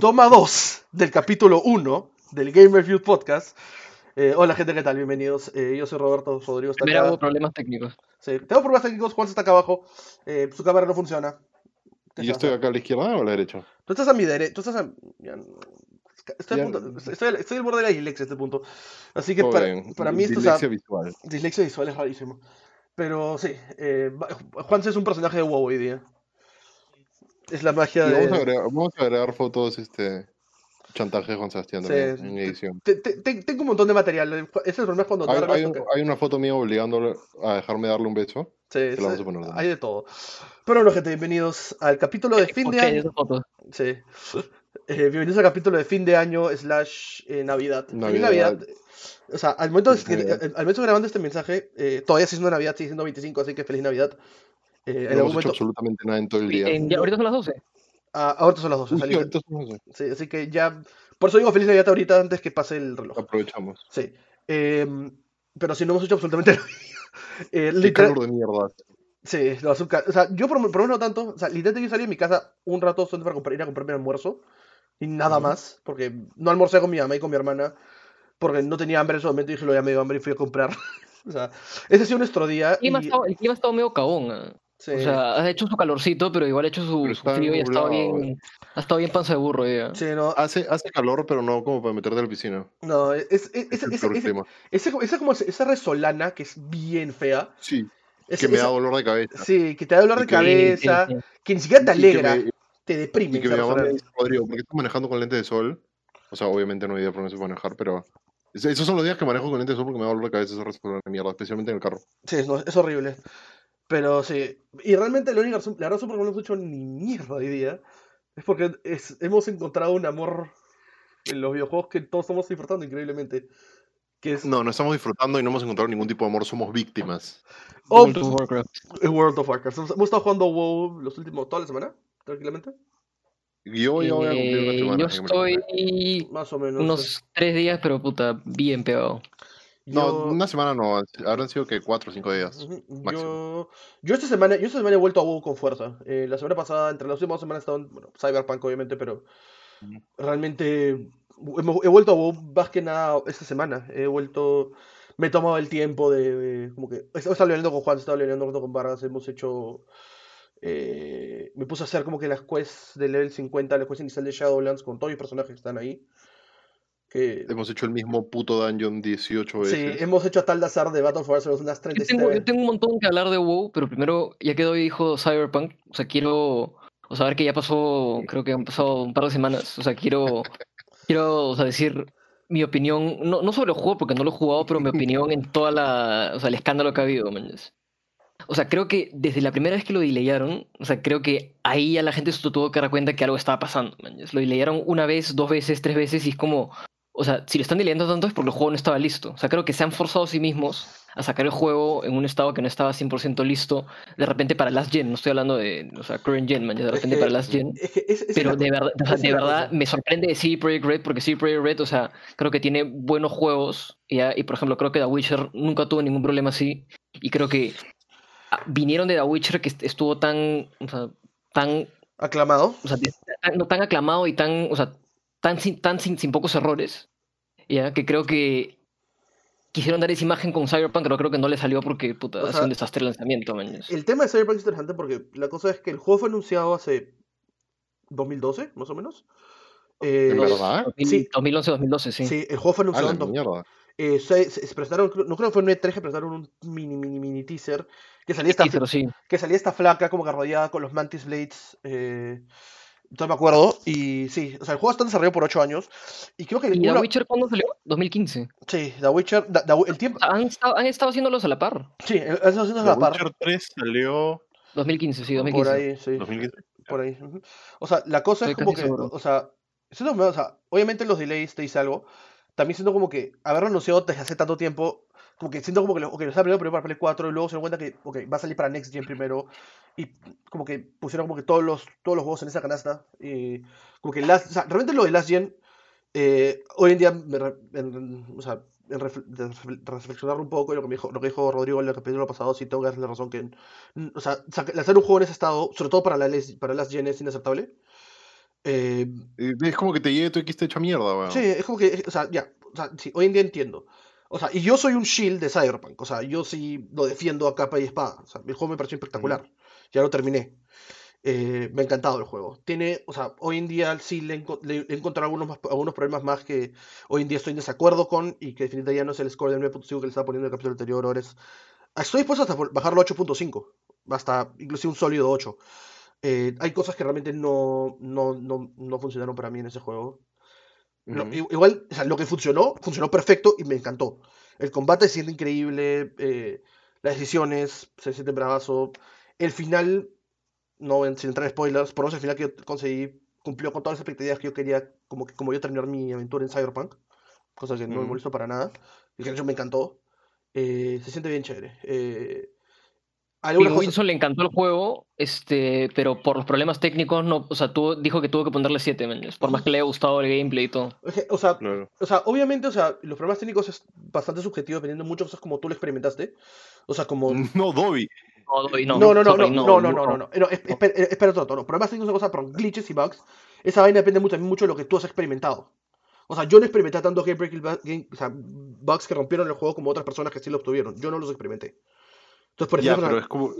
Toma 2 del capítulo 1 del Game Review Podcast. Eh, hola gente, ¿qué tal? Bienvenidos. Eh, yo soy Roberto Rodrigo. Está Primero acá. hubo problemas técnicos. Sí, tengo problemas técnicos. Juan está acá abajo. Eh, su cámara no funciona. ¿Qué ¿Y se yo estoy acá a la izquierda o a la derecha? Tú estás a mi derecha. Tú estás a. ya, Estoy, a punto- estoy, estoy al borde de la dislexia a este punto. Así que para, para mí esto o sea, Dislexia visual. dislexia visual es rarísimo. Pero sí, eh, Juan es un personaje de WoW hoy día. Es la magia de. vamos, a agregar, vamos a agregar fotos, este chantaje de Juan Sebastián Sí, en edición. Te- te- te- tengo un montón de material. Ese es el problema cuando Hay, un- una foto mía obligándolo a dejarme darle un beso. Sí, la sí, vamos a poner hay de todo. Pero bueno, gente, bienvenidos al capítulo de fin de año. esa foto. Sí. Eh, bienvenidos al capítulo de fin de año slash eh, Navidad. Feliz Navidad. Navidad. O sea, al momento, de al momento de grabando este mensaje, eh, todavía sigue siendo Navidad, sigue siendo 25, así que feliz Navidad. Eh, No hemos hecho momento. absolutamente nada en todo el día. En- ya, ahorita son las 12. Ah, ahorita son las 12. Uy, salí- ahorita somos así. sí, así que ya. Por eso digo feliz Navidad ahorita antes que pase el reloj. Aprovechamos. Sí. Em, pero si no hemos hecho absolutamente nada. Eh, Qué literal- calor de mierda. Sí, lo azúcar. O sea, yo por, por lo menos no tanto. O sea, literalmente yo salí de mi casa un rato solo para comprar, ir a comprarme el almuerzo. Y nada Ujú. más. Porque no almorcé con mi mamá y con mi hermana. Porque no tenía hambre en ese momento y dije, lo ya me dio hambre y fui a comprar. o sea, ese ha sido nuestro día. El clima, y- ha estado, el clima medio cagón. ah. Sí. O sea, ha hecho su calorcito, pero igual ha hecho su, su frío y ha estado bien. Ha estado bien panza de burro ya. Sí, no, Hace, hace calor, pero no como para meterte a la piscina. no, es, es- es- Es el ese, ese como esa resolana que es bien fea. Sí, que me da esa- dolor de cabeza. sí, que te da dolor de que- cabeza. Sí, sí. Que ni siquiera te Y que alegra, me- te deprime. Y que esa me resolana. dice, Rodrigo, ¿por qué estás manejando con lente de sol? O sea, obviamente no hay idea por qué se manejar, pero... es- Esos son los días que manejo con lente de sol porque me da dolor de cabeza esa resolana de mierda, especialmente en el carro. Sí, no, es horrible. Pero sí. Y realmente la única razón, la razón por la que no hemos hecho ni mierda hoy día es porque es- hemos encontrado un amor en los videojuegos que todos estamos disfrutando increíblemente. Que es No, no estamos disfrutando y no hemos encontrado ningún tipo de amor, somos víctimas. Oh, World of Warcraft. World of Warcraft. Hemos, estado jugando WoW los últimos, toda la semana, tranquilamente. Yo ya voy a cumplir una Eh, semana. yo estoy Más o menos. unos tres días, pero puta, bien pegado. No, Yo- una semana no, habrán sido que cuatro o cinco días. Yo, yo esta semana, yo esta semana he vuelto a WoW con fuerza. Eh, la semana pasada, entre las últimas dos semanas, estaba en bueno, Cyberpunk, obviamente, pero realmente hemos- he vuelto a WoW más que nada esta semana. He vuelto, me he tomado el tiempo de, de- como que, he estado hablando con Juan, he estado hablando con Vargas, hemos hecho, eh, me puse a hacer como que las quests de level 50, la quest inicial de Shadowlands con todos mis personajes que están ahí. Que, Hemos hecho el mismo puto dungeon 18 sí, veces. hemos hecho a Taldazar de Battle for Azeroth unas Yo 37 tengo, yo veces. tengo un montón que hablar de WoW, pero primero, ya que hoy dijo Cyberpunk, o sea, quiero, o sea, ver que ya pasó, creo que han pasado un par de semanas, o sea, quiero, quiero, o sea, decir mi opinión, no, no sobre el juego, porque no lo he jugado, pero mi opinión en toda la, o sea, el escándalo que ha habido, mañas. O sea, creo que desde la primera vez que lo dileyaron, o sea, creo que ahí ya la gente se tuvo que dar cuenta que algo estaba pasando, mañas. Lo dileyaron una vez, dos veces, tres veces, y es como, o sea, si lo están dilayando tanto es porque el juego no estaba listo. O sea, creo que se han forzado a sí mismos a sacar el juego en un estado que no estaba 100% listo, de repente para Last Gen, no estoy hablando de, o sea, Current Gen, man, de Es repente que- para Last Gen. Es que es- esa es Pero de verdad, o sea, Esa de verdad me sorprende de CD Projekt Red, porque CD Projekt Red, o sea, creo que tiene buenos juegos, ¿ya? y por ejemplo, creo que The Witcher nunca tuvo ningún problema así, y creo que ah, vinieron de The Witcher que est- estuvo tan, o sea, tan, Aclamado. o sea, tan, no tan aclamado y tan, o sea, tan sin, tan sin, sin pocos errores, ya, que creo que quisieron dar esa imagen con Cyberpunk, pero creo que no le salió porque, puta, O sea, un desastre el lanzamiento, man. El tema de Cyberpunk es interesante porque la cosa es que el juego fue anunciado hace 2012, más o menos. Eh, ¿En verdad? Sí. 2011-2012, sí. Sí, el juego fue anunciado en mierda. eh, se, se- prestaron, no creo que fue en E3 que prestaron un mini, mini, mini teaser. Que salía esta, sí. que salía esta flaca como que rodeada con los Mantis Blades. Eh, no me acuerdo. Y sí, o sea, el juego está desarrollado por 8 años. Y creo que ¿Y The Witcher cuándo salió? 2015. Sí, The Witcher. The- The- el tiempo. Han, estado, han estado haciéndolos a la par. Sí, eso haciendo The la par. Witcher 3 salió 2015, sí, Por 2015. ahí, sí. 2015. Por ahí. O sea, la cosa es como que, seguro. o sea, siento que, o sea, obviamente los delays te dice algo. También siento como que haberlo anunciado desde hace tanto tiempo, como que siento como que lo, okay, lo planeando primero para Play 4 y luego se dieron cuenta que okay, va a salir para Next Gen primero y como que pusieron como que todos los, todos los juegos en esa canasta. Y como que Last, o sea, realmente lo de Last Gen, eh, hoy en día, me en- o sea, en refle- reflexionar un poco y lo que, me dijo, lo que dijo Rodrigo en el capítulo pasado, sí tengo que darle la razón que, o sea, lanzar un juego en ese estado, sobre todo para, la, para Last Gen es inaceptable. Eh, Eh, Es como que te llegue tu XT hecha mierda, weón. sí, es como que, o sea, ya, o sea, sí, hoy en día entiendo. O sea, y yo soy un shield de Cyberpunk, o sea, yo sí lo defiendo a capa y espada. O sea, el juego me pareció espectacular. Ya lo terminé. Eh, me ha encantado el juego. Tiene, o sea, hoy en día sí le, enco- le he encontrado algunos, más- algunos problemas más que hoy en día estoy en desacuerdo con y que definitivamente ya no es el score de 9.5 que le estaba poniendo en el capítulo anterior. Ahora es, estoy dispuesto hasta bajarlo a 8.5, hasta inclusive un sólido 8. Eh, hay cosas que realmente no, no, no, no funcionaron para mí en ese juego. I- igual, o sea, lo que funcionó, funcionó perfecto y me encantó. El combate se siente increíble, eh, las decisiones se sienten bravazo. El final, no sin entrar en spoilers, por lo menos el final que yo conseguí cumplió con todas las expectativas que yo quería, como, que, como yo terminar mi aventura en Cyberpunk, cosa que no me Ujú. molestó para nada, y que de hecho me encantó. Eh, se siente bien chévere. Eh, Y Wilson le encantó el juego, este, pero por los problemas técnicos, no, o sea, tuvo, dijo que tuvo que ponerle 7, por más que le haya gustado el gameplay y todo. es o sea, Claro. O sea, obviamente, o sea, los problemas técnicos es bastante subjetivo dependiendo de muchas cosas como tú lo experimentaste. O sea, como... No, Dobby. No, Dobby, no, No, no, no, no, no, no, no, no. no, no, no, es- espera, espera otro, no, problemas técnicos son cosas, pero glitches y bugs, esa vaina depende mucho, también mucho de lo que tú has experimentado. O sea, yo no experimenté tanto game breaking bu- game- o sea, bugs que rompieron el juego como otras personas que sí lo obtuvieron. Yo no los experimenté. Entonces, por Ya, ejemplo, pero es como.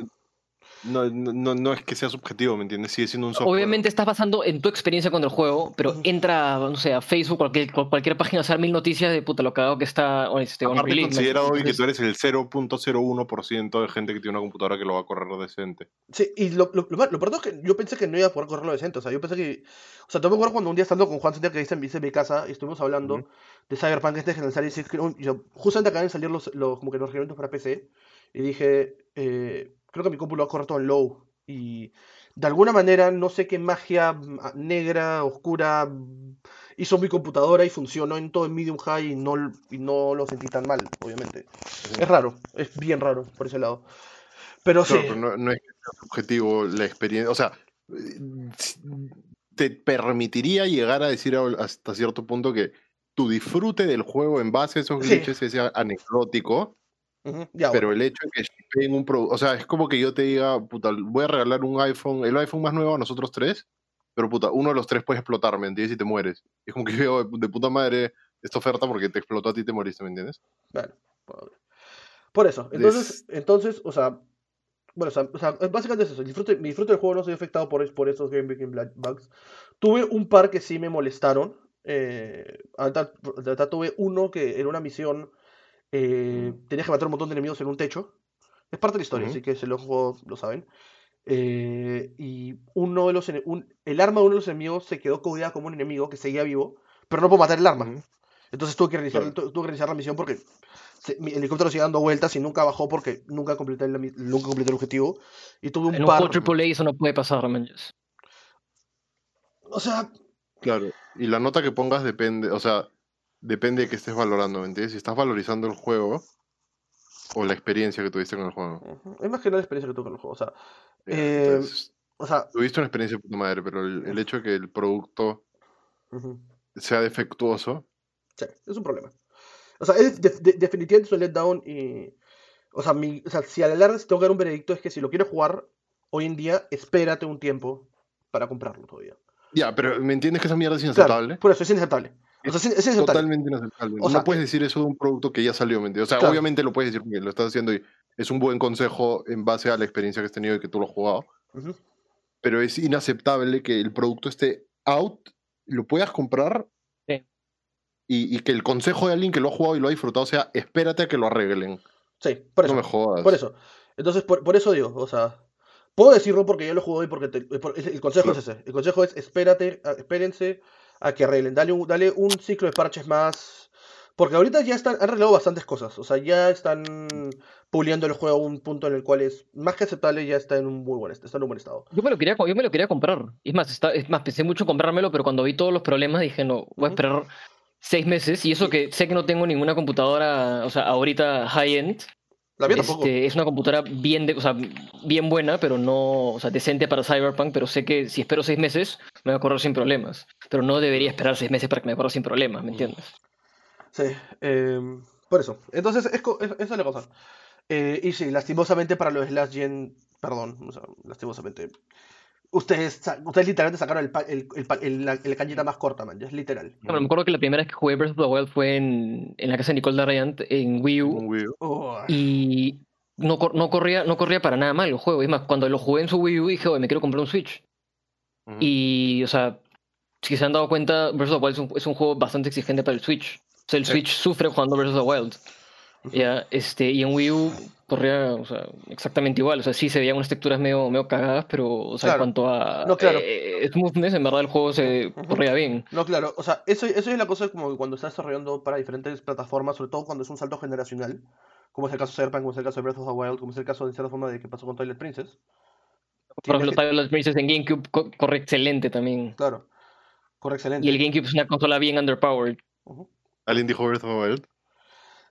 No, no, no- es que sea subjetivo, ¿me entiendes? Sigue siendo un software. Obviamente estás basando en tu experiencia con el juego, pero entra, no sé, a Facebook, cualquier, cual- cualquier página, a hacer mil noticias de puta lo cagado que está o este, Aparte. ¿no? considera hoy que tú eres el 0.01% de gente que tiene una computadora que lo va a correr decente. Sí, y lo, lo, lo, lo peor es que yo pensé que no iba a poder correrlo decente. O sea, yo pensé que. O sea, te me acuerdo cuando un día estando con Juan Santiago que hice en mi casa y estuvimos hablando Ujú. de Cyberpunk este que y que un- yo, justamente acaban de salir los, los, como que los reglamentos para PC y dije, eh, creo que mi compu lo va a correr todo en low. Y de alguna manera, no sé qué magia mm, negra, oscura mm, hizo mi computadora y funcionó en todo en medium high y no, y no lo sentí tan mal, obviamente. Es raro, es bien raro por ese lado. Pero sí. Pero no, no es que sea subjetivo la experiencia. O sea, eh, te permitiría llegar a decir hasta cierto punto que tu disfrute del juego en base a esos Sí. glitches es anecdótico, Ujú, ya, pero bueno. el hecho de que shippeen un producto. O sea, es como que yo te diga, puta, voy a regalar un iPhone, el iPhone más nuevo a nosotros tres, pero puta, uno de los tres puede explotar, ¿me entiendes? Y te mueres. Es como que yo veo de puta madre esta oferta porque te explotó a ti y te moriste, ¿me entiendes? Bueno, por- eso. Entonces, entonces, o sea, bueno, o sea, básicamente es eso. disfrute, mi disfrute del juego no se vio afectado por, por esos Game Bugs. Tuve un par que sí me molestaron. Eh, ahorita- ahorita tuve uno que en una misión eh, tenías que matar un montón de enemigos en un techo. Es parte de la historia, así que si los juegos lo saben. Eh, y uno de los un- el arma de uno de los enemigos se quedó codeada como un enemigo que seguía vivo, pero no puedo matar el arma. Entonces tuve que reiniciar, Claro. tu- tuve que reiniciar la misión porque se- mi helicóptero sigue dando vueltas y nunca bajó porque nunca completé, la nunca completé el objetivo. Y tuve un En un juego AAA eso no puede pasar, man. O sea, Claro, y la nota que pongas depende, o sea, depende de que estés valorando, ¿me entiendes? Si estás valorizando el juego o la experiencia que tuviste con el juego. es más que la experiencia que tuve con el juego. O sea, Eh, entonces, o sea, tuviste una experiencia de puta madre, pero el, el hecho de que el producto ujú, sea defectuoso, sí, es un problema. O sea, es de- de- definitivamente es un letdown y. O sea, mi, o sea, si a la larga si tengo que dar un veredicto es que si lo quiero jugar hoy en día, espérate un tiempo para comprarlo todavía. ya, pero ¿me entiendes que esa mierda es Claro, inaceptable? por eso es inaceptable. O sea, es, es. Totalmente inaceptable. O sea, no puedes decir eso de un producto que ya salió, ¿me entiendes? O sea, Claro. obviamente lo puedes decir porque lo estás haciendo y es un buen consejo en base a la experiencia que has tenido y que tú lo has jugado, Ujú. pero es inaceptable que el producto esté out, lo puedas comprar Sí. y, y que el consejo de alguien que lo ha jugado y lo ha disfrutado sea espérate a que lo arreglen. Sí, por eso. No me jodas. Por eso. Entonces, por, por eso digo, o sea, puedo decirlo porque yo lo jugué y porque te- por- el consejo Claro. es ese. El consejo es espérate, espérense a que arreglen. Dale un, dale un ciclo de parches más. Porque ahorita ya están, han arreglado bastantes cosas. O sea, ya están puliendo el juego a un punto en el cual es más que aceptable, ya está en un muy buen, est- está en un buen estado. Yo me lo quería, yo me lo quería comprar. Es más, está, es más, pensé mucho en comprármelo, pero cuando vi todos los problemas dije, no, voy a esperar seis meses. Y eso que sé que no tengo ninguna computadora, o sea, ahorita high-end. La mía tampoco. Este, es una computadora bien, de, o sea, bien buena, pero no, o sea, decente para Cyberpunk, pero sé que si espero seis meses me va a correr sin problemas. Pero no debería esperar seis meses para que me corra sin problemas, ¿me entiendes? Sí, em, por eso. Entonces, es, es- esa es la cosa. Eh, y sí, lastimosamente para los Last Gen, perdón, o sea, lastimosamente. Ustedes, ustedes literalmente sacaron el, el, el, la, la cañita más corta, man. Es literal. Bueno, me acuerdo que la primera vez que jugué Breath of the Wild fue en, en la casa de Nicole Darrayant en Wii U. Un Wii U. Oh, Y no, cor- no, corría, no corría para nada mal el juego. Es más, cuando lo jugué en su Wii U dije, oye, me quiero comprar un Switch. Ujú. Y, o sea, si se han dado cuenta, Breath of the Wild es un, es un juego bastante exigente para el Switch. O sea, el Sí. Switch sufre jugando Breath of the Wild. Ya, este, y en Wii U corría o sea, exactamente igual. O sea, sí se veían unas texturas medio, medio cagadas, pero o sea, Claro. en cuanto a No, claro. eh, smoothness, en verdad el juego se corría bien. No, claro, o sea, eso, eso es la cosa como que cuando estás desarrollando para diferentes plataformas, sobre todo cuando es un salto generacional, como es el caso de Serpent, como es el caso de Breath of the Wild, como es el caso de cierta forma de que pasó con Twilight Princess. Por ejemplo, que- Twilight Princess en GameCube co- corre excelente también. Claro, corre excelente. Y el GameCube es una consola bien underpowered. ¿Alguien dijo Breath of the Wild?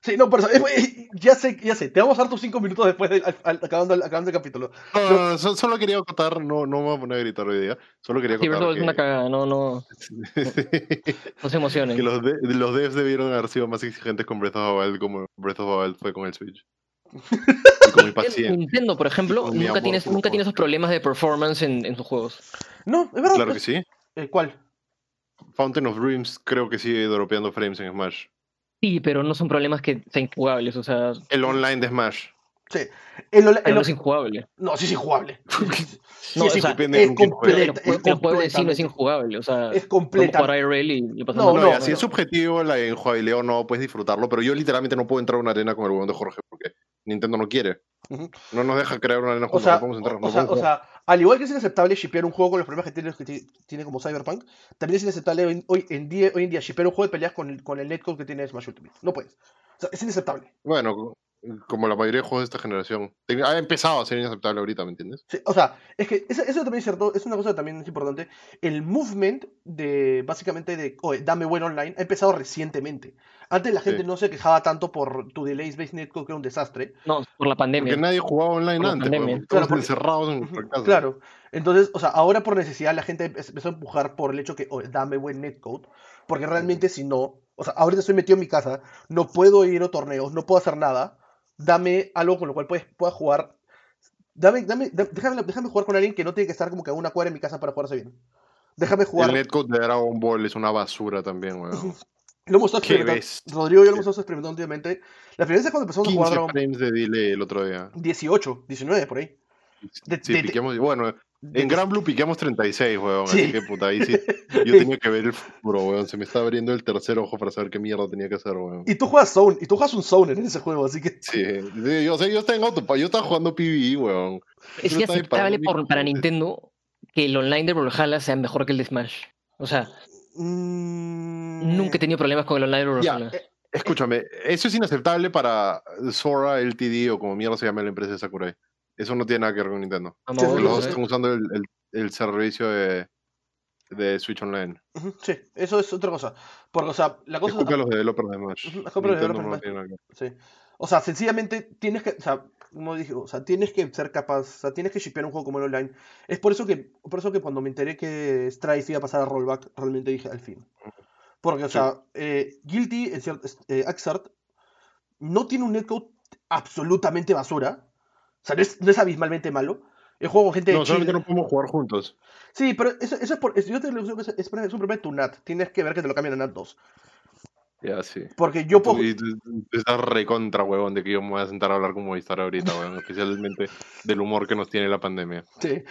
Sí, no, por eso, es- ya sé, ya sé, te vamos a dar tus cinco minutos después de al- al- acabando, el- acabando el capítulo. No, no, no, so- solo quería acotar, no, no me voy a poner a gritar hoy día. Solo quería Sí, acotar Wild es una cagada, no, no, no se emocionen. que los, de- los devs debieron haber sido más exigentes con Breath of the Wild como Breath of the Wild fue con el Switch. y con mi En paciencia. Nintendo, por ejemplo, nunca, amor tienes, por nunca tiene esos problemas de performance en, en sus juegos. No, es verdad. Claro que sí. Eh, ¿Cuál? Fountain of Dreams creo que sigue dropeando frames en Smash. Sí, pero no son problemas que sean injugables, o sea, El online de Smash. Sí. El, el- no es injugable. no, sí es injugable. No, sí, o sea, es completa, el, es el juego en sí no es injugable, o sea, Es completa. jugar IRL y pasamos No, No, no, ya, si no. es subjetivo la enjugabilidad o no, puedes disfrutarlo, pero yo literalmente no puedo entrar a una arena con el huevón de Jorge porque Nintendo no quiere. No nos deja crear una arena O juntos, sea, no podemos entrar. o, no o sea, podemos o sea, al igual que es inaceptable shipear un juego con los problemas que tiene, que ti- tiene como Cyberpunk, también es inaceptable hoy, hoy en día, hoy en día shipear un juego de peleas con, el- con el netcode que tiene Smash Ultimate. No puedes. O sea, es inaceptable. Bueno, como la mayoría de juegos de esta generación. Ha empezado a ser inaceptable ahorita, ¿me entiendes? Sí, o sea, es que eso, eso también es cierto, es una cosa que también es importante. El movement de, básicamente, de, oye, dame buen online, ha empezado recientemente. Antes la gente Sí. no se quejaba tanto por tu delays based netcode, que era un desastre. No, por la pandemia. Porque nadie jugaba online Por antes. Claro, porque- encerrados en nuestra casa. Claro. Entonces, o sea, ahora por necesidad la gente empe- empezó a empujar por el hecho que, oye, dame buen netcode. Porque realmente si no, o sea, ahorita estoy metido en mi casa, no puedo ir a torneos, no puedo hacer nada. Dame algo con lo cual puedes, pueda jugar. Dame, dame, da- déjame, déjame jugar con alguien que no tiene que estar como que a una cuadra en mi casa para jugarse bien. Déjame jugar. El netcode de Dragon Ball es una basura también, weón. Lo hemos estado experimentando. Rodrigo y yo lo hemos estado experimentando últimamente. La primera vez cuando empezamos a 15 jugar Dragon frames de delay el otro día. 18, 19 por ahí. De- Sí, de- de-. Bueno, en Gran Blue piqueamos 36, weón. Sí. Así que puta, ahí sí. Yo tenía que ver el futuro, weón. Se me estaba abriendo el tercer ojo para saber qué mierda tenía que hacer, weón. Y tú juegas Zone, y tú juegas un Zone en ese juego, así que. Sí, sí, yo, o sea, yo estaba en auto, yo estaba jugando PvE, weón. Es Yo por- para Nintendo que el online de Brawlhalla sea mejor que el de Smash. O sea, mm, nunca he tenido problemas con el online de Brawlhalla. eh, Escúchame, eso es inaceptable para Sora LTD o como mierda se llama la empresa de Sakurai. Eso no tiene nada que ver con Nintendo. Vamos sí, a Porque sí, los dos están usando el, el- el servicio de, de Switch Online. Sí, eso es otra cosa. Porque, o sea, la Es cosa. culpa de los developers de Smash. Los Nintendo developers de no Smash. tiene nada que ver. Sí. O sea, sencillamente tienes que, o sea, como dije, o sea, tienes que ser capaz, o sea, tienes que shipear un juego como el online. Es por eso que, por eso que cuando me enteré que Strife iba a pasar a rollback, realmente dije al fin. Porque, o Sí. sea, eh, Guilty, en cierto, eh, Axart, no tiene un netcode absolutamente basura. O sea, no es, no es abismalmente malo. El juego con gente de No, solamente Chile. no podemos jugar juntos. Sí, pero eso, eso es por. yo te lo digo que es, es, un problema de tu NAT. Tienes que ver que te lo cambian a NAT 2. Ya, sí. Porque yo puedo. Y tú, tú estás recontra, huevón, de que yo me voy a sentar a hablar con Movistar ahorita, huevón. especialmente del humor que nos tiene la pandemia. Sí,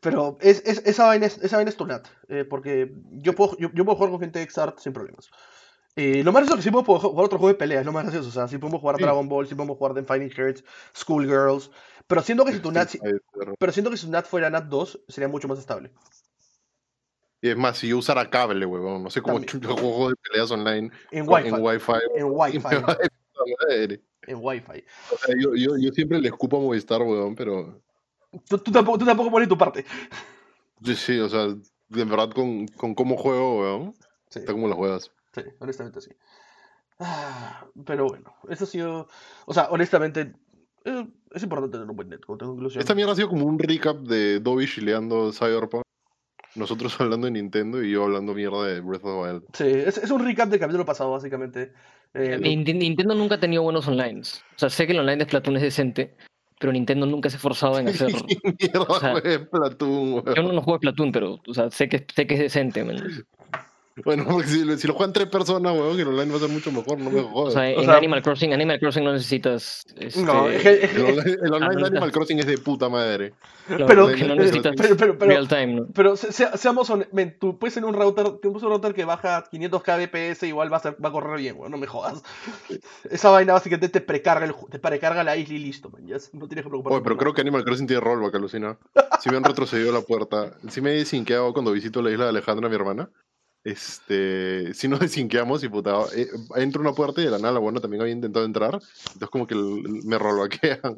pero es, es- esa, vaina es, esa vaina es tu NAT. eh, porque yo puedo, yo, yo puedo jugar con gente de XArt sin problemas. Eh, lo más gracioso es que sí puedo jugar otro juego de peleas, lo más gracioso. O sea, sí podemos jugar Sí. Dragon Ball, sí podemos jugar The Fighting Hearts, Schoolgirls. Pero siento que si tu NAT, si- pero siento que si tu NAT fuera NAT 2, sería mucho más estable. Y es más, si yo usara cable, huevón, no sé cómo chucho juego de peleas online En Wi-Fi. en Wi-Fi. En Wi-Fi. En Wi-Fi. O sea, yo, yo, yo siempre le escupo a Movistar, huevón, pero Tú, tú tampoco, tú tampoco pones tu parte. sí, sí, o sea, de verdad con, con cómo juego, weón, Sí, está como las juegas. sí, honestamente sí. Ah, pero bueno, eso ha sido. O sea, honestamente, eh, es importante tener un buen netcode. Esta mierda ha sido como un recap de Dobby chileando Cyberpunk. Nosotros hablando de Nintendo y yo hablando mierda de Breath of the Wild. Sí, es, es un recap del capítulo pasado, básicamente. Eh, Ninten- Nintendo nunca ha tenido buenos online. O sea, sé que el online de Splatoon es decente, pero Nintendo nunca se ha esforzado en hacer. Mierda, o sea, Platoon. Yo no, no juego Splatoon, pero o sea, sé que, sé que es decente, man. Bueno, porque si, lo- si lo juegan tres personas, weón, que el online va a ser mucho mejor, no me O jodas. sea, en sea- Animal Crossing, Animal Crossing no necesitas. Este, No, es que, es que- el online, el online de Animal Crossing es de puta madre. pero- que no necesitas pero- pero- pero- real time, ¿no? Pero se- sea- seamos honestos, tú puedes tener un router, tú un router que baja 500 kbps, igual va a, ser- va a correr bien, weón, no me jodas. Esa vaina básicamente te precarga, el, te precarga la isla y listo, man, ya no tienes que preocuparte. Oye, pero creo que Animal Crossing tiene rollback, alucina. Si me han retrocedido la puerta, si me he desinqueado cuando visito la isla de Alejandra, mi hermana. Este, si nos desinqueamos y puta, eh, entro una puerta y de la nada la buena también había intentado entrar, entonces como que el- el- me nada.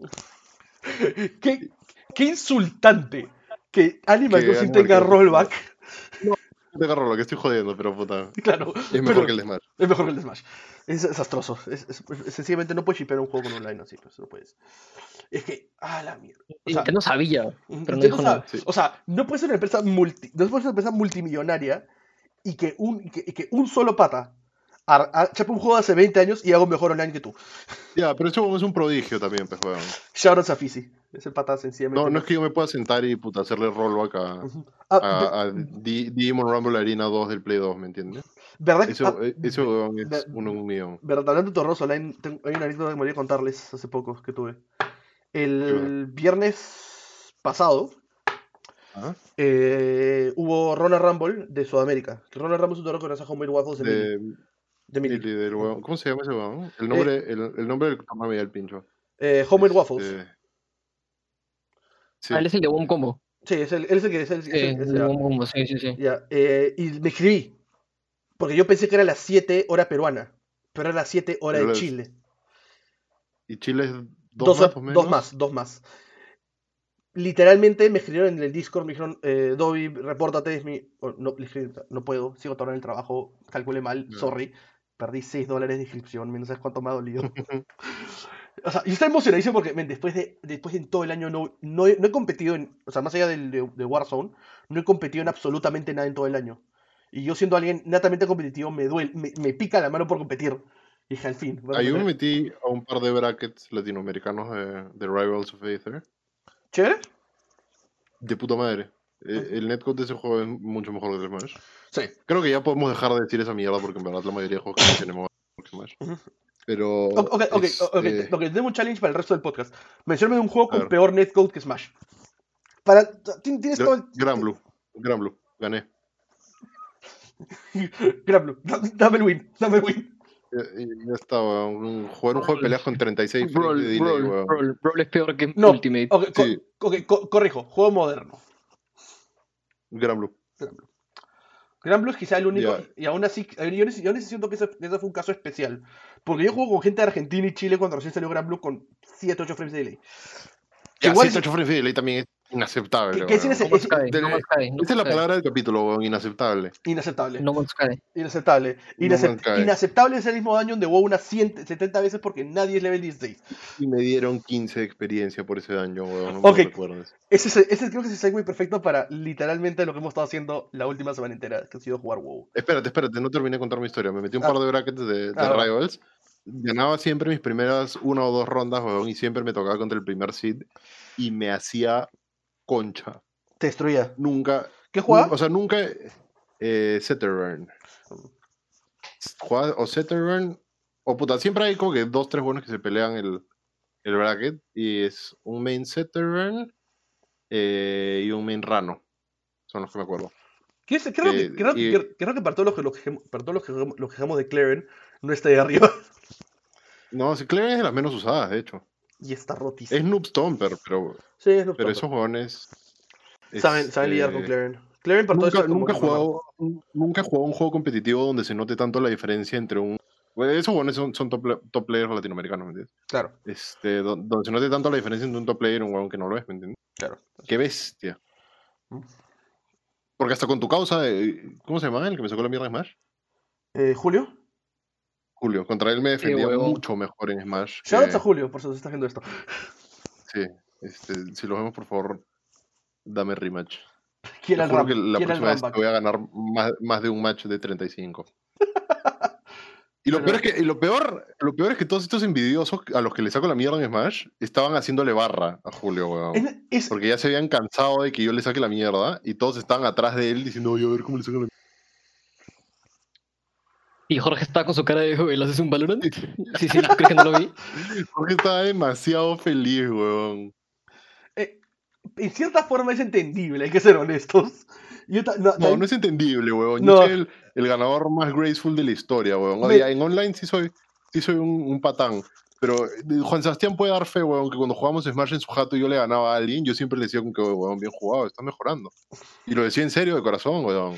¿Qué, qué insultante que Animal Que Crossing tenga rollback. No te agarro lo que estoy jodiendo, pero puta, Claro, es mejor pero que el Smash. es mejor que el Smash. Es desastroso. Es, es- es- sencillamente no puedes shipear un juego con online así, pues no puedes. Es que, ah, la mierda. O sea, Nintendo sabía, pero no dijo nada. Sí. O sea, no puede ser una empresa multi, no puede ser una empresa multimillonaria y que un, y que, que un solo pata chape un juego de hace 20 años y haga un mejor online que tú. Ya, pero eso es un prodigio también, pues, weón. Shoutouts a Fizzy. Ese pata sencillamente. No, no es que yo me pueda sentar y puta, hacerle rollback a, Ujú. Ah, a, a Di- Digimon Rumble Arena 2 del Play 2, ¿me entiendes? ve- ¿Verdad que Eso, ah, eh, eso weón, es uno un millón. verdad, hablando de Torroso Online, tengo- hay una anécdota que me voy a contarles hace poco que tuve. El viernes pasado Eh, hubo Ronald Rumble de Sudamérica. Ronald Rumble es un torneo que organiza Homemade Waffles de, De, de Mili. Mili, del weón. ¿Cómo se llama ese weón? El nombre, el, el nombre del toma el pincho. Eh, Homemade Waffles. Este, Sí. Ah, él es el de One Combo. Sí, es el, él es el que es el, es Sí, el- el es de el- Combo, sí, sí, sí. Ya, eh, y me escribí. Porque yo pensé que era las 7 hora peruana. Pero era las 7 hora Pero de Chile. Y Chile es dos, Dos, más, o menos. dos más, dos más. Literalmente me escribieron en el Discord, me dijeron, eh, Dobby, repórtate, es mi... no, puedo, sigo todavía en el trabajo, calculé mal, sorry. Perdí 6 dólares de inscripción, no sabes cuánto me ha dolido. o sea, yo estoy emocionadísimo porque después de después de todo el año no, no, he, no he competido en, o sea, más allá del, de, de Warzone, no he competido en absolutamente nada en todo el año. Y yo siendo alguien netamente competitivo, me duele, me, me pica la mano por competir. Dije, al fin. Ahí me metí a un par de brackets latinoamericanos de, de Rivals of Aether. ¿Chévere? De puta madre. Eh, El netcode de ese juego es mucho mejor que el Smash. Sí. Creo que ya podemos dejar de decir esa mierda porque en verdad la mayoría de juegos que tenemos mejor que Smash. Pero. Ok, ok, ok, ok, ok, tengo un challenge para el resto del podcast. Mencióname un juego con peor netcode que Smash. Para, tien- tienes todo el... Gran Blue. Gran Blue. Gané. Gran Blue, da- dame el win, dame el win. Y- Ya estaba. Un, jugar un juego de peleas con 36 frames Brawl, de delay, Brawl, weón. Brawl, Brawl es peor que No, Ultimate. ok, co- Sí. co- corrijo, juego moderno. Gran Blue. Gran Blue. Gran Blue es quizá el único, y aún así, yo, yo siento que ese, ese fue un caso especial. Porque yo juego con gente de Argentina y Chile cuando recién salió Gran Blue con 7, 8 frames de delay. Ya, igual 108 frames de delay también es inaceptable. Que- es No del- Esa es la palabra del capítulo, weón, inaceptable. Inaceptable. No Man's Sky. Inaceptable. Inacep- inaceptable es el mismo daño de WoW unas 100 70 veces porque nadie es level 16. Y me dieron 15 de experiencia por ese daño, weón. No Ok. me recuerdes. Ese, es- ese creo que es el segue perfecto para literalmente lo que hemos estado haciendo la última semana entera, que ha sido jugar WoW. Espérate, espérate, no terminé de contar mi historia. Me metí un Ah. par de brackets de, de Ah, va. Rivals. Ganaba siempre mis primeras una o dos rondas, weón, y siempre me tocaba contra el primer seed. Y me hacía concha. Te destruía. Nunca. ¿Qué juega? O sea, nunca. Eh, Setterburn. Jugaba o Setterburn. O puta, siempre hay como que dos, tres buenos que se pelean el, el bracket. Y es un main Setterburn eh, y un main Rano. Son los que me acuerdo. ¿Qué es- creo, que, creo, y- que- creo que para todos los que, los que, para todos los que, los que de Claren, no está ahí arriba. No, si Clever es de las menos usadas, de hecho. Y está rotísimo. Es Noob Stomper, pero, Sí, es Noob pero esos jugadores. saben, saben lidiar con este, Claren. Claren para todo Nunca, como- nunca, he jugado, nunca he jugado un juego competitivo donde se note tanto la diferencia entre un. esos jugadores son, son top, top players latinoamericanos, ¿me entiendes? Claro, Este, do- donde se note tanto la diferencia entre un top player y un jugador que no lo es, ¿me entiendes? claro. Qué bestia. Mm. Porque hasta con tu causa, de- ¿cómo se llama? El que me sacó la mierda en Smash. Eh, Julio, Julio, contra él me defendía mucho mejor en Smash. shoutouts que- a Julio, por si se está haciendo esto. Sí, este, si lo vemos, por favor, dame rematch. Te el juro Ram, que la próxima vez te voy a ganar más, más de un match de 35. Y lo Pero- peor, es que, y lo, peor, lo peor es que todos estos envidiosos a los que le saco la mierda en Smash estaban haciéndole barra a Julio, weón. Es- es- Porque ya se habían cansado de que yo le saque la mierda y todos estaban atrás de él diciendo, oye, a ver cómo le saco la Y Jorge está con su cara de, "Güey, ¿lo haces un Valorant? Sí, sí, ¿crees que no lo vi? Porque estaba demasiado feliz, weón. eh, en cierta forma es entendible, hay que ser honestos. Yo no, No, es entendible, weón. No. Yo soy el, el ganador más graceful de la historia, weón. O Me- sea, en online sí soy, sí soy un, un patán. Pero eh, Juan Sebastián puede dar fe, weón, que cuando jugamos Smash en su jato y yo le ganaba a alguien, yo siempre le decía como que, weón, bien jugado, está mejorando. Y lo decía en serio, de corazón, weón.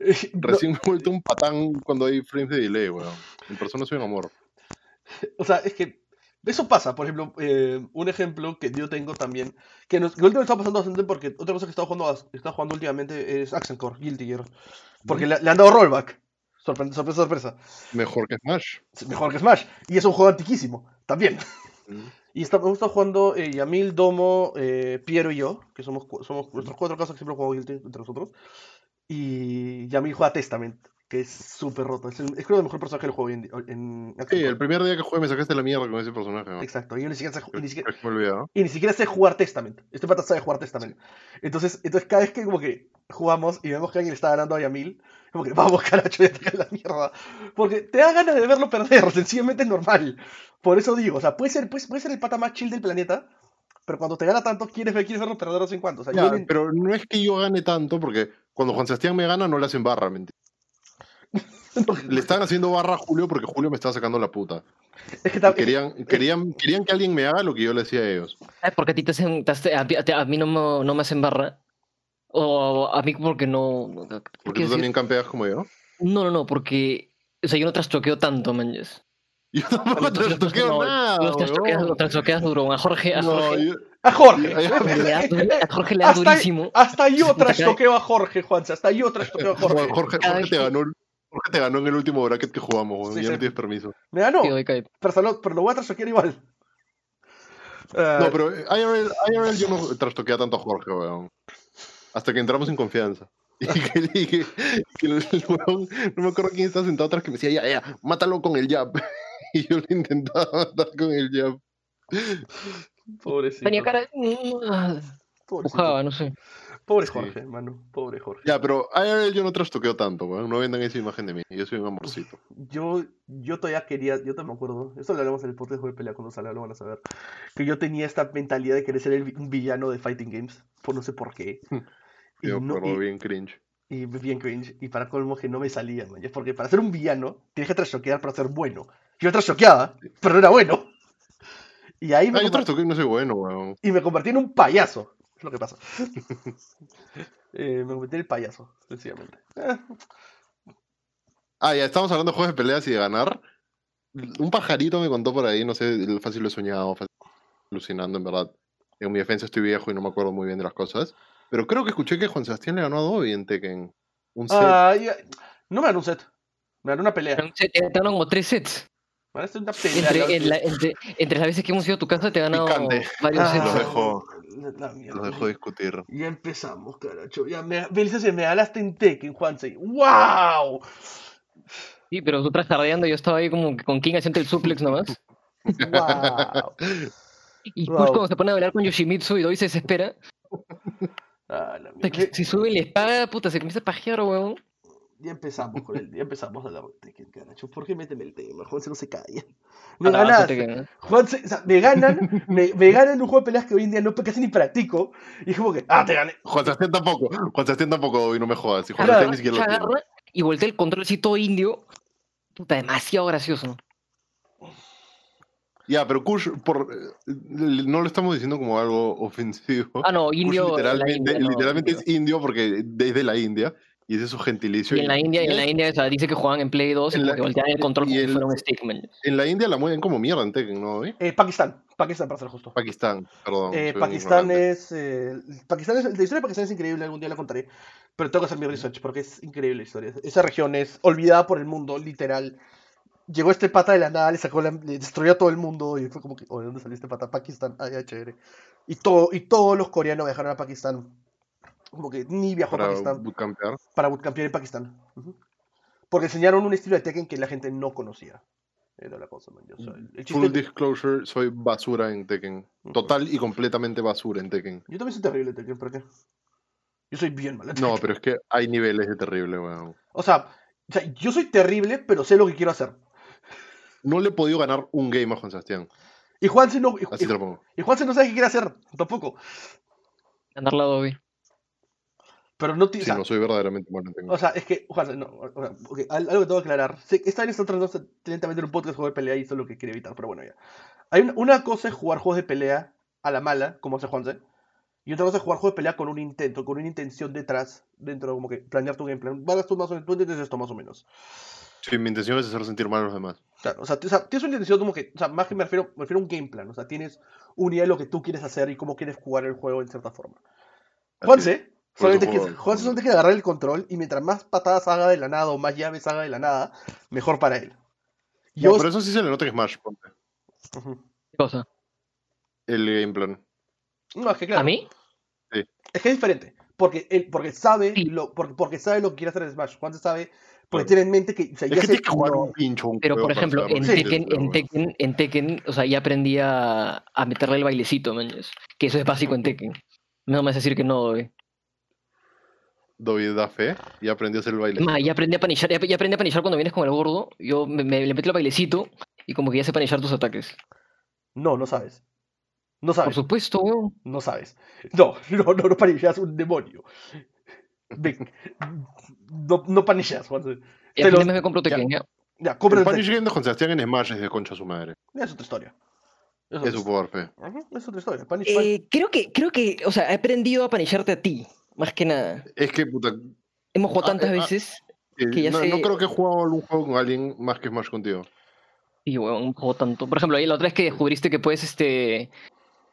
no- Recién me he vuelto un patán cuando hay frames de delay, weón. En persona soy un amor. O sea, es que eso pasa. Por ejemplo, eh, un ejemplo que yo tengo también, que nos, que últimamente está pasando bastante porque otra cosa que estado jugando, estado jugando últimamente es Accent Guilty Gear. Porque le, le han dado rollback. Sorpre- sorpresa, sorpresa. Mejor que Smash. Mejor que Smash. Y es un juego antiquísimo, también. Mm. Y está, hemos estado jugando eh, Yamil, Domo, eh, Piero y yo, que somos, somos nuestros cuatro casos que siempre jugamos Guilty entre nosotros. Y Yamil juega Testament, que es súper roto. Es, el- es creo el mejor personaje del juego hoy en, en Sí, el primer día que jugué me sacaste la mierda con ese personaje, weón. Exacto, y yo ni siquiera, sé, y ni siquiera, me ¿no? y ni siquiera sé jugar Testament. Este pata sabe jugar Testament. Entonces, entonces cada vez que como que jugamos y vemos que alguien está ganando a Yamil, como que vamos, caracho, ya te la mierda. Porque te da ganas de verlo perder, sencillamente es normal. Por eso digo, o sea, puede ser, puede, puede ser el pata más chill del planeta, pero cuando te gana tanto, quieres, ver- quieres verlo perder de vez en cuando. O sea, Ya, yo no- pero no es que yo gane tanto, porque cuando Juan Sebastián me gana no le hacen barra, mentira. Le estaban haciendo barra a Julio porque Julio me estaba sacando la puta. es que Y tam- querían, querían, querían que alguien me haga lo que yo le decía a ellos. ¿Sabes por qué a ti te hacen, te hace- a, mí no me, no me hacen barra? O a mí porque no... ¿qué Porque tú decir? también campeas como yo. No, no, no, porque... O sea, yo no trastoqueo tanto, manches. Yo tampoco te toqueo nada. Los trastoqueas, duro. A Jorge, a No, Jorge, yo- a Jorge. Le da duro- a Jorge le da Hasta, durísimo. hasta yo trastoqueo a Jorge, Juanse. Hasta yo trastoqueo a Jorge. Jorge, te ganó, Jorge te ganó en el último bracket que jugamos, Sí, ya sí. no tienes permiso. Me ganó, pero, solo- pero lo voy a trastoquear igual. Ah, No, pero eh, IRL, IRL yo no trastoquea tanto a Jorge, weón. Hasta que entramos en confianza. Y que, y que- y que el, el weón, no me acuerdo quién estaba sentado atrás que me decía, ya, ya, mátalo con el jab. Y yo le intentaba matar con el jab. Pobrecito. Tenía cara... Pobrecito. Pujaba, no sé. Pobre Sí. Jorge, hermano. Pobre Jorge. Ya, pero IRL yo no trastoqueo tanto, weón. No vendan esa imagen de mí. Yo soy un amorcito. Yo, yo todavía quería, yo todavía me acuerdo, eso lo hablamos en el podcast de pelea cuando salga, lo van a saber, que yo tenía esta mentalidad de querer ser el, un villano de Fighting Games, por no sé por qué. Y, Yo me no- acuerdo y- bien cringe. y bien cringe, y para colmo que no me salía, man, porque para ser un villano tienes que trashoquear para ser bueno. Yo trashoqueaba, pero no era bueno. Y ahí me, Ah, yo conver- trastoqueo y no soy bueno, weón. y me convertí en un payaso, es lo que pasa. Eh, me convertí en el payaso, sencillamente. Eh, Ah, ya, estamos hablando de juegos de peleas y de ganar. Un pajarito me contó por ahí, no sé, fácil lo he soñado, fácil alucinando, en verdad. En mi defensa estoy viejo y no me acuerdo muy bien de las cosas. Pero creo que escuché que Juan Sebastián le ganó a Dobby en Tekken. Un set. ah, ya- no me ganó un set, me ganó una pelea. Pero se- Te ganaron como tres sets. Una Entre, en la- entre, entre las veces que hemos ido a tu casa te he ganado Picante. varios Ah. Los dejo-. Los dejo discutir. Ya empezamos, caracho. Ya me, me dice, me ganaste en Tekken, Juanse. ¡Wow! Sí, pero tú trastardeando, yo estaba ahí como que con King haciendo el suplex nomás. ¡Wow! Y Wow. cuando se pone a bailar con Yoshimitsu y Doi se desespera, Ah, la o sea, mierda. que si sube la espada, puta, se comienza a pajear, weón. Ya empezamos con el, ya empezamos a hablar de Tekken, caracho. ¿Por qué méteme el tema? Juanse no se calla. Me no, ganaste. sí te- Juanse, o sea, me ganan, me, me ganan un juego de peleas que hoy en día no casi ni practico. Y es como que, ah, te gané. Juan Sebastián tampoco. Juan Sebastián tampoco, Dobby, no me jodas. Y Juan Claro, ni siquiera lo tiene. y voltea el control así todo indio. Puta, demasiado gracioso. Ya, pero Kush, por, eh, no lo estamos diciendo como algo ofensivo. Ah, no, Kush indio. la literalmente, India, no, literalmente indio. es indio porque desde la India y ese es su gentilicio. Y en la India, en la India o sea, dice que juegan en Play 2 y En la- que voltean el control y como si el- fuera un stick, man. En la India la mueven como mierda en Tekken, ¿no? Eh, Pakistán, Pakistán para ser justo. Pakistán, perdón. Eh, Pakistán es, eh, Pakistán es. La historia de Pakistán es increíble, algún día la contaré. Pero tengo que hacer mi research porque es increíble la historia. Esa región es olvidada por el mundo, literal. Llegó este pata de la nada, le sacó la, le destruyó a todo el mundo y fue como que, ¿de dónde salió este pata? Pakistán, ah, ya, chévere. Y, todo, y todos los coreanos viajaron a Pakistán. Como que ni viajó a para Pakistán bootcampear. para bootcampear en Pakistán. Porque enseñaron un estilo de Tekken que la gente no conocía. Era la cosa, man. El- Full disclosure, soy basura en Tekken. Total y completamente basura en Tekken. Yo también soy terrible en Tekken, ¿por qué? Yo soy bien mal en No, pero es que hay niveles de terrible, weón. O sea, o sea, yo soy terrible, pero sé lo que quiero hacer. No le he podido ganar un game a Juan Sebastián. Y Juanse no, y, Así te lo pongo. y Juanse no sabe qué quiere hacer, tampoco. Ganar la Dobby. Pero no tiene. Sí, no soy verdaderamente en Tekken. O sea, es que, Juanse, no. o sea, ok, al- algo que tengo que aclarar. Que esta vez está tratando lentamente en un podcast de juego de pelea y eso es lo que quiere evitar, pero bueno, ya. Hay una, una cosa es jugar juegos de pelea a la mala, como hace Juanse. Y otra cosa es jugar juegos de pelea con un intento, con una intención detrás, dentro de como que planear tu gameplay. Vagas tú más o menos, tú entiendes esto más o menos. Sí, mi intención es hacer sentir mal a los demás. Claro, o sea, o sea, tienes una intención como que, o sea, más que me refiero, me refiero a un game plan, o sea, tienes una idea de lo que tú quieres hacer y cómo quieres jugar el juego en cierta forma. Juanse, solamente eso quiere, juego- Juanse solamente quiere agarrar el control y mientras más patadas haga de la nada o más llaves haga de la nada, mejor para él. No, Yo, pero eso sí se le nota en Smash, ponte. ¿Qué cosa? El game plan. No, es que claro, ¿A mí? es que es diferente, porque él, porque sabe Sí. lo, porque, porque sabe lo que quiere hacer en Smash. Juanse sabe, porque Claro. tiene en mente que, o sea, Es ya que que jugar un pincho. un Pero por ejemplo, en que Tekken, en. Tekken, en Tekken, o sea, ya aprendí a, a meterle el bailecito, mañas. Que eso es básico en Tekken. No me vas a decir que no, Dobby. Dobby da fe y aprendió a hacer el baile. Ma, ya aprendí a panishar, ya, ya aprendí a panishar cuando vienes con el gordo. Yo me, me- le meto el bailecito y como que ya sé panishar tus ataques. no, no sabes. No Por sabes. supuesto, weón. No sabes. No, no, no, no panillas un demonio. Ven, No, no panillas, Juanse. Y Te al lo- final me compro Tekken, ya. Ya, Game de Juan Sebastián en Smash es de concha su madre. Es otra historia. Es puedo dar fe. Es otra historia. Punish- Eh, creo que, creo que, o sea, he aprendido a panisharte a ti, más que nada. Es que, puta. Hemos jugado Ah, tantas eh, ah. veces eh, Que ya no, sé- no creo que he jugado algún juego con alguien más que Smash contigo. y, weón, jugado tanto. Por ejemplo, ahí la otra vez que descubriste que puedes, este,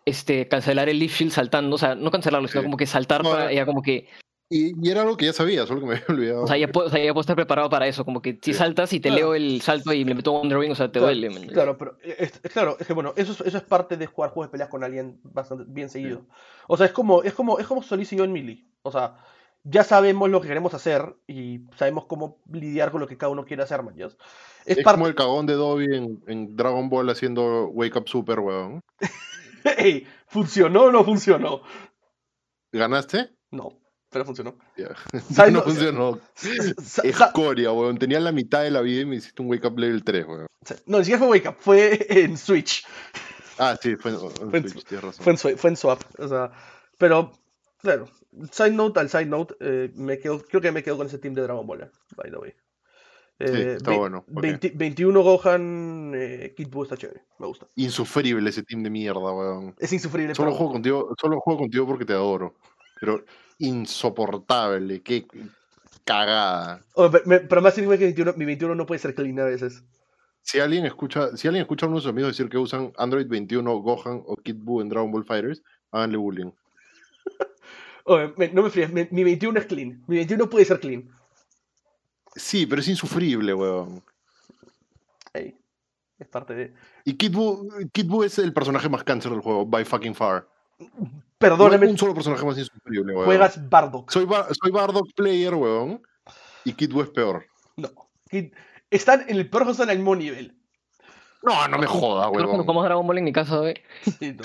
este, cancelar el Leaf Shield saltando, o sea, no cancelarlo, sino Sí. como que saltar No, para, eh. ya como que, Y, y era algo que ya sabía, solo que me había olvidado. o sea, ya puedo, o sea, ya puedo estar preparado para eso, como que si Sí. saltas y te Claro. leo el salto y le meto Wonder Wing, o sea, te Claro, duele, man. Claro, pero es, es- claro, es que bueno, eso es, eso es parte de jugar juegos de peleas con alguien bastante bien seguido. O sea, es como, es como, es como Solís y yo en Melee. O sea, ya sabemos lo que queremos hacer y sabemos cómo lidiar con lo que cada uno quiere hacer, man. ¿ya? Es, es parte. como el cagón de Dobby en, en Dragon Ball haciendo Wake Up Super, weón. Ey, ¿Funcionó o no funcionó? ¿Ganaste? No, pero funcionó. ¿Sabes no funcionó. Escoria, weón. Tenía la mitad de la vida y me hiciste un Wake Up Level 3, weón. No, ni siquiera fue Wake Up, fue en Switch. Ah, sí, fue en, en Fue en- Switch, tienes razón. Fue en, Swa- fue en Swap. O sea, pero, claro, side note al side note, eh, me quedo, creo que me quedo con ese team de Dragon Ball, eh, by the way. Eh, está bueno, ok. 20 21 Gohan, eh, Kid Buu está chévere, me gusta. Insufrible ese team de mierda, weón. Es insufrible. Solo pero- juego contigo, solo juego contigo porque te adoro. Pero insoportable, qué cagada. Oh, me- pero más sirve que 21, mi 21 no puede ser clean a veces. Si alguien escucha, si alguien escucha a unos amigos decir que usan Android 21, Gohan o Kid Buu en Dragon Ball Fighters, háganle bullying. Oh, me- no me fríes, mi, mi 21 es clean. Mi 21 puede ser clean. Sí, pero es insufrible, weón. Es parte de. Y Kid Buu, Kid Buu es el personaje más cáncer del juego, by fucking far. No Perdóname, un solo personaje más insufrible, weón. juegas Bardock. Soy, Bar- soy Bardock player, weón. Y Kid es peor. No. Kid- están en el peor están al mismo nivel. No, no me jodas, Creo que nos weón. jugamos Dragon Ball en mi casa, güey. Sí, no.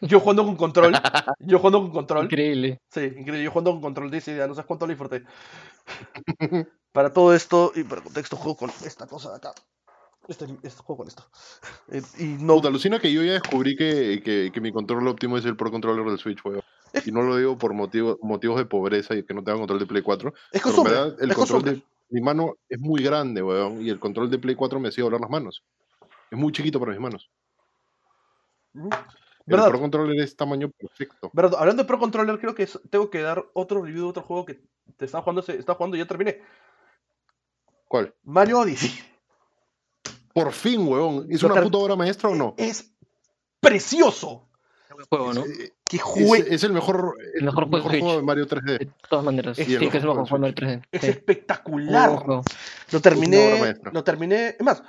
Yo jugando con control. Yo jugando con control. Increíble. Sí, increíble. Yo jugando con control de esa idea, no sabes cuánto lo disfruté. Para todo esto, y para contexto, juego con esta cosa de acá. Este, este juego con esto. Eh, y no. Puta, alucina que yo ya descubrí que, que, que mi control óptimo es el Pro Controller del Switch, weón. Y no lo digo por motivo, motivos de pobreza y que no tenga control de Play 4. Es costumbre. verdad, el es control de mi mano es muy grande, weón. Y el control de Play 4 me hacía doblar las manos. Es muy chiquito para mis manos. Ujú. El. Pro Controller es tamaño perfecto. ¿Verdad? Hablando de Pro Controller, creo que tengo que dar otro review de otro juego que te estaba jugando, se- estaba jugando y ya terminé. ¿Cuál? Mario Odyssey. Por fin, weón. ¿Es Lo una puta obra maestra o no? Es precioso. Juego, ¿no? Es, Que es- juegue. es el mejor, el mejor mejor, juego de juego de. Mario 3D. De todas maneras. Es Sí, que- que es el mejor juego del 3D. Es Sí. espectacular. Juego. Lo terminé. Lo terminé. Es más,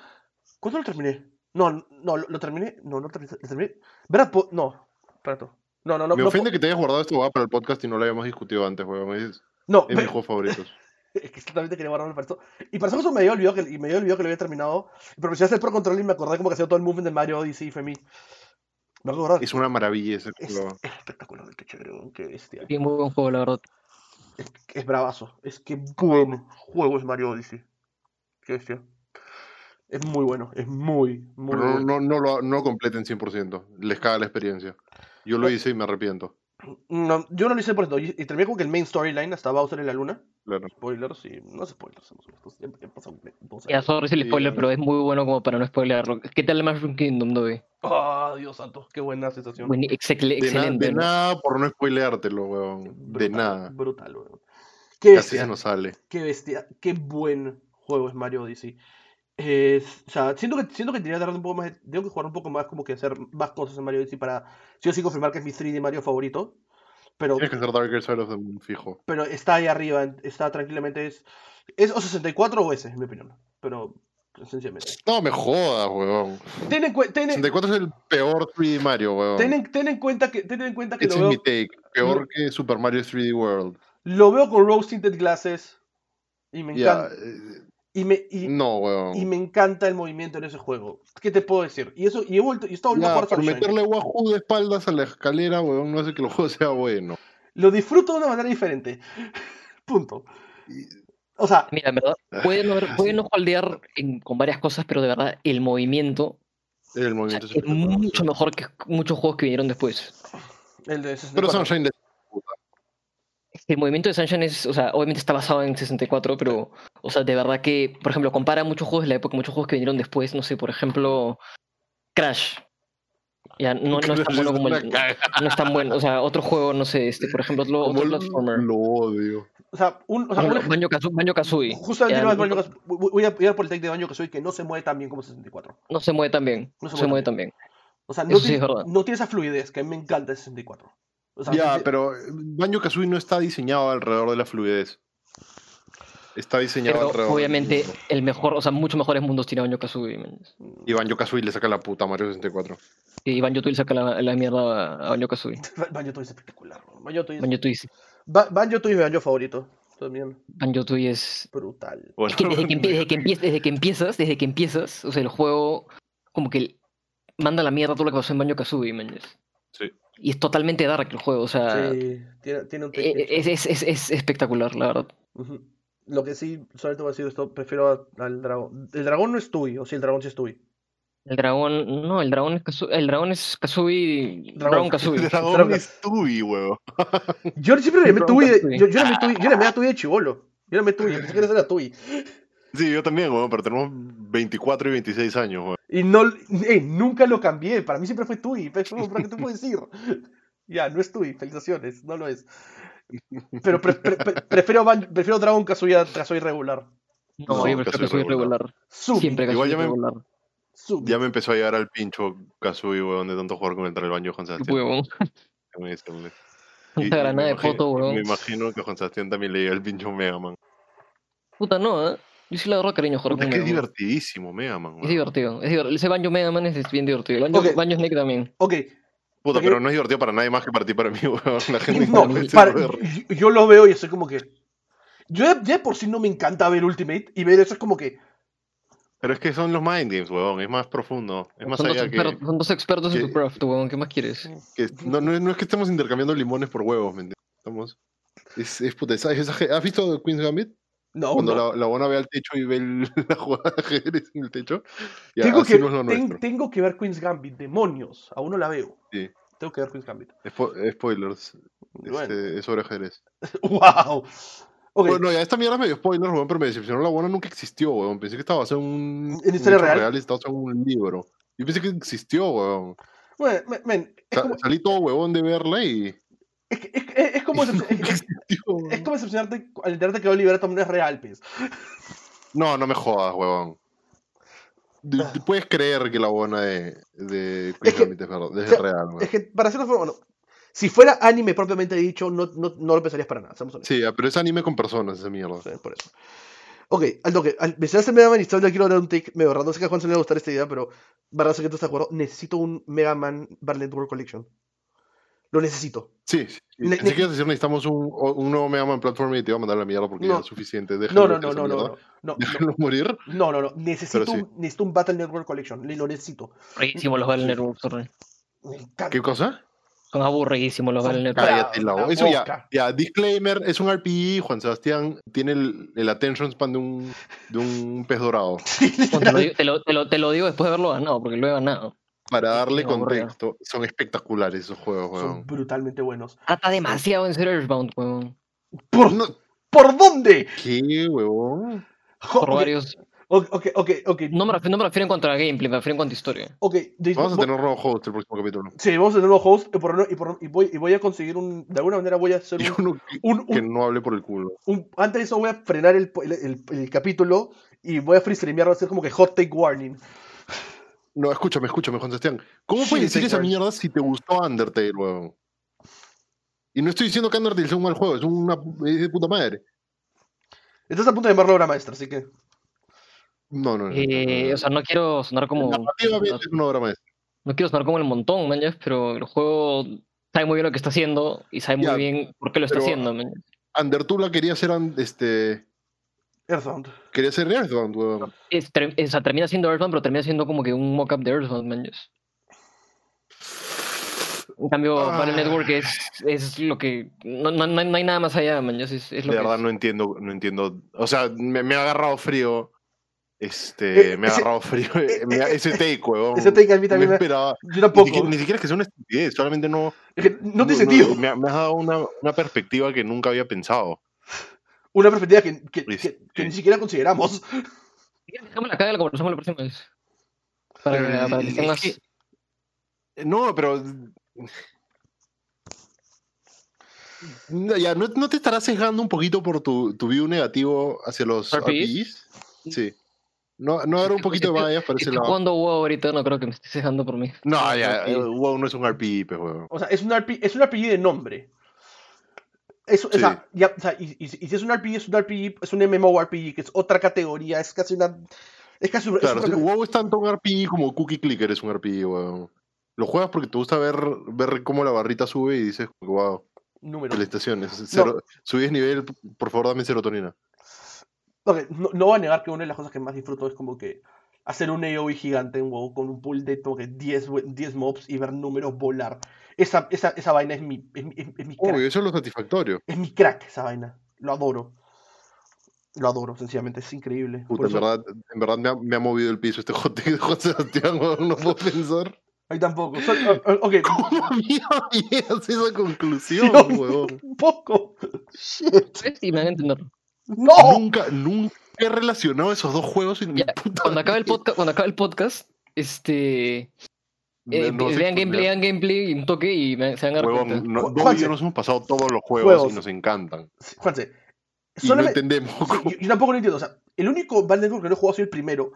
¿cuándo lo terminé? No, no, lo, lo terminé. No, no terminé. Lo terminé. ¿Verdad? Po- No, espérate. No, no, no. me no, ofende que te hayas guardado esto para el podcast y no lo hayamos discutido antes, weón. Es, No, es mis juegos favoritos. Es que exactamente quería guardarlo para esto. Y para eso me había olvidado que, y me había olvidado que lo había terminado. Pero empecé a hacer Pro Control y me acordé como que hacía todo el movement de Mario Odyssey y mí. Me acordé. Es una maravilla ese Es, juego. es espectacular, qué chévere, qué bestia. Y muy buen juego, la verdad. Es, es bravazo. Es que buen juego es Mario Odyssey. Qué bestia. Es muy bueno, es muy, muy Pero no, bueno. no, no lo, no lo completen 100%. Les caga la experiencia. Yo lo hice y me arrepiento. No, yo no lo hice por esto. Y, terminé como que el main storyline hasta Bowser en la luna. Claro. Spoilers y no spoilers. somos honestos, Ya, años. sorry si el spoiler, pero es muy bueno como para no spoilearlo. ¿Qué tal el Mushroom Kingdom, Dove? Ah, Dios santo, qué buena sensación. Buen- excel- De, na- excelente. de ¿no? nada por no spoileártelo, weón. De Brutal, nada. Brutal, weón. Qué Casi bestia, se nos sale. qué bestia, qué buen juego es Mario Odyssey. Es- o sea, siento que, siento que tenía que un poco más, tengo que jugar un poco más, como que hacer más cosas en Mario Odyssey para, sí o sí, confirmar que es mi 3D Mario favorito. Pero, Tienes que hacer Darker Side of the Moon fijo. pero está ahí arriba, está tranquilamente, es, es o 64 o ese, en mi opinión. Pero, sencillamente. No me jodas, weón. Ten en, ten en- 64 es el peor 3D Mario, weón. ten en- ten en cuenta que, ten en cuenta que lo es mi veo, take. Peor que Super Mario 3D World. lo veo con Rose Tinted Glasses y me encanta. eh, Y me, y, No, weón. Y me encanta el movimiento en ese juego. ¿Qué te puedo decir? Y eso, y he vuelto, y he estado volviendo a Ya, jugar por meterle Wahoo de espaldas a la escalera, weón, no hace que el juego sea bueno. Lo disfruto de una manera diferente. Punto. O sea, Mira, en verdad, puede no, haber- puede no holdear en- con varias cosas, pero de verdad el movimiento El o sea, movimiento es mucho mejor que muchos juegos que vinieron después. el de Pero 64. Sunshine El movimiento de Sunshine es, o sea, obviamente está basado en 64, pero, o sea, de verdad que, por ejemplo, compara muchos juegos de la época, muchos juegos que vinieron después, no sé, por ejemplo, Crash. Ya, no, no es tan bueno como el, no es tan bueno, o sea, otro juego, no sé, este, por ejemplo, otro, otro lo, platformer. lo odio. O sea, un, o sea, un- Banjo Kazooie. Banjo Kazooie. justamente no Banjo Kazooie. Voy a ir por el take de Banjo Kazooie que no se mueve tan bien como 64. No se mueve tan bien. No se se, mueve mueve tan tan bien. O sea, no, sí tiene, no esa fluidez que a mí me encanta el 64. O sea, Ya, pero Banjo Kazooie no está diseñado alrededor de la fluidez. Está diseñado Pero alrededor. obviamente el mejor, o sea, muchos mejores mundos tiene Banjo Kazooie. Y Banjo Kazooie le saca la puta a Mario 64. Y Banjo Tooie saca la, la mierda a Banjo Kazooie. Banjo Tooie es espectacular. bro. Banjo Tooie es, Banjo Tooie, Banjo Tooie es mi Banjo favorito. También. Banjo Tooie es. Brutal. Bueno, Es que desde que, empie- desde, que empiezas, desde que empiezas, desde que empiezas, o sea, el juego como que manda la mierda todo lo que pasó en Banjo Kazooie, man. Sí. Y es totalmente dark el juego, o sea, Sí, tiene, tiene un e- take. es, es, es, es espectacular, la verdad. Lo que sí, solamente voy a decir esto, prefiero al dragón. El dragón no es Tui, o sí, el dragón sí es Tui. El dragón, no, el dragón es Kazooie, el dragón es Kazooie, Dragón. Dragón Kazooie. El dragón Dragón. es Tui, weón. Yo siempre le Dragón Tui, yo, yo le llamé a Tui de chivolo. Yo le llamé Tui, pensé que era Tui. Sí, yo también, weón, pero tenemos 24 y 26 años, weón. Y no, ey, nunca lo cambié, para mí siempre fue Tui, pero ¿para qué te puedo decir? Ya, no es Tui, felicitaciones, no lo es. Pero pre- pre- pre- prefiero, prefiero Dragon Kazooie a Kazooie regular. No, No, yo prefiero Kazooie regular. regular. Siempre Igual Kazooie ya me- regular. Ya me empezó a llegar al pincho Kazooie, weón, de tanto jugar con el el baño Juan Sebastián. Huevón. Me me- y granada me de imagino- foto, Me weón. imagino que a Juan Sebastián también le llega el pincho Mega Man. Puta, no, ¿eh? Yo sí le agarro cariño a jugar con es que es divertidísimo Mega Man, Es weón. divertido. Es divertido. Ese Banjo Mega Man es bien divertido. El Banjo, Ok. Banjo Snake también. Ok, Puta, porque- pero no es divertido para nadie más que para ti para mí, weón. La gente no, para- yo, yo lo veo y estoy como que... Yo ya, por sí no me encanta ver Ultimate y ver eso es como que... Pero es que son los mind games, weón. Es más profundo. Es más Son dos, allá que, expertos, son dos expertos en que- su craft, weón. ¿Qué más quieres? que- no, no, es- no es que estemos intercambiando limones por huevos, ¿me entiendes? Estamos... Es, es puta, ¿Has visto Queen's Gambit? No, Cuando no. la, la buena ve al techo y ve el- la jugada de ajedrez en el techo. Ya, tengo, que, no ten- tengo que ver Queen's Gambit, demonios. Aún no la veo. Sí. Tengo que ver Queen's Gambit. Spo- spoilers. Bueno. Este, es sobre ajedrez. ¡Wow! Ok, Bueno, ya esta mierda es medio spoiler, weón, pero me decepcionó. La buena nunca existió, weón. Pensé que estaba en un. ¿En historia real? y estaba en un libro. Yo pensé que existió, weón. bueno, men, Sa- como, Salí todo huevón de verla y. es, que- es- es como es- como decepcionarte al enterarte que Oliver Atom no es real, pues. No, no me jodas, huevón. Ah. Puedes creer que la buena de, de Es que- es, verdad, es o sea, real, weón. Es que para hacerlo bueno, si fuera anime propiamente dicho, no, no, no lo pensarías para nada, seamos honestos. Sí, ah, pero es anime con personas, esa mierda. Sí, por eso. Ok, al toque, al mencionaste Mega Man y le quiero dar un take medio raro. No sé que a Juan se le va a gustar esta idea, pero verdad sé que tú estás de acuerdo. Necesito un Mega Man Battle Network Collection. Lo necesito. Sí, sí. Ne- ibas a decir necesitamos un, un nuevo Mega Man Platform y te iba a mandar la mierda porque No. ya es suficiente. No, Déjenlo no, no, no, no, no, no, Déjenlo morir. no, no, no. Necesito, sí. un, necesito un Battle Network Collection. Lo necesito. Aburridísimos los Battle Network, sorry. ¿Qué cosa? Son aburridísimos los Battle Network. Cállate la. Eso ya, ya, disclaimer, es un RPG, Juan Sebastián tiene el, el attention span de un, de un pez dorado. Sí, Te lo, digo, te, lo, te lo- te lo digo después de haberlo ganado, porque lo he ganado. Para darle aburrido. contexto, son espectaculares esos juegos, Son weón. brutalmente buenos. Trata demasiado en ser Earthbound, weón. ¿Por, No, ¿por dónde? ¿Qué, huevón? Jo- Por ok, varios. Ok, ok, ok. ok, No me, refiero, no me refiero en cuanto a gameplay, me refiero en cuanto a historia. ok, de- Vamos a tener nuevos juegos el próximo capítulo. Sí, vamos a tener un nuevo host y, por, y, por- y voy, y voy a conseguir un. De alguna manera voy a hacer un. uno que, un- que un- no hable por el culo. un- antes de eso voy a frenar el, el, el- el capítulo y voy a free streamear, va a ser como que hot take warning. No, escúchame, escúchame, Juan Sebastián. ¿Cómo puedes decir esa mierda si te gustó Undertale, weón? Y no estoy diciendo que Undertale sea un mal juego, es una es de puta madre. Estás a punto de llamarlo obra maestra, así que. No, no, no. no, Eh, no, no. o sea, no quiero sonar como. Narrativamente es una obra maestra. No quiero sonar como el montón, man, pero el juego sabe muy bien lo que está haciendo y sabe muy Ya, bien por qué lo está haciendo, man. Undertula quería ser an- este Earthbound. quería ser Earthbound, weón. Es, ter- o sea, termina siendo Earthbound, pero termina siendo como que un mock-up de Earthbound, man. En cambio, Battle Ah. Network es, es lo que. No, no, no hay, nada más allá, man. Es, es lo De que verdad es. no entiendo, no entiendo. O sea, me, me ha agarrado frío. Este, Eh, me ha agarrado frío. eh, me ha- ese take, weón. Ese take a mí también me. esperaba. Yo Ni tampoco. siquiera, ni siquiera es que sea una estupidez, solamente no. Es que no tiene sentido. me, ha- me has dado una, una perspectiva que nunca había pensado. Una perspectiva que, que, que- que ni siquiera consideramos. Déjame la caga la conversamos la próxima vez. Para, Eh, para que es No, pero. No, Ya, ¿no, no te estarás sesgando un poquito por tu, tu view negativo hacia los RPGs? RPGs? Sí. No, no habrá un poquito de bias para ese lado. jugando WoW ahorita, no creo que me esté cejando por mí. No, ya, WoW no es un RPG, weón. O sea, es un RPG, es un RPG de nombre. Es, o Sí. sea, ya, o sea, y, y- y si es un RPG, es un RPG, es un MMORPG, que es otra categoría, es casi una. Es casi un- es Claro, una- WoW es tanto un RPG como Cookie Clicker es un RPG, weón. Lo juegas porque te gusta ver, ver cómo la barrita sube y dices, wow, número. felicitaciones. Cero, Subís nivel, por favor dame serotonina. Ok, no, no voy a negar que una de las cosas que más disfruto es como que hacer un AoE gigante en WoW con un pool de como que 10, we- 10 mobs y ver números volar. Esa, esa, esa vaina es mi, es, mi- es- es mi crack. Obvio, eso es lo satisfactorio. Es mi crack esa vaina. Lo adoro. Lo adoro, sencillamente. Es increíble. Puta, en eso- verdad, en verdad me ha, me ha movido el piso este jote de Juan Sebastián, no puedo pensar. Ahí tampoco. Sol- o- o- ok. ¿Cómo mierda llegas a esa conclusión, weón? Un poco. Shit. Sí, me van a entender. No. Nunca, nunca he relacionado esos dos juegos en mi Ya, puta Cuando acabe el vida. podcast, cuando acabe el podcast, este. Eh, no vean gameplay, explicar. vean gameplay y un toque y me- se van a dar Huevón, cuenta. no- Juanse. yo nos hemos pasado todos los juegos, Juegos. y nos encantan. Juanse. Y no entendemos. yo, yo tampoco lo entiendo. O sea, el único Network que no he jugado ha sido el primero.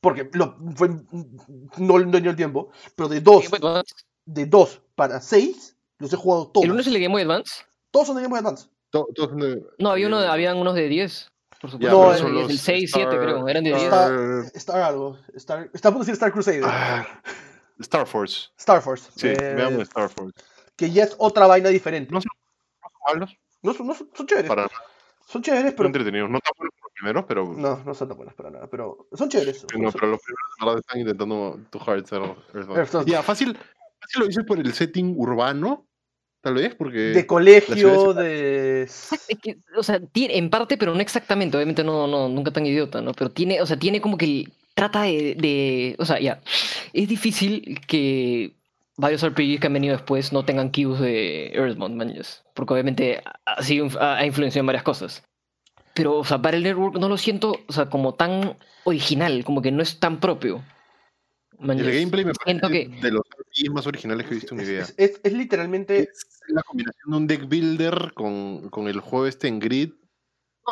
Porque lo, fue, no, no dio el tiempo. Pero de dos, de dos para seis, los he jugado todos. ¿El uno es el de Game Boy Advance? Todos son de Game Boy Advance. To- todos son de- No, había uno, habían unos de 10. Por ya, supuesto. No, pero el- son el, los el 6, 7 Star- creo. Eran de 10. Star- Star, Star algo. Star, está a punto de decir Star Crusader. Ah, Star Force. Star Force. Sí, eh, veamos Star Force. que ya es otra vaina diferente. No son malos, No, son- no son, son chéveres. para Son chéveres, son pero. entretenidos. No tan buenos como los primeros, pero, No, no son tan buenas para nada. Pero son chéveres. no, Son- pero los primeros de verdad están intentando tu hard ser Earthbound. Ya, fácil, fácil lo dices por el setting urbano, tal vez, porque de colegio, de. Que, o sea, tiene, en parte, pero no exactamente. Obviamente no, no, nunca tan idiota, ¿no? Pero tiene, o sea, tiene como que el- trata de, de- o sea, ya. Es difícil que varios RPGs que han venido después no tengan cues de Earthbound, man, yes, Porque obviamente ha, sido inf- ha, ha influenciado en varias cosas. Pero, o sea, Battle Network no lo siento, o sea, como tan original, como que no es tan propio. Man, el yes. gameplay me Siento parece que de los RPGs más originales que he visto en mi vida. es- es- es literalmente. Es la combinación de un deck builder con, con el juego este en grid.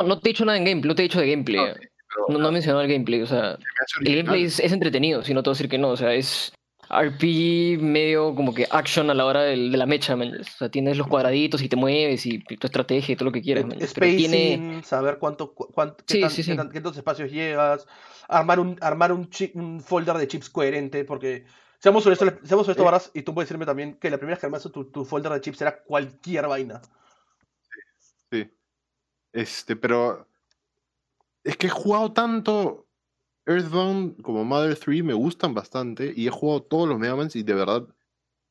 no, no te he dicho nada en gameplay, no te he dicho de gameplay. No, pero No, no he mencionado el gameplay, o sea, El gameplay es, es entretenido, si no te voy a decir que no. O sea, es RPG medio como que action a la hora del- de la mecha, man. O sea, tienes los cuadraditos y te mueves y tu estrategia y todo lo que quieras, man. Pero spacing, tiene. saber cuánto, cu- cuánto qué, Sí, tan- sí, qué sí. tan- qué tantos espacios llegas, armar un, armar un, chip- un folder de chips coherente, porque Seamos honestos, seamos honestos. Barras, y tú puedes decirme también que la primera vez que armaste tu, tu folder de chips era cualquier vaina. Sí. Este, pero. Es que he jugado tanto. Earthbound como Mother 3 me gustan bastante. Y he jugado todos los Mega Mans y de verdad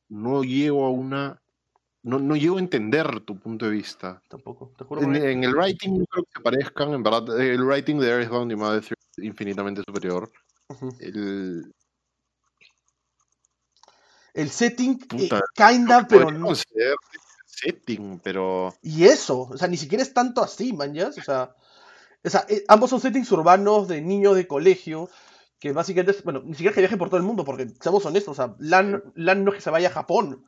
no llego a una. No, no llego a entender tu punto de vista. Tampoco, te juro. En, el writing no creo que se parezcan, en verdad. El writing de Earthbound y Mother 3 es infinitamente superior. El, El setting, eh, Puta, kinda, pero podría no. setting, pero. Y eso, o sea, ni siquiera es tanto así, man, ¿ya? O sea, o sea, eh, ambos son settings urbanos de niños de colegio, que básicamente, es- bueno, ni siquiera que viajen por todo el mundo, porque seamos honestos, o sea, LAN, LAN no es que se vaya a Japón,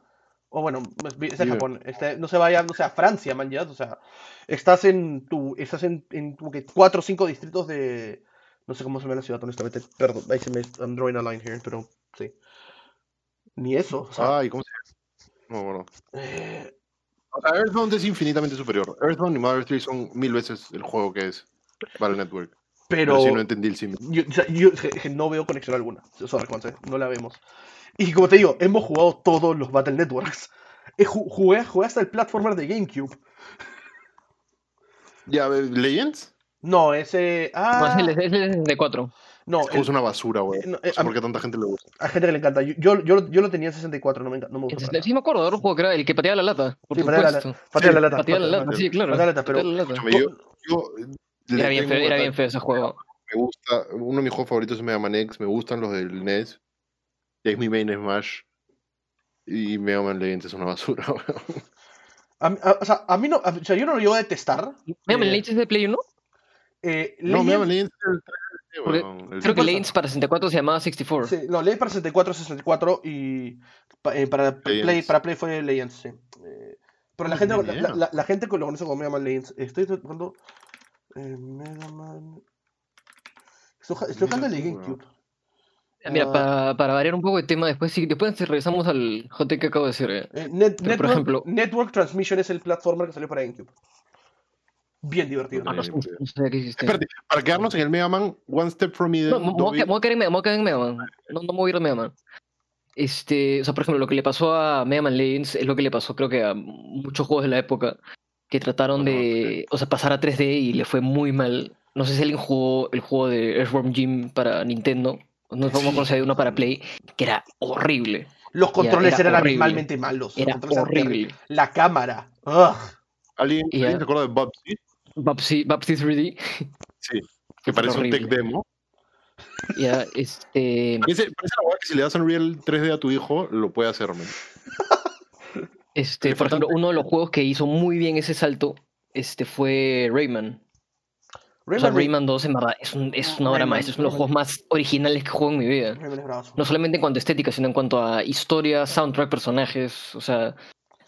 o bueno, es. Japón, este, no se vaya, no sé, a Francia, man, ¿ya? O sea, estás en tu, estás en, en como que cuatro o cinco distritos de, no sé cómo se llama la ciudad, honestamente, perdón, ahí se me, I'm drawing a line here, pero sí. Ni eso, o sea, Ay, ¿cómo se llama? No, bueno. eh, O sea, Earthbound es infinitamente superior. Earthbound y Mother 3 son mil veces el juego que es Battle Network. pero... Pero sí no entendí el sim. Yo, o sea, yo no veo conexión alguna. Sorry, Juanse, no la vemos. Y como te digo, hemos jugado todos los Battle Networks. Eh, ju- jugué, jugué hasta el platformer de GameCube. Ya, eh, ¿Legends? No, ese. No, Ah, es el, es el 64. no, Ese juego el- es una basura, güey. eh, no, No eh, por qué a tanta gente le gusta. a gente que le encanta. Yo, yo, yo, yo lo tenía en 64, no me, no me gusta. para Sí me acuerdo de un juego que era el que pateaba la lata. Por Sí, pateaba la. Patea la lata. Pateaba la lata, sí, claro. patea la lata, pero- Pateaba la lata. Escúchame, yo, yo Era bien feo, era bien feo ese juego. Me gusta, uno de mis juegos favoritos es Mega Man X, me gustan los del NES. Y es mi main Smash. Y Mega Man Legends es una basura, weón. A, a- o, sea, a mí no. a- o sea, yo no lo llevo a detestar. Mega Man Eh, Legends es de Play 1? Eh, No, Mega Man Legends- es el 3D, Porque weón. El Creo que? Legends para 64 se llamaba 64. Sí, no, Legends para 64 es 64 y eh, para, Play, para Play fue Legends, sí. Eh, pero la No gente, la, la- la gente que lo conoce como Mega Man Legends, estoy buscando eh, Mega Man... Estoy, estoy buscando el. GameCube. Mira, Ah. para, para variar un poco de tema, después sí, después regresamos al JT que acabo de decir. eh. Eh, Net- Pero, por Network, ejemplo- Network Transmission es el platformer que salió para GameCube. Bien divertido. Ah, no, no-. Espérate, para quedarnos en el Mega Man, One Step from Eden. No, me voy a quedar- a en Mega- me voy a quedar en Mega Man. No, no me voy a ir de Mega Man. Este, o sea, por ejemplo, lo que le pasó a Mega Man Legends es lo que le pasó, creo que a muchos juegos de la época que trataron de, o sea, pasar a 3D y le fue muy mal. No sé si alguien jugó el juego de Earthworm Jim para Nintendo. No sé cómo si hay uno para Play, que era horrible. Los controles era eran horrible. abismalmente malos. Los Era controles eran horrible. La cámara. ugh. ¿Alguien, Y ¿alguien se acuerda de Bubsy? Babsy, Babsy 3D. Sí. Que Fue parece un tech demo. Ya, este. Parece, parece la hueá que si le das Unreal 3D a tu hijo, lo puede hacer, man. Este, por ejemplo, uno de los juegos que hizo muy bien ese salto este, fue Rayman. O sea, Rayman, Rayman 2 en verdad es, un- es una obra maestra, es uno de los juegos más originales que juego en mi vida. No solamente en cuanto a estética, sino en cuanto a historia, soundtrack, personajes. O sea,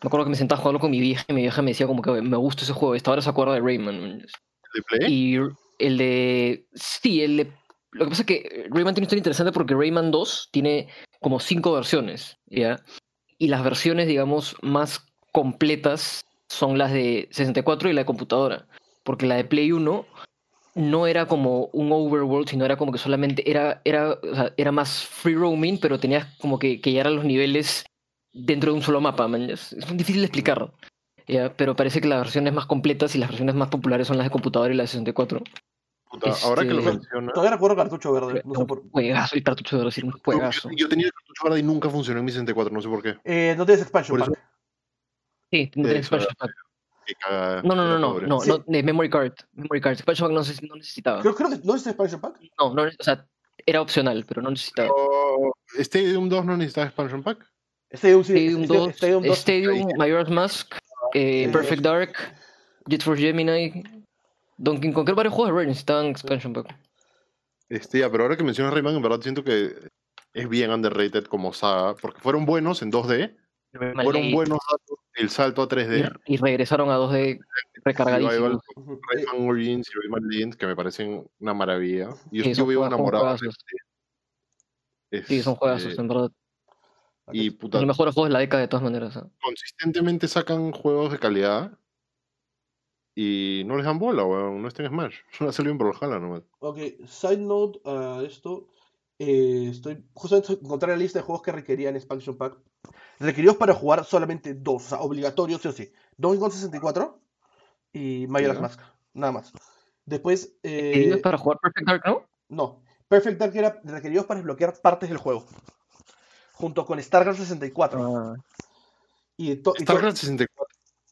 me acuerdo que me sentaba a jugarlo con mi vieja y mi vieja me decía como que me gusta ese juego. Esta hora se acuerda de Rayman. man. ¿De Play? Y el de. Sí, el de. Lo que pasa es que Rayman tiene una historia interesante porque Rayman 2 tiene como cinco versiones, ¿ya? Y las versiones, digamos, más completas son las de 64 y la de computadora. Porque la de Play 1 no era como un overworld, sino era como que solamente era, era, era más free roaming, pero tenías como que, que llegar los niveles dentro de un solo mapa. Es difícil de explicar. Pero parece que las versiones más completas y las versiones más populares son las de computadora y las de 64. Puta, ahora que lo este- mencionas. Todavía recuerdo cartucho verde. No sé un por... juegazo, el cartucho de decir un Yo, juegazo. yo tenía el cartucho verde y nunca funcionó en mi 64, no sé por qué. Eh, no tienes expansion Por eso- pack. Sí, no tienes Eso, expansion pack. Cagada, No, no, no, no, no, Sí. no, de memory card. Memory card. Expansion pack no, no necesitaba. Creo, creo que no es expansion pack. No, no, o sea, era opcional, pero no necesitaba. Pero, ¿Stadium 2 no necesitaba expansion pack? Stadium, sí, Stadium Stadium- 2, Stadium 2. Stadium, Majora's Mask, Eh, Perfect Dark, Jet for Gemini, Donkey Kong. Creo que varios juegos de Rare necesitaban expansion pack. Este, ya, pero ahora que mencionas Rayman, en verdad siento que es bien underrated como saga, porque fueron buenos en 2D, fueron buenos datos el salto a 3D, y, y regresaron a 2D recargadísimos. Eh, Rayman Origins y Rayman Legends, que me parecen una maravilla. Y yo, Sí, yo vivo enamorado. de este, Sí, son juegazos, en verdad. Y puta, Los mejores juegos de la década de todas maneras. ¿ah? consistentemente sacan juegos de calidad y no les dan bola, weón. No estén en Smash. No salió en Brawlhalla nomás. Ok, side note a esto. eh, estoy justamente encontré la lista de juegos que requerían expansion pack. Requeridos para jugar solamente dos, o sea, obligatorios sí o sí. Donkey Kong 64 y Majora's Ya. Mask, nada más. Después, ¿Queridos eh, para jugar Perfect Dark, no? no, Perfect Dark era requeridos para desbloquear partes del juego. Junto con StarCraft 64. Ah, Y, to- StarCraft 64.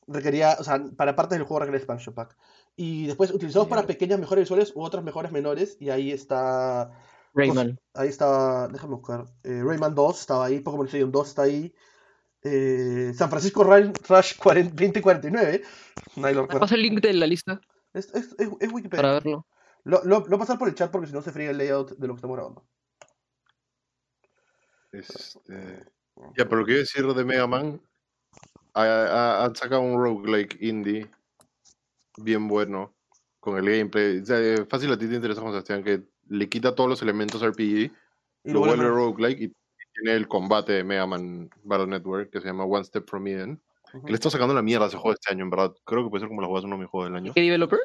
Requería, o sea, para partes del juego requería expansion pack. Y después utilizados para pequeñas mejoras visuales u otras mejoras menores. Y ahí está Rayman. Ahí estaba, déjame buscar. eh, Rayman 2 estaba ahí, Pokémon Stadium 2 está ahí. eh, San Francisco Rush 40 2049. Nadie lo ¿Me recuerda. pasa el link de la lista Es, es- es- es Wikipedia. para verlo? Lo, lo, lo voy a pasar por el chat porque si no se fría el layout de lo que estamos grabando. Este... Ya, pero lo que iba a decir de Mega Man, han sacado un roguelike indie bien bueno con el gameplay. O sea, eh, fácil a ti te interesa, Juan Sebastián, que le quita todos los elementos RPG, Y lo vuelve roguelike y tiene el combate de Mega Man Battle Network que se llama One Step From Eden. Le está sacando la mierda a ese juego este año, en verdad. Creo que puede ser como la jugadas uno de mis juegos del año. ¿Qué developer?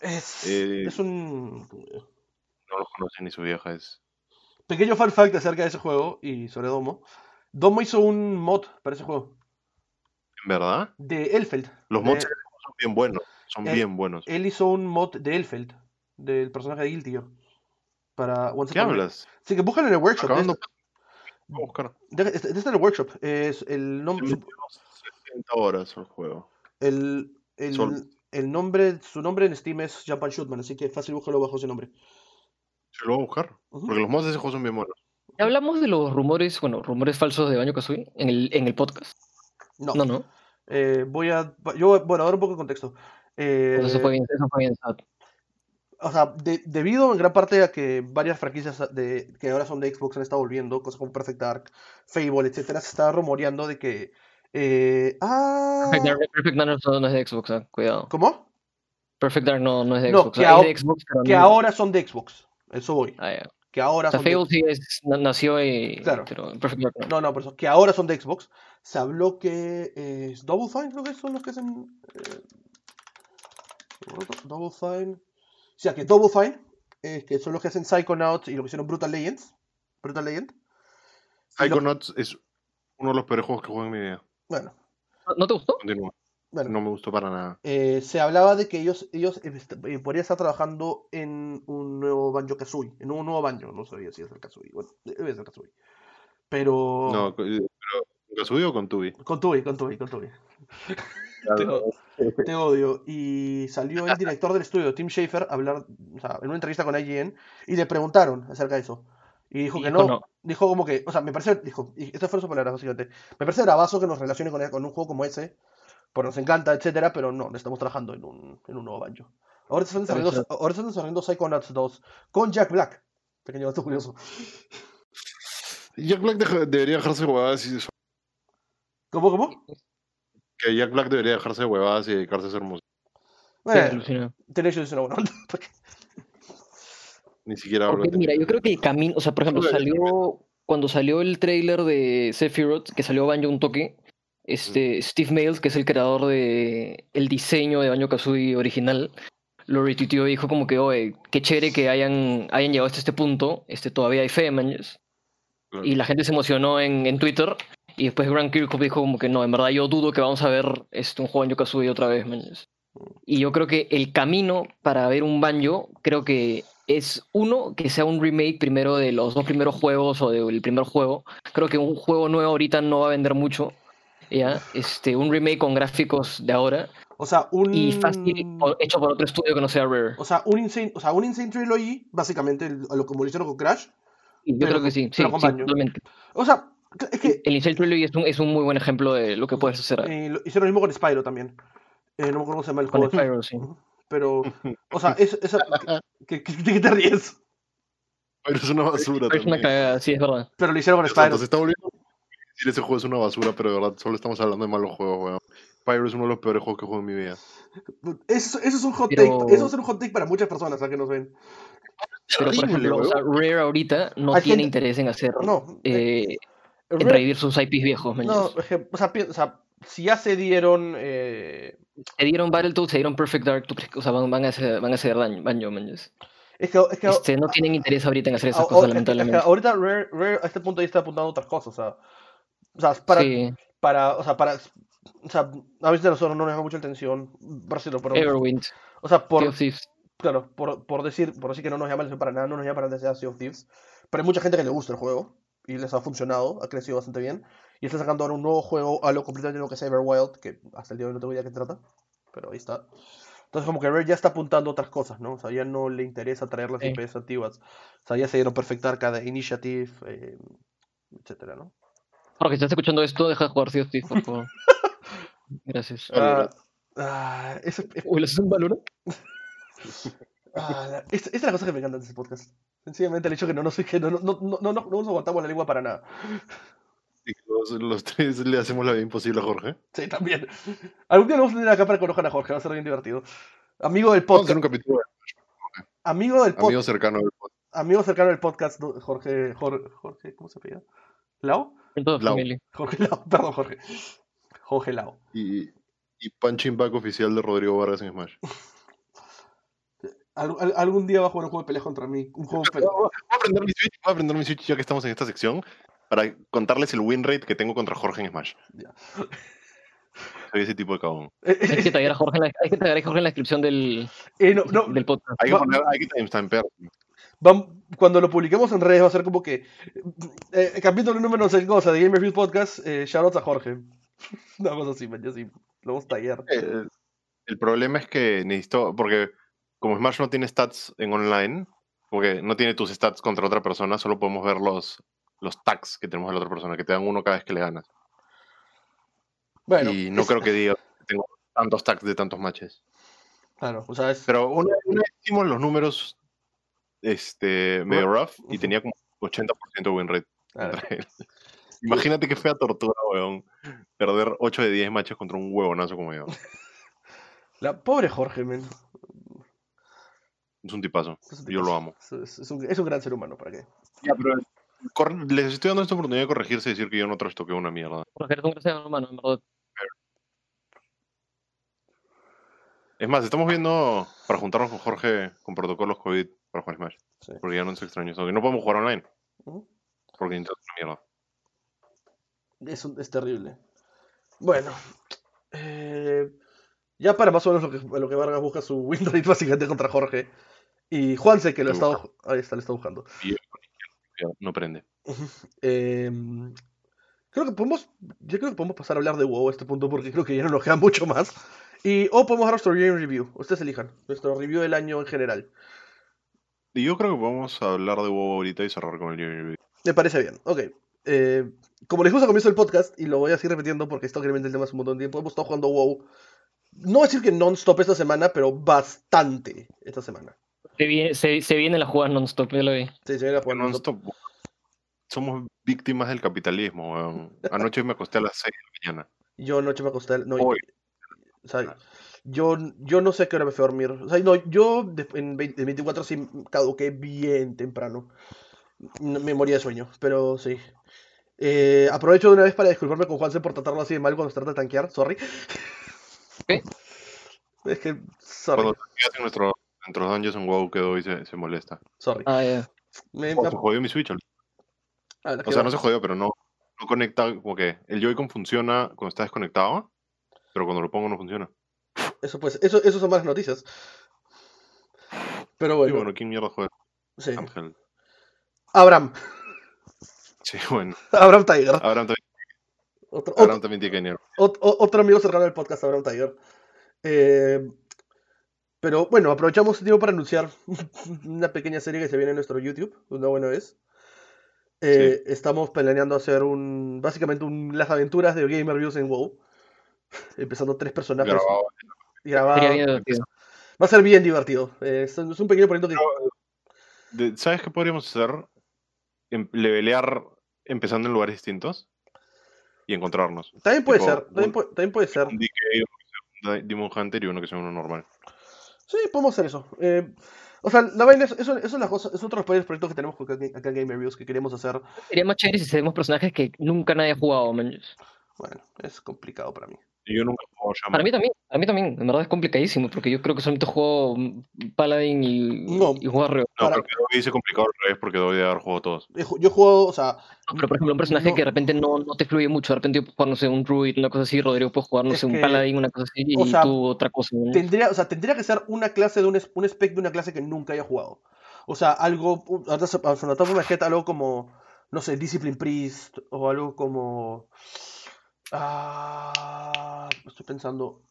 Es, Eh, es un No lo conoce ni su vieja. Es... pequeño fun fact acerca de ese juego y sobre Domo. Domo hizo un mod para ese juego ¿En verdad? de Elfeld. Los de- mods son bien buenos. Son Eh, bien buenos. Él hizo un mod de Elfeld, del personaje de Guilty Gear, Para Once ¿Qué hablas? Sí, que búscalo en el workshop. Acabando- es- Voy a buscar. Deja- Este este en el workshop. Es el nombre. Le metimos 60 horas al juego. El, el, Sol. el nombre, su nombre en Steam es Japan Shootman, así que fácil búscalo bajo ese nombre. Se lo voy a buscar. Porque los mods de ese juego son bien buenos. Ya hablamos de los rumores, bueno, rumores falsos de Banjo Kazooie en el, en el podcast. No, No, no. eh, voy a. Yo, bueno, ahora un poco de contexto. Eh, Pues eso fue bien, eso fue bien sad. o sea, de- debido en gran parte a que varias franquicias de, que ahora son de Xbox han estado volviendo, cosas como Perfect Dark, Fable, etcétera, se está rumoreando de que. eh, ah, Perfect Dark, Perfect Dark no, no es de Xbox, ah, cuidado. ¿Cómo? Perfect Dark no, no es de No, Xbox. que ah, es de Xbox, pero Que no- ahora son de Xbox. Eso voy. Ah, ya. Que ahora O sea, son de Fable sí es, na- nació y... Claro. Pero no. No, por eso. Que ahora son de Xbox. Se habló que eh, es Double Fine, creo que son los que hacen. eh, Double Fine. O sea, que Double Fine, eh, que son los que hacen Psychonauts y lo que hicieron Brutal Legends. Brutal Legend. Y lo- Psychonauts es uno de los peores juegos que juego en mi vida. Bueno, ¿No- ¿No te gustó? Continúa. Bueno. No me gustó para nada. eh, se hablaba de que ellos, ellos eh, est- eh, podrían estar trabajando en un nuevo Banjo Kazooie. En un nuevo Banjo, no sabía si es el Kazooie. Bueno, debe ser Kazooie. Pero. No, eh, pero ¿con Kazooie o con Tubi? Con Tui, con Tui, con Tui. Te, te odio. Y salió el director del estudio, Tim Schafer, a hablar, o sea, en una entrevista con IGN, y le preguntaron acerca de eso. Y dijo Y que dijo no, no. Dijo como que, o sea, me parece, dijo, y estas fueron sus palabras, básicamente. Me parece bravazo que nos relacione con, con un juego como ese, porque nos encanta, etcétera, pero no, estamos trabajando en un, en un nuevo banjo. Ahora están desarrollando, ahora están desarrollando Psychonauts 2 con Jack Black. Pequeño dato curioso. Jack Black deja- debería dejarse de huevadas y ¿Cómo, cómo? que Jack Black debería dejarse de huevadas y dedicarse a hacer música. Bueno, es una buena onda. Ni siquiera hablo Porque mira, yo creo que el camino, o sea, por ejemplo, salió cuando salió el trailer de Sephiroth, que salió Banjo un toque, este Steve Mails, que es el creador de el diseño de Banjo Kazooie original, lo retuiteó y dijo como que, oye, qué chévere que hayan, hayan llegado hasta este punto, este todavía hay fe. Claro. Y la gente se emocionó en, en Twitter. Y después Grant Kirkhope dijo como que no, en verdad yo dudo que vamos a ver este, un juego Banjo Kazooie otra vez, manches. Y yo creo que el camino para ver un Banjo, creo que es uno, que sea un remake primero de los dos primeros juegos o del primer juego. Creo que un juego nuevo ahorita no va a vender mucho. ¿Ya? Este, un remake con gráficos de ahora O sea, un. y fácil, hecho por otro estudio que no sea Rare. O sea, un Insane, o sea, un Insane Trilogy, básicamente, lo como lo hicieron con Crash. Yo pero creo que con- sí, sí, con sí, totalmente. O sea, es que El Insane Trilogy es un, es un muy buen ejemplo de lo que puedes hacer eh, lo- hicieron lo mismo con Spyro también. Eh, no me acuerdo cómo se llama el con juego. Spyro, sí. Pero, o sea, es, esa, ¿qué, qué- de qué te ríes? Pero es una basura Es una cagada, sí, es verdad. Pero lo hicieron con Spyro. se está volviendo decir ese juego es una basura, pero de verdad solo estamos hablando de malos juegos, weón. Pyro es uno de los peores juegos que juego en mi vida. Eso, eso es un hot Pero- take. Eso ser un hot take para muchas personas a que nos ven. Pero por ejemplo, o sea. Rare ahorita no Hay tiene gente- interés en hacer, No, eh, eh, en Rare- revivir sus IPs viejos, man. no, es o, sea, o sea, si ya se dieron. eh, Se dieron Battletoads, se dieron Perfect Dark, ¿tú crees que o sea, van, van a hacer, van a hacer daño, Banjo, man? Es que, es que Este, no tienen interés ahorita en hacer esas a- cosas, a- es que- es que lamentablemente. ahorita Rare, Rare a este punto ya está apuntando a otras cosas. O sea, o sea, para, Sí, para, o sea, para, o sea, a veces a nosotros no nos llama mucha atención, por decirlo, pero, Everwind, o sea, por, claro, por, por decir, por decir que no nos llama para nada, no nos llama para nada Sea of Thieves, pero hay mucha gente que le gusta el juego y les ha funcionado, ha crecido bastante bien y está sacando ahora un nuevo juego, algo completamente nuevo que es Everwild, que hasta el día de hoy no tengo idea de qué trata, pero ahí está. Entonces como que Rare ya está apuntando a otras cosas, ¿no? O sea, ya no le interesa traer las. IPs antiguas. O sea, ya se dieron perfectar cada Initiative, eh, etcétera, ¿no? Porque si estás escuchando esto, deja de jugar Sea of Thieves, por favor. Gracias. Ah, ah, eso- es- Uy, ¿le haces un valor? ah, la- esta, esta es la cosa que me encanta de este podcast. Sencillamente el hecho que no nos, que no, no, no, no, no, no nos aguantamos la lengua para nada. Y Los, los tres le hacemos la vida imposible a Jorge. Sí, también. Algún día lo vamos a tener acá para que conozcan a Jorge, va a ser bien divertido. Amigo del Vamos a hacer podcast. un capítulo de Amigo del amigo podcast. cercano del podcast. Amigo cercano del podcast, Jorge, Jorge, Jorge, ¿cómo se llama? Familia. Jorge Lau, perdón, Jorge. Jorge Lau. Y, y punching back oficial de Rodrigo Vargas en Smash. Al- al- algún día va a jugar un juego de peleas contra mí. Un juego de peleas. Voy a aprender mi Switch, voy a aprender mi Switch ya que estamos en esta sección para contarles el win rate que tengo contra Jorge en Smash. Ya. Soy ese tipo de cabrón. Hay que taggear a Jorge en la, hay que a Jorge en la descripción del, Eh, no, no, del podcast. Hay que, poner, hay que timestampear. Cuando lo publiquemos en redes va a ser como que eh, capítulo número no sé qué cosa de Game Reviews Podcast, eh, shoutouts a Jorge. Una cosa así, man, yo sí, lo vamos a tallar. Eh, el problema es que necesito, porque como Smash no tiene stats en online, porque no tiene tus stats contra otra persona, solo podemos ver los, los tags que tenemos de la otra persona, que te dan uno cada vez que le ganas. Bueno, y no es- creo que diga que tengo tantos tags de tantos matches. Claro, o sea, es. Pero una, una vez hicimos los números este, medio rough y tenía como 80% de win rate claro. contra él. Imagínate qué fea tortura, weón. Perder 8 de 10 matches contra un huevonazo como yo. La pobre Jorge, men. Es un tipazo. Es un Yo lo amo. Es, un, es un gran ser humano, ¿para qué? Ya, pero les estoy dando esta oportunidad de corregirse y decir que yo no trastoqueo una mierda. Jorge, eres un gran ser humano, en verdad. Es más, estamos viendo para juntarnos con Jorge con protocolos COVID para jugar Smash. Sí. Porque ya no es extraño eso. Que no podemos jugar online. Porque Nintendo es una mierda. Es, un- es terrible. Bueno, eh, ya para más o menos lo que, lo que Vargas busca su win rate básicamente contra Jorge. Y Juanse, que lo está, ahí está, lo está buscando. Y yo, no prende. Eh, creo que podemos, yo creo que podemos pasar a hablar de WoW a este punto porque creo que ya no nos queda mucho más. Y, o podemos dar nuestro game review. Ustedes elijan. Nuestro review del año en general. Y yo creo que vamos a hablar de WoW ahorita y cerrar con el Game Review. Me parece bien. Ok. Eh, como les gusta comienzo del podcast, y lo voy a seguir repitiendo porque esto claramente el tema hace un montón de tiempo, hemos estado jugando WoW. No voy a decir que non-stop esta semana, pero bastante esta semana. Se viene, se, se viene la jugada non-stop, ya lo vi. Sí, se viene a Que jugar no non-stop. stop- Somos víctimas del capitalismo, weón. Anoche me acosté a las 6 de la mañana. Yo anoche me acosté. No, Hoy. O sea, yo, yo no sé qué hora me fui a dormir. O sea, no, yo de- en 20 en 24 sí caduqué bien temprano. No- Me moría de sueño, pero sí. Eh, aprovecho de una vez para disculparme con Juanse por tratarlo así de mal cuando se trata de tanquear. Sorry. ¿Qué? Es que. Sorry. Cuando te quedas en nuestro, nuestros dungeons en WoW quedó y se, se molesta. Sorry. Ah, ya. Me- Oh, me- se jodió mi Switch. ah, O sea, que- no se jodió, pero no, no conecta, como que el Joy-Con funciona cuando está desconectado, pero cuando lo pongo no funciona. Eso pues, eso, eso son malas noticias. Pero bueno, bueno, ¿quién mierda juega sí. Ángel? Abraham. Sí, bueno. Abraham Tiger. Abraham también, Otro, Abraham otro, también tiene que venir. otro amigo cercano del podcast, Abraham Tiger. Eh, pero bueno, aprovechamos este tiempo para anunciar una pequeña serie que se viene en nuestro YouTube, una buena vez. Eh, Estamos planeando hacer un, básicamente un, las aventuras de Gamer Reviews en WoW. Empezando tres personajes Grabado. grabados. Sería bien divertido. Va a ser bien divertido. Eh, es, un pequeño proyecto que... De- ¿Sabes qué podríamos hacer? Em- levelear empezando en lugares distintos y encontrarnos. También puede tipo, ser, también un- puede, también puede ser. Un DK, uno que sea un Demon Hunter y uno que sea uno normal. Sí, podemos hacer eso. Eh, o sea, la vaina es, eso, eso es la cosa, es otro de los proyectos que tenemos acá, en- acá en Game Reviews que queremos hacer. Sería más chévere si hacemos personajes que nunca nadie ha jugado, man. Bueno, es complicado para mí. Y yo nunca jugado Shaman. Para mí también, a mí también, en verdad es complicadísimo, porque yo creo que solamente juego Paladin y, No. y Warrior. No, para- pero que Dobby dice complicado al revés porque Dobby debe haber jugado todos. Yo juego, o sea, No, pero por ejemplo, un personaje No. que de repente no, no te fluye mucho, de repente yo puedo jugar, no sé, un Druid, una cosa así, Rodrigo puede jugar, no sé, un que, Paladin, una cosa así, o y sea, tú otra cosa. ¿no? tendría, o sea, tendría que ser una clase de un, un spec de una clase que nunca haya jugado. O sea, algo, ahorita se- me algo como, no sé, Discipline Priest, o algo como... Ah, estoy pensando...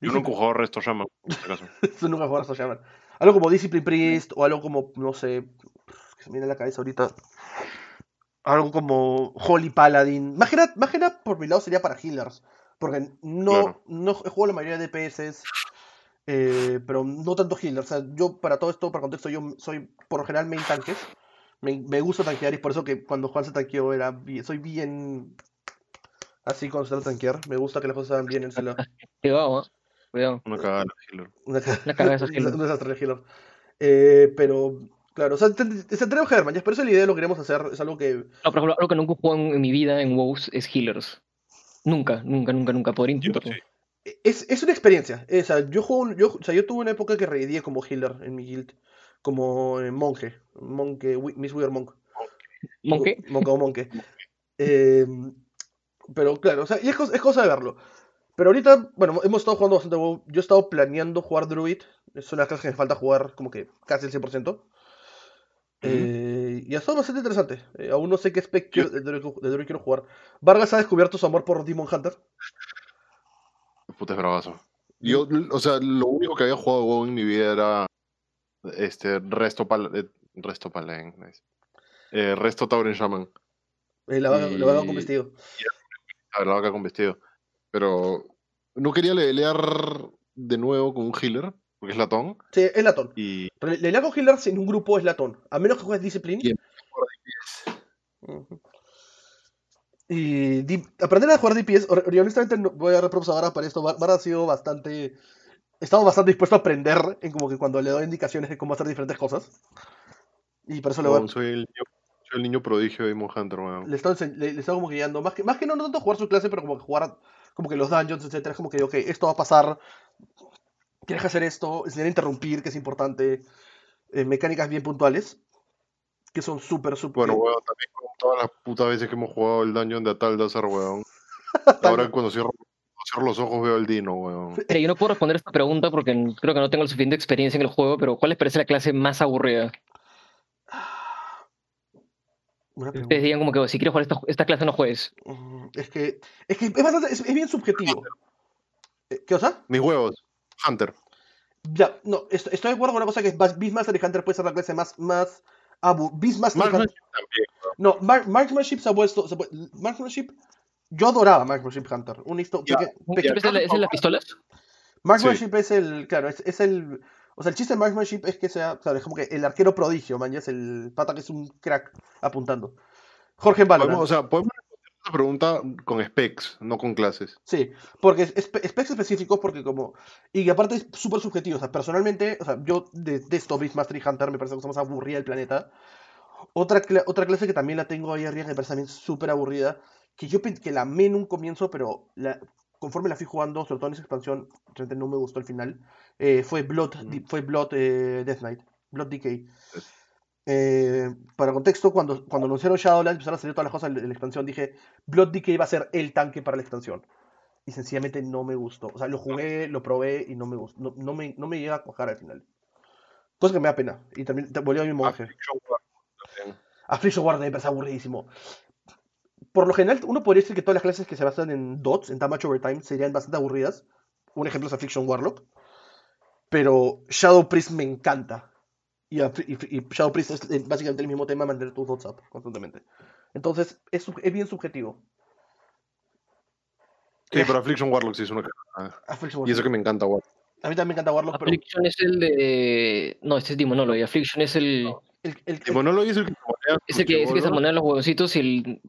Yo nunca he jugado Resto Shaman, por si acaso. Eso nunca jugaron a Shaman. Algo como Discipline Priest o algo como, no sé, que se me viene a la cabeza ahorita. Algo como Holy Paladin. Más que nada, más que nada, por mi lado sería para healers. Porque no, Claro. no he jugado la mayoría de DPS, eh, pero no tanto healers. O sea, yo para todo esto, para contexto, yo soy por lo general main tanques. Me, me gusta tanquear y es por eso que cuando Juan se tanqueó era soy bien así cuando se trata de tanquear. Me gusta que las cosas se hagan bien en lado. Cuidado, ¿eh? Cuidado. Una cagada la healer. Una, ca- Una cagada esos un healers. un desastre de healer. Eh, pero, claro, o sea, te- te- ya, pero esa es la idea, lo queremos hacer, es algo que... No, por ejemplo, algo que nunca he jugado en, en mi vida en WoW es healers. Nunca, nunca, nunca, nunca. Podría Yo intentarlo. sí. Es, es una experiencia, eh, o sea, yo juego, un- yo, o sea, yo tuve una época que reidía como healer en mi guild, como eh, monje, monje, Miss Weird Monk. Monkey, Monka o monje. Eh, pero claro, o sea, y es, cosa- es cosa de verlo. Pero ahorita, bueno, hemos estado jugando bastante WoW. Yo he estado planeando jugar Druid. Es una clase que me falta jugar como que casi el 100%. Eh, y ha estado bastante interesante. Eh, aún no sé qué spec de, Druid, de Druid quiero jugar. Vargas ha descubierto su amor por Demon Hunter. Puta es bravazo. Yo, o sea, lo único que había jugado WoW en mi vida era este Resto Pal eh, Resto Paladin. Eh, Resto Tauren Shaman. Eh, la, vaga- con vestido. A ver, la vaca con vestido. Pero no quería lelear de nuevo con un healer, porque es latón. Sí, es latón. Y Pero Le le con healers en un grupo es latón. A menos que juegues Discipline. Y di- aprender a jugar DPS, y honestamente no, voy a dar props a Vara para esto. Vara ha sido bastante. He estado bastante dispuesto a aprender en como que cuando le doy indicaciones de cómo hacer diferentes cosas. Y por eso le, voy a- weón, soy, el niño, soy el niño prodigio de Demon Hunter, weón. le, ense- le, le estado como que guiando. Más que, más que no, no tanto jugar su clase, pero como que jugar como que los dungeons, etcétera. Es como que, ok, esto va a pasar. Tienes que hacer esto, enseñar a interrumpir, que es importante. eh, mecánicas bien puntuales. Que son súper, súper. Bueno, weón, también con todas las putas veces que hemos jugado el dungeon de Ataldazar, weón. Ahora cuando cierro, cierro los ojos veo el Dino, weón. Mira, yo no puedo responder esta pregunta porque creo que no tengo la suficiente experiencia en el juego, pero ¿cuál les parece la clase más aburrida? Ustedes digan como que "Oh, si quieres jugar esta, esta clase no juegues. Mm, Es que es, que es, bastante, es, es bien subjetivo. Eh, ¿Qué cosa? Mis huevos, Hunter. Ya, no, est- estoy de acuerdo con una cosa que es Beastmaster y Hunter puede ser la clase más, más abu Beastmaster y Hunter- también, weón. No, Mar- Marksmanship se ha vuelto. se vuel- Marksmanship. Yo adoraba Marksmanship Hunter. Un ¿Siempre es de las pistolas? Marksmanship es el. Claro, es, es el. O sea, el chiste de Marksmanship es que sea. Claro, es como que el arquero prodigio, man. Ya es el pata que es un crack apuntando. Jorge Valorant. Podemos- o sea, podemos responder esta pregunta con specs, no con clases. Sí, porque specs específicos, porque como. Y aparte es súper subjetivo. O sea, personalmente, o sea, yo de, de esto, Beastmaster y Hunter, me parece cosa más aburrida del planeta. Otra, otra clase que también la tengo ahí arriba, que me parece también súper aburrida, que yo que la amé en un comienzo, pero la- conforme la fui jugando, sobre todo en esa expansión, realmente no me gustó el final, eh, fue Blood, fue Blood eh, Death Knight, Blood Decay. Eh, para contexto, cuando, cuando anunciaron Shadowlands, empezaron a salir todas las cosas de la expansión, dije, Blood Decay va a ser el tanque para la expansión. Y sencillamente no me gustó. O sea, lo jugué, lo probé y no me gustó. No, no me, no me llega a cuajar al final. Cosa que me da pena. Y también volvió a mi monje. Affliction War también. Affliction Warden me parece aburridísimo. Por lo general, uno podría decir que todas las clases que se basan en dots, en damage over time, serían bastante aburridas. Un ejemplo es Affliction Warlock. Pero Shadow Priest me encanta. Y, Affli- y- y Shadow Priest es eh, básicamente el mismo tema, mantener tus dots up constantemente. Entonces, es, es bien subjetivo. Sí, pero Affliction Warlock sí es una. Affliction Y eso que me encanta Warlock. A mí también me encanta Warlock, pero Affliction es el de. No, este es Demonology. Affliction es el. el, el- el- Y Monolo es el que Es el que, es el que se moneda los huevositos y, el,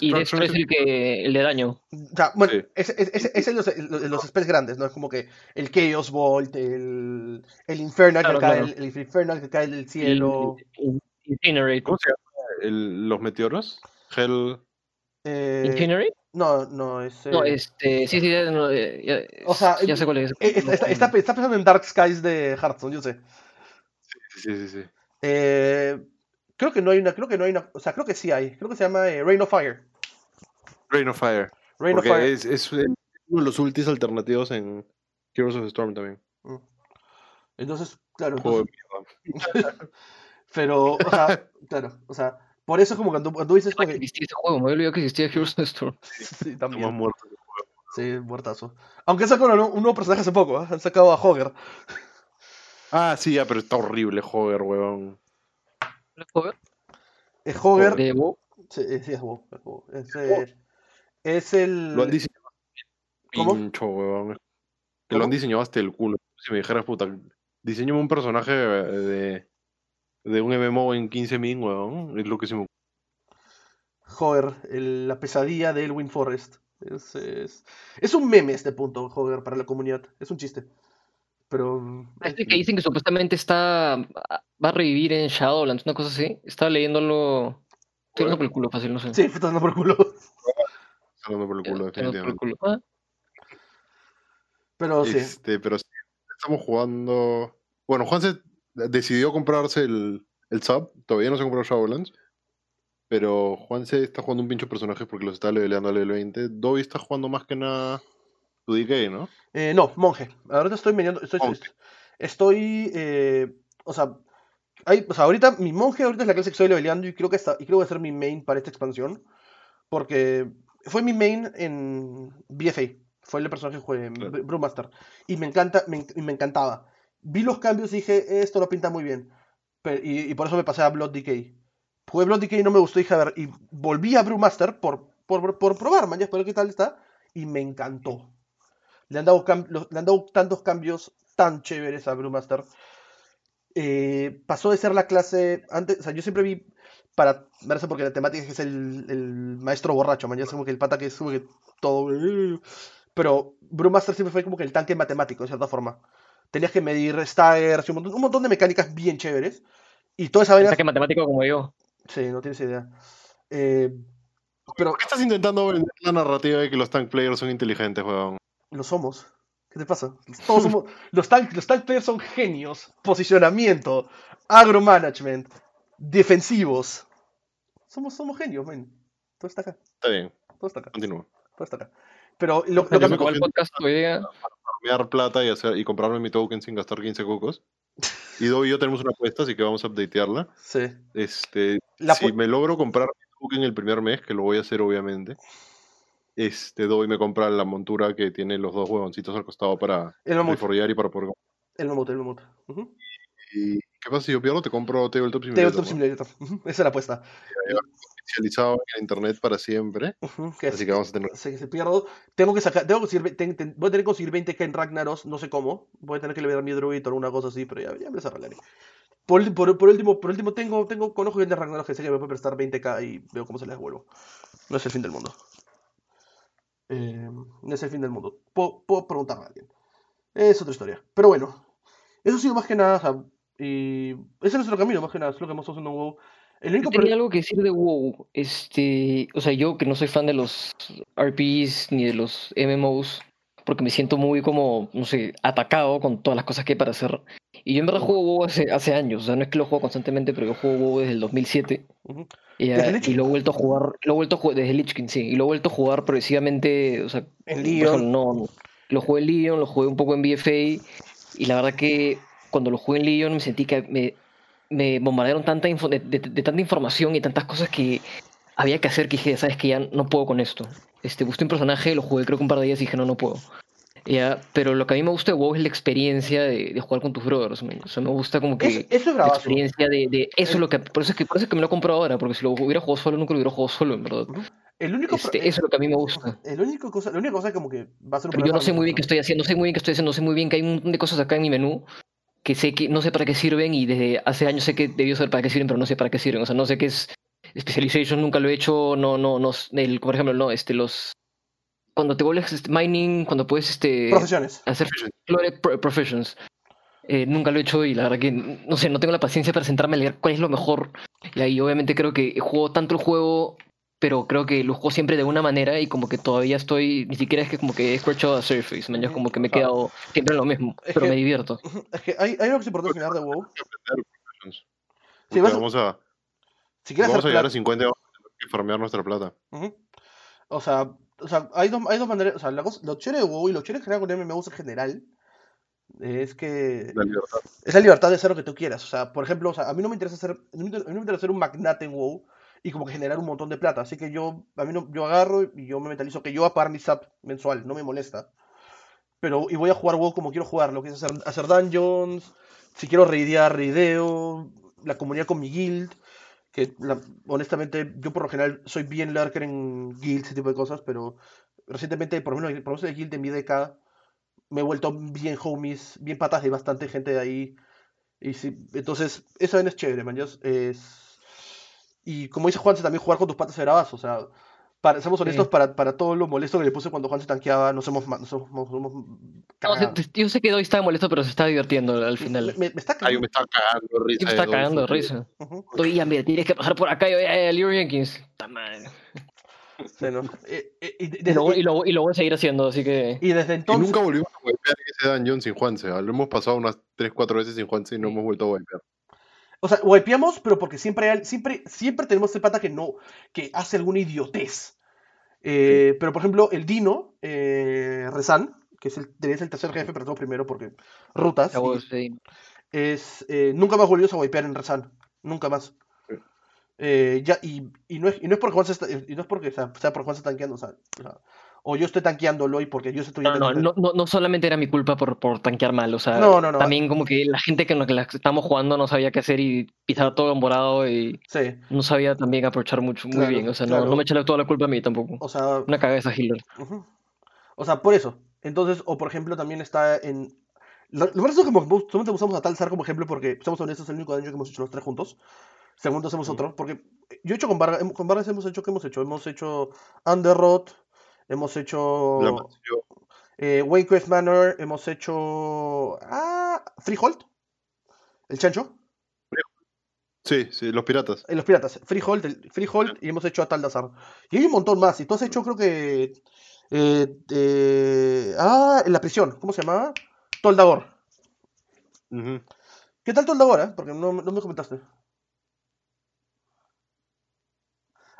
y Destruction es el que el de daño. o sea, bueno, sí. ese es, es, es en los, los, los spells grandes, ¿no? Es como que el Chaos Bolt, el, el Infernal Claro, que cae, claro. el, el Infernal que cae del cielo. Incinerate. ¿Cómo se llama? El- los meteoros? Hell. Eh, ¿Engineering? no, no, es. No, eh, este, sí, sí, ya, no, ya- O sea, ya sé cuál es. eh, está, está- está- está pensando en Dark Skies de Hearthstone, yo sé. Sí, sí, sí. sí. Eh, creo que no hay una, creo que no hay una, o sea, creo que sí hay. Creo que se llama eh, Rain of Fire. Rain of Fire. Rain porque of Fire. es, es uno de los ultis alternativos en Heroes of the Storm también. Mm. Entonces, claro. Entonces- mierda. pero, o sea, claro, o sea, por eso como cuando, cuando dices como que existía este juego, me había olvidado que existía Heroes of the Storm. sí, Estamos también, muertos. sí, muertazo. Aunque sacaron un, un nuevo personaje hace poco, ¿ah? han sacado a Hogger. Ah, sí, ya, pero está horrible, joder, weón. ¿El juego? Es Hogger, De WoW. sí, eh, sí, es es. Es, eh, es el... Lo han diseñado ¿Cómo? pincho, weón. Que lo han diseñado hasta el culo. Si me dijeras, puta, diseñame un personaje de, de un MMO en 15 min, weón. Es lo que se me el- la pesadilla de Elwyn Forest. Es, es, es un meme este punto, Hogger, para la comunidad. Es un chiste. Pero... Este que dicen que supuestamente está va a revivir en Shadowlands, una cosa así. Estaba leyéndolo. Estoy hablando por el culo fácil, no sé. Sí, está dando por culo. está dando por el culo, Estoy hablando por el definitivamente. culo. Ah, Pero sí. Este, pero sí, estamos jugando. Bueno, Juan se decidió comprarse el, el sub. Todavía no se compró Shadowlands. Pero Juan se está jugando un pincho personaje porque los está leveleando al level 20. Dobby está jugando más que nada tu DK, ¿no? Eh, no, monje. Ahorita estoy mediando, estoy, Monje. estoy, eh, o sea, hay, o sea, ahorita mi monje ahorita es la clase que estoy leveleando y creo que está, y creo que va a ser mi main para esta expansión, porque fue mi main en BFA, fue el personaje que jugué en Claro. Br- Brewmaster y me encanta, me, me encantaba. Vi los cambios y dije, esto lo pinta muy bien, Pe- y, y por eso me pasé a Blood Decay. Jugué Blood Decay y no me gustó, dije, a ver, y volví a Brewmaster por, por, por probar, man, ya, ver qué tal está, y me encantó. Le han dado, los- le han dado tantos cambios tan chéveres a Brewmaster. Eh, pasó de ser la clase. Antes, o sea, yo siempre vi. Para verse porque la temática es que es el, el maestro borracho, man. Ya es como que el pata que sube que todo. Pero Brewmaster siempre fue como que el tanque matemático, de cierta forma. Tenías que medir staggers y un montón, un montón de mecánicas bien chéveres. Y toda esa vaina. Saque matemático como yo. Sí, no tienes idea. Eh, pero ¿Por qué estás intentando vender la narrativa de que los tank players son inteligentes, weón? Lo somos. ¿Qué te pasa? Todos somos. Los tank, los tank players son genios. Posicionamiento, agromanagement, defensivos. Somos, somos genios, men. Todo está acá. Está bien, Todo está acá. continúa. Todo está acá. Pero lo, lo que me el podcast hoy día. Farmear plata y, hacer, y comprarme mi token sin gastar 15 cocos. Y Dobby y yo tenemos una apuesta, así que vamos a updatearla. Sí. Este, La si me logro comprar mi token el primer mes, que lo voy a hacer obviamente, este Dobby me compra la montura que tiene los dos huevoncitos al costado para reforrear y para poder El mamut, el mamut. Ujú. ¿Y qué pasa si yo pierdo? Te compro Tabletop Simulator. Tabletop ¿no? Simulator. Ujú, Esa es la apuesta. Especializado en internet para siempre. Ujú, que Así que vamos a tener. Que si pierdo, tengo que sacar, tengo que conseguir, ten- ten- voy a tener que conseguir 20k en Ragnaros, no sé cómo, voy a tener que liberar mi druid o una cosa así, pero ya, ya me desarrollaré. Por, ulti- por, por último, por último tengo, tengo conozco gente de Ragnaros que sé que me puede prestar 20k y veo cómo se les devuelvo. No es el fin del mundo. Eh, es el fin del mundo. Puedo, puedo preguntarle a alguien. Es otra historia. Pero bueno, eso ha sido más que nada, o sea, y ese es nuestro camino, más que nada, es lo que hemos haciendo en WoW. El Yo único tenía pro- algo que decir de WoW. Este, o sea, yo que no soy fan de los RPs ni de los MMOs, porque me siento muy como, no sé, atacado con todas las cosas que hay para hacer. Y yo en verdad juego WoW hace, hace años, o sea, no es que lo juego constantemente, pero yo juego WoW desde el 2007. Ujú. Y, ¿Desde ah, y lo he vuelto a jugar, lo he vuelto a jugar desde Lich King, sí, y lo he vuelto a jugar progresivamente, o sea, En Leon. ejemplo, no, no, lo jugué en Leon, lo jugué un poco en BFA, y la verdad que cuando lo jugué en Leon me sentí que me, me bombardearon tanta info- de, de- de tanta información y tantas cosas que había que hacer que dije, sabes que ya no puedo con esto. Este, busqué un personaje, lo jugué creo que un par de días y dije, no, no puedo. Ya, pero lo que a mí me gusta de WoW es la experiencia de, de jugar con tus brothers. man. O sea, me gusta como que Eso, eso es la experiencia de, de eso es lo que por eso es que por eso es que me lo compro ahora, porque si lo hubiera jugado solo nunca lo hubiera jugado solo, en verdad. El único Este, eso es lo que a mí me gusta. El único cosa, la única cosa es como que va a ser un Pero yo no sé muy bien qué estoy haciendo, no sé muy bien qué estoy haciendo, no sé muy bien que hay un montón de cosas acá en mi menú que sé que no sé para qué sirven y desde hace años sé que debió saber para qué sirven, pero no sé para qué sirven. O sea, no sé qué es specialization, nunca lo he hecho, no, no, no, el, por ejemplo, no, este, los cuando te vuelves este, mining, cuando puedes este Profesiones. hacer Professions. Eh, nunca lo he hecho y la verdad que no sé, no tengo la paciencia para sentarme a leer cuál es lo mejor. Y ahí obviamente creo que juego tanto el juego pero creo que lo juego siempre de una manera y como que todavía estoy, ni siquiera es que como que he escuchado a Surface, man, Ujú, como que me he quedado siempre en lo mismo, es pero que- me divierto. Es que hay, hay algo que es importante señalar de WoW. Sí, Sí, vas vamos a, Si quieres vamos a llegar a plata- 50 y vamos a tener que farmear nuestra plata. Ujú. O sea, o sea hay, dos, hay dos maneras. O sea, la cosa- lo chévere de WoW y lo chévere en general con MMOs en general es que La libertad. es la libertad de hacer lo que tú quieras. O sea, por ejemplo, o sea, a mí no me interesa ser, a mí no me interesa- ser un magnate en WoW y como que generar un montón de plata. Así que yo, a mí no, yo agarro y yo me mentalizo que yo voy a pagar mi sub mensual, no me molesta. Pero, y voy a jugar WoW como quiero jugarlo, que es hacer, hacer dungeons, si quiero raidear, raideo, la comunidad con mi guild, que la- honestamente yo por lo general soy bien lurker en guild, ese tipo de cosas, pero recientemente, por lo menos, por lo el guild de mi DK, me he vuelto bien homies, bien patas de bastante gente de ahí. Y sí, entonces, eso es chévere, man. ya Es, Y como dice Juanse, también jugar con tus patas era bravazo, O sea, para, seamos honestos, Sí. para, para todo lo molesto que le puse cuando Juanse tanqueaba, nos hemos, nos hemos, nos hemos No, cagado. se- yo sé que Doy estaba molesto, pero se estaba divirtiendo al final. me- me está Ay, cagando. me estaba cagando de risa. Yo me estaba Dolph, cagando risa. Ujú, Doy, ya, mira, tienes que pasar por acá y oye, eh, Leroy Jenkins. Eh, eh, y, Y lo, y, y- lo, y lo voy a seguir haciendo, así que. y desde Y entonces. nunca volvimos a en ese dungeon sin Juanse. ¿ah? Lo hemos pasado unas 3-4 veces sin Juanse y no hemos vuelto a wipear. O sea, wipeamos, pero porque siempre, hay, siempre, siempre tenemos ese pata que no, que hace alguna idiotez. Eh, Pero por ejemplo, el Dino, eh, Rezan, que es el, debería ser el tercer jefe, pero todo primero porque rutas, Ya, y vos, sí. es, eh, nunca más volvió a wipear en Rezan. Nunca más. Eh, ya, y, y, no es, y no es porque Juan se está, y no es porque sea, sea por Juan se tanqueando, o sea, o sea, o yo estoy tanqueándolo y porque yo estoy No, no, no, no, no solamente era mi culpa por, por tanquear mal, o sea, No, no, no. también como que la gente que, que la que estábamos jugando no sabía qué hacer y pisaba todo morado y Sí, no sabía también aprovechar mucho, muy Claro, bien, o sea, no, claro. no me eché toda la culpa a mí tampoco. o sea, Una esa Hitler. Ujú. O sea, por eso. Entonces, o por ejemplo, también está en. Lo, verdad es que como- solamente usamos a Talzar como ejemplo porque, somos honestos, es el único daño que hemos hecho los tres juntos. Segundo hacemos otro. Porque yo he hecho con Vargas, con Vargas hemos hecho, ¿qué hemos hecho? Hemos hecho Underrot, hemos hecho eh, Waycraft Manor, hemos hecho. Ah, Freehold, el chancho, Sí, sí, los piratas. eh, los piratas. Freehold, el- Freehold y hemos hecho a Taldazar. Y hay un montón más. Y tú has hecho, creo que. eh, eh, ah, en la prisión, ¿cómo se llamaba? Toldagor. Ujú. ¿Qué tal Toldagor, eh? Porque no, no me comentaste.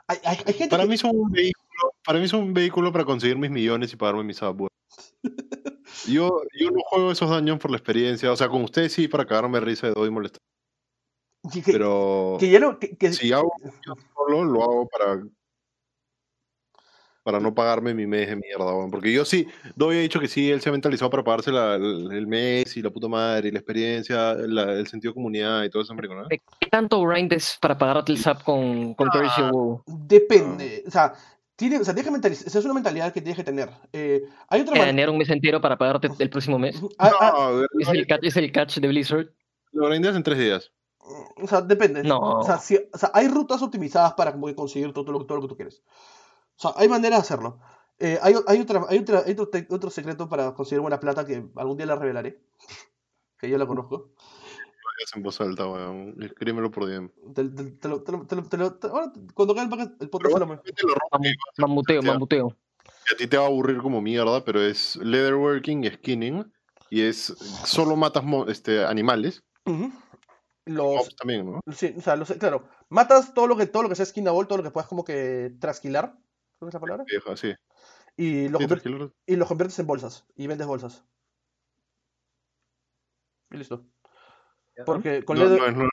Hay, hay, hay gente Para que- mí es un vehículo, para mí es un vehículo para conseguir mis millones y pagarme mis subway. Yo, yo no juego esos dungeons por la experiencia, o sea, con ustedes sí para cagarme risa de doy y molestar. que, que- Pero que ya no. Que, que- si hago yo solo, lo hago para para no pagarme mi mes de mierda, weón. Porque yo sí, Doy ha dicho que sí, él se ha mentalizado para pagarse la- el, el mes y la puta madre y la experiencia, la- el sentido de comunidad y todo eso, ¿no? ¿De ¿Qué tanto grind es para pagarte el SAP con, con Ah. Depende. O sea, tiene, o sea, tienes que mentaliz- esa es una mentalidad que tienes que tener. Eh, hay otra manera. Planear un mes entero para pagarte el próximo mes. Ah, ah, Es el catch, es el catch de Blizzard. lo grindeas en tres días. O sea, depende. No. O sea, si- o sea, hay rutas optimizadas para como que conseguir todo, lo, todo lo que tú quieres. O sea, hay maneras de hacerlo. Eh, hay, hay, otra, hay, otra, hay otro, otro secreto para conseguir buena plata que algún día la revelaré. Que yo la conozco. En voz alta, weón. Escríbemelo por DM. Te, te- te lo- te lo- te lo- te lo- ahora, cuando acabe el podcast- el podcast, lo- Mamuteo, mamuteo. a ti te va a aburrir como mierda, pero es leatherworking y skinning. Y es solo matas este, animales. Los, Mobs también, ¿no? sí, o sea, los, claro, matas todo lo que todo lo que sea skinable, todo lo que puedas como que trasquilar, ¿cómo es la palabra? Vieja, sí. Y lo, Sí, y lo conviertes en bolsas y vendes bolsas. Y listo. Porque con No, leather- no es, no- no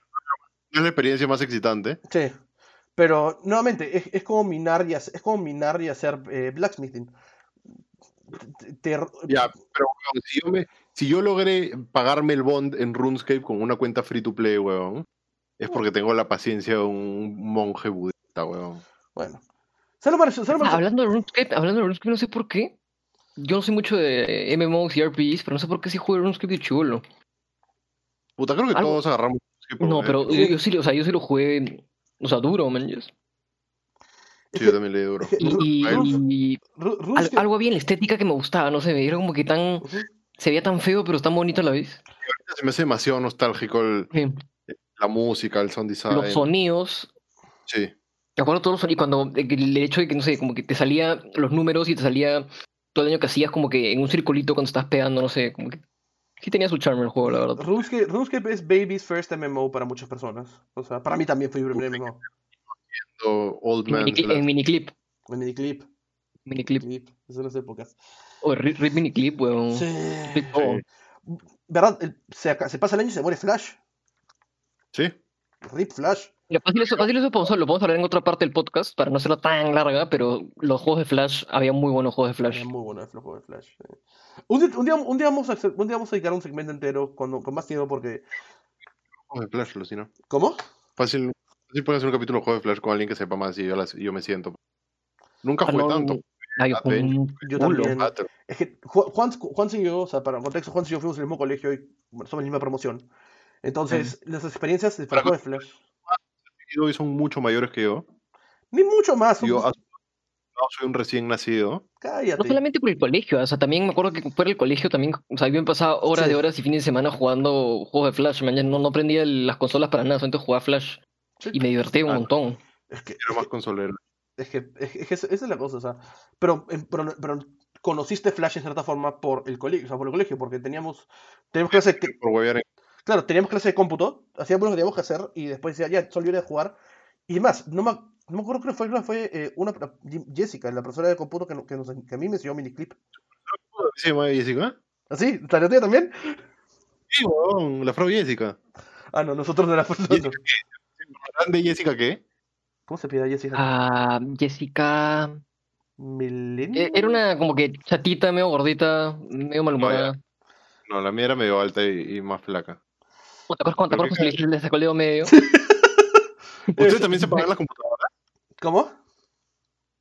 es la experiencia más excitante. Sí. Pero nuevamente, es, es como minar y hacer, es como minar y hacer eh, blacksmithing. Te- te- Ya, pero weón, si yo, me, si yo logré pagarme el bond en RuneScape con una cuenta free to play, weón, es porque tengo la paciencia de un monje budista, weón. Bueno. ¿Sabes lo más gracioso? ¿Sabes lo Ah, hablando de RuneScape, hablando de RuneScape, no sé por qué. Yo no soy mucho de MMOs y RPGs, pero no sé por qué sí juego RuneScape de chulo. Puta, creo que Algo- todos agarramos. No, pero yo, yo sí, o sea, yo sí lo jugué, o sea, duro, man. Sí, yo también le duro. Y, al- algo había en la estética que me gustaba, no sé, me era como que tan, se veía tan feo, pero tan bonito a la vez. Se me hace demasiado nostálgico el- Sí. la música, el sound design. Los sonidos, Sí. Me acuerdo todos los y cuando eh, el hecho de que, no sé, como que te salía los números y te salía todo el daño que hacías como que en un circulito cuando estás pegando, no sé, como que sí tenía su charme el juego, la verdad. RuneScape, RuneScape es Baby's first MMO para muchas personas. O sea, para mí también fue mi primer MMO. Old En, miniclip, en miniclip, En miniclip. miniclip. Miniclip. Esas las épocas. O rip, rip miniclip, weón. Sí. Rip todo. ¿Verdad? Se, se pasa el año y se muere Flash. Sí. Rip Flash. Mira, fácil eso, fácil eso podemos- lo podemos hablar en otra parte del podcast para no hacerlo tan larga, pero los juegos de Flash, había muy buenos juegos de Flash. Es muy bueno el juego de Flash. sí. Un, día, un, día, un, día vamos a, un día vamos a dedicar un segmento entero cuando, con más tiempo porque... Juegos de Flash, Lucina. ¿Cómo? Fácil, fácil pueden hacer un capítulo de Juego de Flash con alguien que sepa más y yo, las- yo me siento. Nunca Ah, jugué no, tanto. Un Yo también. Ah, Es que Ju- Juan, Juan y yo, o sea, para contexto, Juan y yo fuimos en el mismo colegio y somos en la misma promoción. Entonces, las experiencias de juego de Flash... hoy son mucho mayores que yo. Ni mucho más. Yo somos- no, soy un recién nacido. Cállate. No solamente por el colegio, o sea, también me acuerdo que fuera del colegio también, o sea, yo me pasaba horas Sí. de horas y fines de semana jugando juegos de Flash, man, no, no prendía el- las consolas para nada, solamente jugaba Flash Sí. y me divertía un Ah. montón. Es que, Era más consolero. es que, es que esa esa es la cosa, o sea. Pero, em, pero, pero conociste Flash en cierta forma por el colegio, o sea, por el colegio, porque teníamos, teníamos clase, que- Por huevear en- claro, teníamos clase de cómputo, hacíamos lo que teníamos que hacer y después decía, ya, solo libre de jugar. Y más, no me, no me acuerdo que fue, creo que fue eh, una, Jessica, la profesora de cómputo que, que, nos- que a mí me enseñó miniclip. ¿Se llama Jessica? ¿Así? ¿Salió tuya también? Sí, weón, la Frau Jessica. Ah, no, nosotros no la Jessica, ¿Grande Jessica qué? ¿Cómo se pide Jessica? Ah, Jessica. Millennium. eh, Era una como que chatita, medio gordita, medio malhumorada. No, la mía era medio alta y, y más flaca. ¿Te acuerdas cuando te Creo acuerdas que- cuando le- sacó el dedo medio? ¿Ustedes también se pagan las computadoras? ¿Cómo?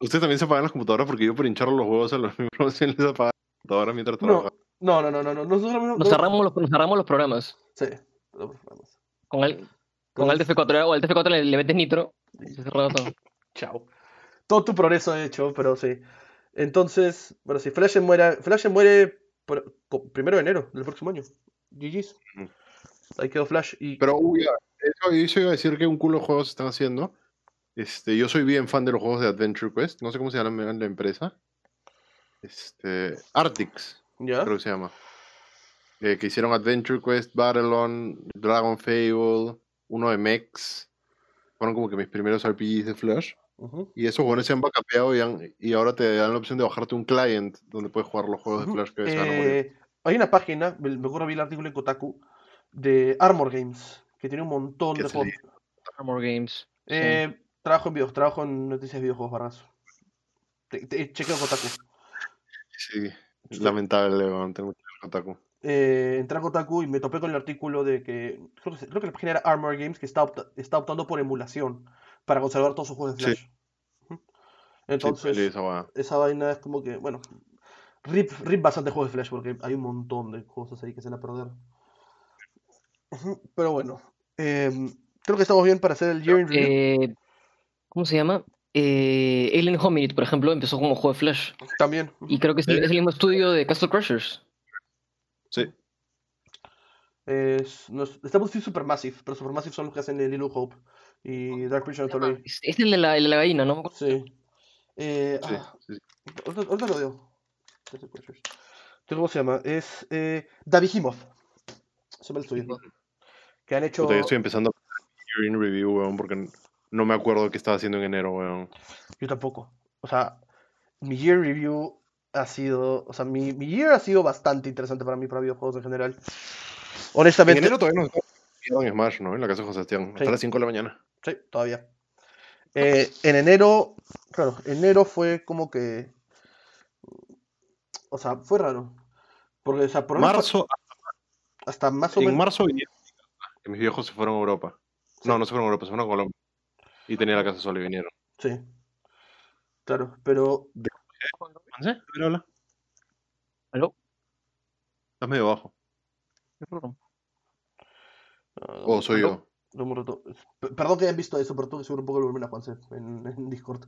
¿Ustedes también se pagan las computadoras? Porque yo por hinchar los huevos a los miembros se les apagan las computadoras mientras No, trabajan. no, no, no, no, no. Nosotros no- Nos cerramos los, nos cerramos los programas. Sí. no, vamos. Con el, con el TF4 o al TF4 le, le metes nitro y se cerraba todo. Chao. Todo tu progreso hecho, pero sí. Entonces, bueno, si Flash muere, Flash muere primero de enero del próximo año. GG's. Quedó Flash y Pero, uy, eso, eso iba a decir que un culo de juegos están haciendo. Este, yo soy bien fan de los juegos de Adventure Quest. No sé cómo se llama la empresa. Este, Artix, ya. creo que se llama. Eh, que hicieron Adventure Quest, Battlon, Dragon Fable, uno de Mex. Fueron como que mis primeros RPGs de Flash. Y esos juegos se han backupeado y, han- y ahora te dan la opción de bajarte un client donde puedes jugar los juegos de. Flash que se van a morir. Eh, hay una página, me acuerdo vi el artículo en Kotaku, de Armor Games, que tiene un montón ¿Qué de es juegos. Armor Games. sí. Eh, trabajo en videos, trabajo en noticias de videojuegos, Vargas. Te, te- chequeo Kotaku. Sí, lamentable, tengo Kotaku. eh, entré a Kotaku y me topé con el artículo de que creo que, creo que la página era Armor Games que está, opta- está optando por emulación para conservar todos sus juegos de. Flash. Entonces, Sí, esa weá. esa vaina es como que, bueno, rip, rip bastante juegos de Flash porque hay un montón de cosas ahí que se van a perder. Pero bueno, em, creo que estamos bien para hacer el Year in Review. Eh, ¿Cómo se llama? Eh, Alien Hominid, por ejemplo, empezó como juego de Flash. También. Y creo que es el, es el mismo estudio de Castle Crushers. Sí, Es, no es- estamos en Supermassive, pero Supermassive son los que hacen el Little Hope y Dark Authority. Es, es el de la, el de la gallina, ¿no? Sí. Eh, sí, ah, sí, sí. ahorita, ahorita lo digo. ¿Cómo se llama? Es eh, Davigimov. Se llama el estudio. Que han hecho. Puta, yo estoy empezando a Year in Review, weón, porque no me acuerdo qué estaba haciendo en enero, weón. Yo tampoco. O sea, mi year review ha sido. O sea, mi, mi year ha sido bastante interesante para mí, para videojuegos en general. En Honestamente. enero todavía nos en Smash, ¿no? En la casa de José Sebastián, hasta las 5 de la mañana. Sí, todavía. Eh, en enero, claro, enero fue como que. O sea, fue raro. Porque, o sea, por Marzo, hasta más o en menos. marzo vinieron que mis viejos se fueron a Europa. Sí. No, no se fueron a Europa, se fueron a Colombia. Y tenía la casa sola y vinieron. Sí. Claro, pero. ¿Sí? A ver, habla. ¿Aló? Estás medio bajo. ah, O soy ¿aló? yo. Perdón que hayan visto eso, pero tuve que subir un poco el volumen a Juanse en, en Discord.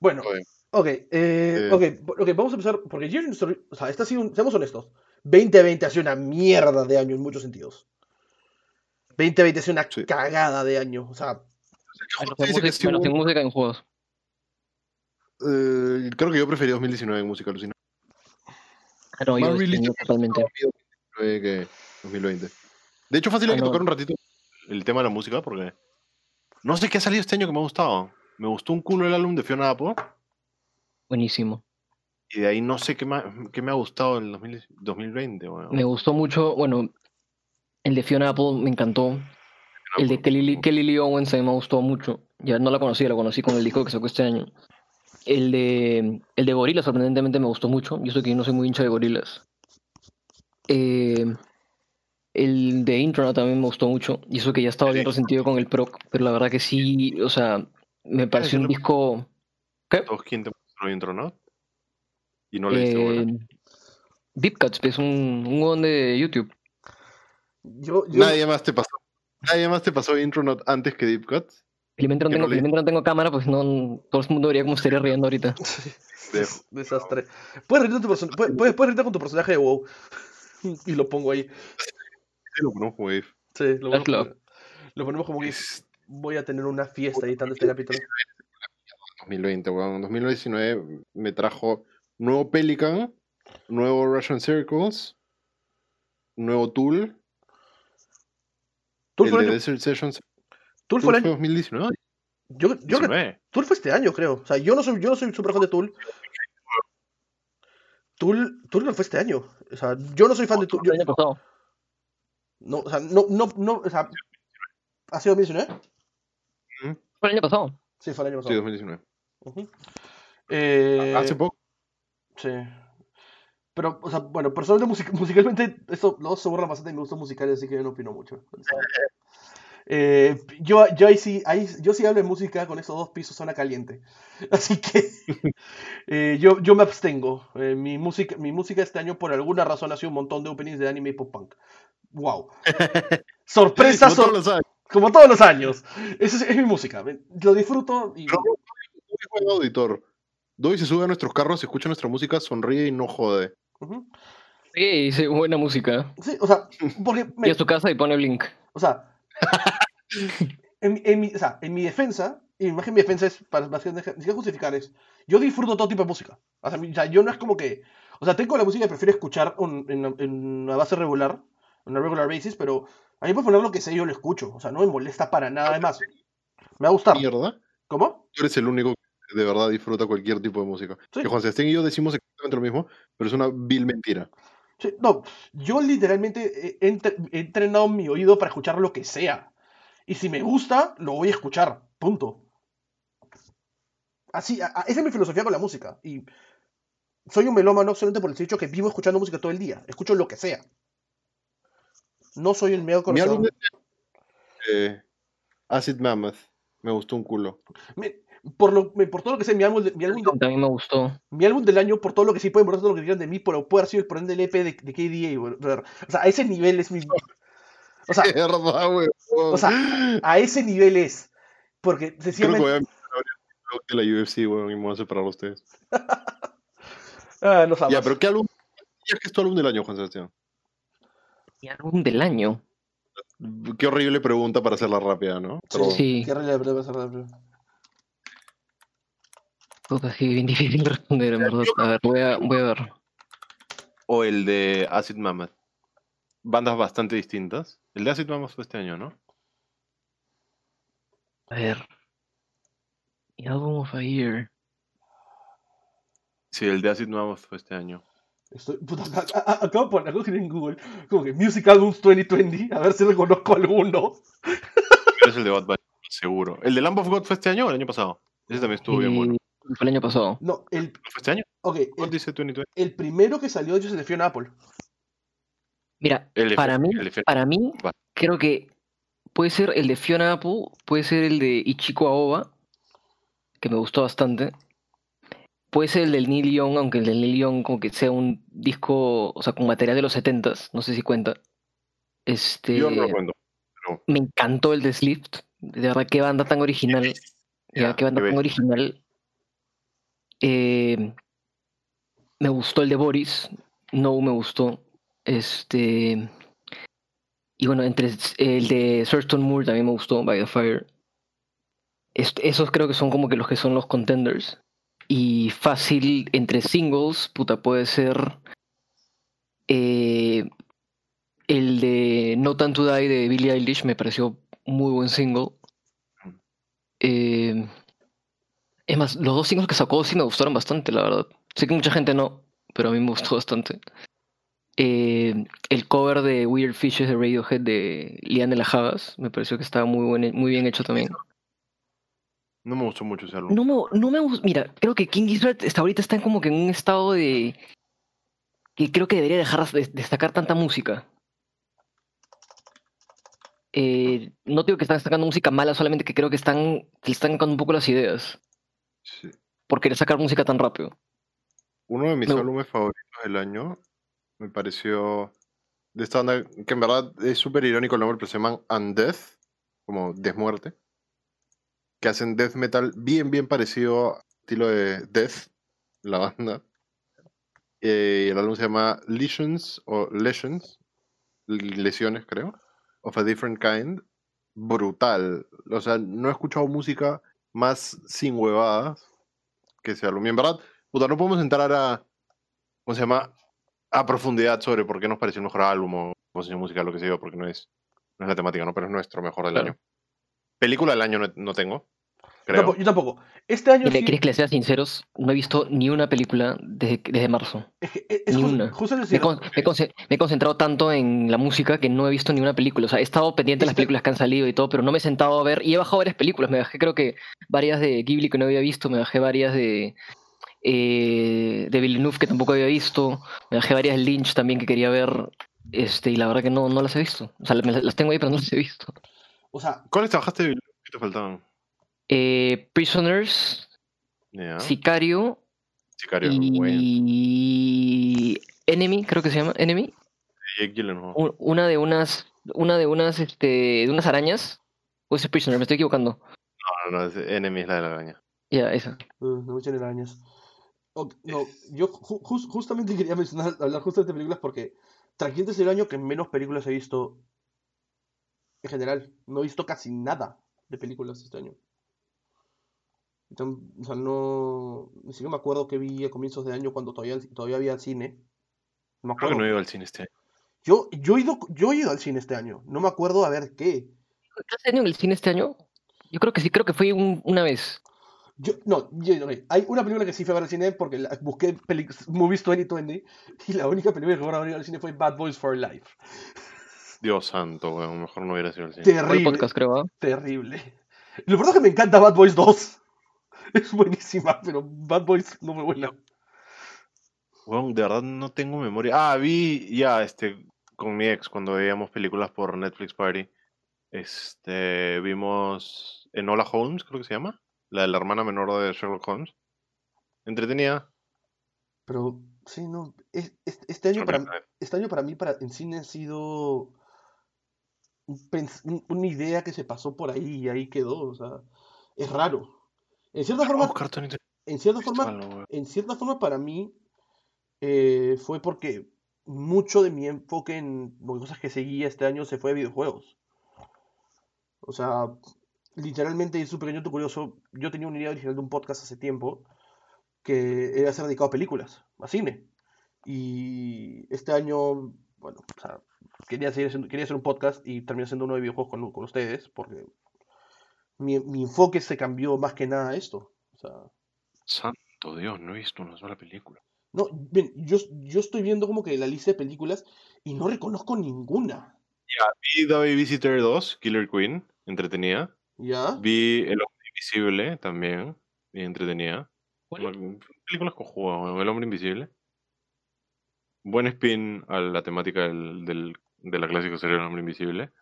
Bueno, Todo bien. ok, eh, Eh. ok, ok, vamos a empezar, porque Story- o sea, este ha sido, un- seamos honestos, 2020 ha sido una mierda de año en muchos sentidos. 2020 ha sido una Sí. cagada de año, o sea, Menos Se en música, menos en música en juegos. Eh, creo que yo preferí 2019 en música, alucina. Ah, no, yo Más totalmente. 2019 que 2020. De hecho, fácil hay que tocar un ratito el tema de la música porque no sé qué ha salido este año que me ha gustado. Me gustó un culo el álbum de Fiona Apple Buenísimo. y de ahí no sé qué, ma- qué me ha gustado en el 2000 2020. weón. Me gustó mucho, bueno, el de Fiona Apple me encantó. El de Kelly, Kelly Lee Owens también me gustó mucho. Ya no la conocí, la conocí con el disco que sacó este año. El de, el de Gorillaz sorprendentemente me gustó mucho. Yo sé que yo no soy muy hincha de Gorillaz. Eh, el de Intronaut también me gustó mucho. Y eso que ya estaba bien resentido con el proc. Pero la verdad que sí, o sea, me pareció un disco... ¿Qué? ¿Todos quién te mostró Intronaut? Y no le. Eh, Deep Cuts, es un, un de YouTube. Yo, yo, Nadie más te pasó. Nadie más te pasó Intronaut antes que Deep Cuts. Felizmente no, no tengo, felizmente no tengo cámara, pues no, todo el mundo vería cómo estaría riendo ahorita. Dejo. Desastre. Puedes reírte, tu person- puedes, puedes- puedes reírte con tu personaje de WoW. Y lo pongo ahí. Sí, lo conozco, Wave. Sí, lo, ponemos como- lo ponemos como que Es voy a tener una fiesta editando este capítulo. 2020, weón. 2019 me trajo nuevo Pelican, nuevo Russian Circles, nuevo Tool, Tool el fue, el de año- Desert Sessions. Tool Tool fue fue el año. 2019. Yo, yo creo que 19. Tool fue este año, creo. O sea, yo no soy, yo no soy súper fan de Tool. Tool, Tool no fue este año. O sea, yo no soy fan de Tool. yo- El año pasado. no, o sea, no, no, no, o sea, ¿ha sido 2019? Fue el año pasado. Sí, fue el año Sí, pasado. 2019. Ujú. Eh, Hace poco. Sí. Pero, o sea, bueno, personalmente music- musicalmente, esto luego se borra bastante me gustan musicales, así que yo no opino mucho. Eh, yo, yo ahí sí, ahí, yo sí hablo de música con esos dos pisos zona caliente. Así que eh, yo, yo me abstengo. Eh, mi música, mi música este año por alguna razón ha sido un montón de openings de anime y pop punk. Wow. Sorpresa, sor- todos como todos los años. Esa es, es mi música. Lo disfruto y buen auditor. Doy se sube a nuestros carros, escucha nuestra música, sonríe y no jode. Sí, sí, buena música. Sí, o sea, porque me- Y a su casa y pone Blink. O sea, en, en mi, o sea, en mi defensa, y más que mi defensa es para, para ni siquiera justificar es, yo disfruto todo tipo de música. O sea, mi- o sea, yo no es como que, o sea, tengo la música que prefiero escuchar un- en, en una base regular, en una regular basis, pero a mí puedes poner lo que sé, yo lo escucho. O sea, no me molesta para nada, además. Me va a gustar. Mierda. ¿Cómo? Tú eres el único que de verdad disfruta cualquier tipo de música. Sí. Que Juan Sebastián y yo decimos exactamente lo mismo, pero es una vil mentira. Sí, no, yo literalmente he, he entre- he entrenado mi oído para escuchar lo que sea. Y si me gusta, lo voy a escuchar. Punto. Así, a- a- esa es mi filosofía con la música. Y soy un melómano solamente por el hecho que vivo escuchando música todo el día. Escucho lo que sea. No soy el medio Mi conocedor. álbum de eh, Acid Mammoth me gustó un culo. Me- por, lo, por todo lo que sé, mi álbum, de- mi, álbum de- También me gustó. mi álbum del año, por todo lo que sí pueden borrar todo lo que digan de mí, pero puede haber sido el por ende del EP de, de KDA. brother. O sea, a ese nivel es mi. O sea, Verdad, weón. o sea, a ese nivel es. Porque Creo que sencillamente. voy a abrir el blog de la UFC, weón, y me voy a separar a ustedes. Ah, no sabes. Ya, pero ¿qué álbum? ¿Qué es tu álbum del año, Juan Sebastián? Mi álbum del año. Qué horrible pregunta para hacerla rápida, ¿no? Pero Sí. Qué horrible, pero debe ser rápido. Puta, sí, bien difícil de responder, en verdad. A ver, voy a, voy a ver. O el de Acid Mammoth. Bandas bastante distintas. El de Acid Mammoth fue este año, ¿no? A ver. Mi álbum of a year. Sí, el de Acid Mammoth fue este año. Estoy, puta, a- a- a- acabo de poner, escribir en Google, como que Music Albums 2020, a ver si reconozco alguno. Es el de Bad Bunny, seguro. ¿El de Lamb of God fue este año o el año pasado? Ese también estuvo bien bueno. Fue el año pasado. No, el, ¿Fue este año? ok, el, dice 2020. el primero que salió de ellos es el de Fiona Apple. Mira, El para Fe- mí, para mí, Va. creo que puede ser el de Fiona Apple, puede ser el de Ichiko Aoba, que me gustó bastante. Puede ser el del Neil Young, aunque el del Neil Young como que sea un disco, o sea, con material de los 70s, no sé si cuenta. Este, Yo no lo cuento. me encantó el de Slift, de verdad qué banda tan original. Ya, qué banda tan original. Eh, me gustó el de Boris. No me gustó. Este. Y bueno, entre el de Thurston Moore también me gustó, By the Fire. est- esos creo que son como que los que son los contenders. Y fácil entre singles, puta, puede ser eh, el de No Time to Die de Billie Eilish, me pareció muy buen single. Eh, es más, los dos singles que sacó sí me gustaron bastante, la verdad. Sé que mucha gente no, pero a mí me gustó bastante. Eh, el cover de Weird Fishes de Radiohead de Liane La Havas me pareció que estaba muy, buen, muy bien hecho también. No me gustó mucho ese álbum. No me, no me Mira, creo que King Gizzard hasta ahorita está como que en un estado de. que creo que debería dejar de, de sacar tanta música. Eh, no digo que están sacando música mala, solamente que creo que están, que están sacando un poco las ideas Sí. por querer sacar música tan rápido. Uno de mis Me- álbumes favoritos del año me pareció de esta banda que en verdad es súper irónico el nombre, pero se llaman Undeath, como desmuerte, que hacen death metal bien, bien parecido al estilo de Death, la banda. Eh, el álbum se llama Lesions o Lesions, lesiones creo, of a different kind. Brutal. O sea, no he escuchado música más sin huevadas que ese álbum. Y en verdad, puta, no podemos entrar a, ¿cómo se llama? A profundidad sobre por qué nos pareció el mejor álbum o composición musical, lo que sea, porque no es, no es la temática, ¿no? Pero es nuestro mejor del Claro. año. Película del año no, no tengo, creo. tampoco, yo tampoco. Este año Mire, sí- ¿Quieres que les sea sinceros? No he visto ni una película desde, desde marzo. es que es- es ni una. justo Me con- me he conce- me he concentrado tanto en la música que no he visto ni una película. O sea, he estado pendiente de las Este- películas que han salido y todo, pero no me he sentado a ver. Y he bajado varias películas. Me bajé, creo que varias de Ghibli que no había visto. Me bajé varias de. eh, de Villeneuve que tampoco había visto. Me bajé varias de Lynch también que quería ver. Este, y la verdad que no, no las he visto. O sea, me las tengo ahí, pero no las he visto. o sea, ¿Cuáles trabajaste de ¿Qué te faltaban? Eh, Prisoners, Sicario Sicario, bueno. y. Enemy, creo que se llama. Enemy. Jake Gyllenhaal. u- una de unas una de unas este de unas arañas o ese prisoner me estoy equivocando No, no, es Enemy es la de la araña. ya esa Uh, no me echen arañas. No, yo ju- jus- justamente quería mencionar, hablar justo de películas porque Tranquilamente es el año que menos películas he visto en general. No he visto casi nada de películas este año. Entonces, o sea, no. Ni siquiera me acuerdo que vi a comienzos de año cuando todavía, todavía había cine. No me Creo que no he ido al cine este año. Yo, yo, he ido, yo he ido al cine este año. No me acuerdo a ver qué. ¿Estás en el cine este año? Yo creo que sí, creo que fue un- una vez. Yo, no, yo- ok, hay una película que sí fui a ver al cine porque la- busqué Movies 2020 y la única película que fui a ver al cine fue Bad Boys for Life. Dios santo, weón. Mejor no hubiera sido al cine. Fue el Terrible, podcast, creo, ¿ah? terrible. Lo peor es que me encanta Bad Boys 2. Es buenísima, pero Bad Boys no me buena. Weón, de verdad no tengo memoria. Ah, vi ya, este, con mi ex, cuando veíamos películas por Netflix Party. Este, vimos Enola Holmes, creo que se llama. La de la hermana menor de Sherlock Holmes. Entretenida. Pero, sí, no. es- es- este, año para, este año para mí para, en cine ha sido un pens- un- una idea que se pasó por ahí y ahí quedó. O sea, es raro. En cierta forma, Te- en cierta forma, en cierta forma para mí eh, fue porque mucho de mi enfoque en cosas que seguía este año se fue a videojuegos. O sea, literalmente es un pequeño curioso. Yo tenía una idea original de un podcast hace tiempo que era ser dedicado a películas, a cine. Y este año, bueno, o sea, quería, seguir haciendo- quería hacer un podcast y terminé haciendo uno de videojuegos con, con ustedes porque mi, mi enfoque se cambió más que nada a esto. O sea, Santo Dios, no he visto una sola película. No, ven, yo, yo estoy viendo como que la lista de películas y no reconozco ninguna. Vi The Babysitter 2, Killer Queen, entretenida. ¿Ya? Vi El Hombre Invisible también, y entretenida. ¿Cuál? Una- Películas con juego, El Hombre Invisible. Buen spin a la temática del, del- de la clásica serie El Hombre Invisible.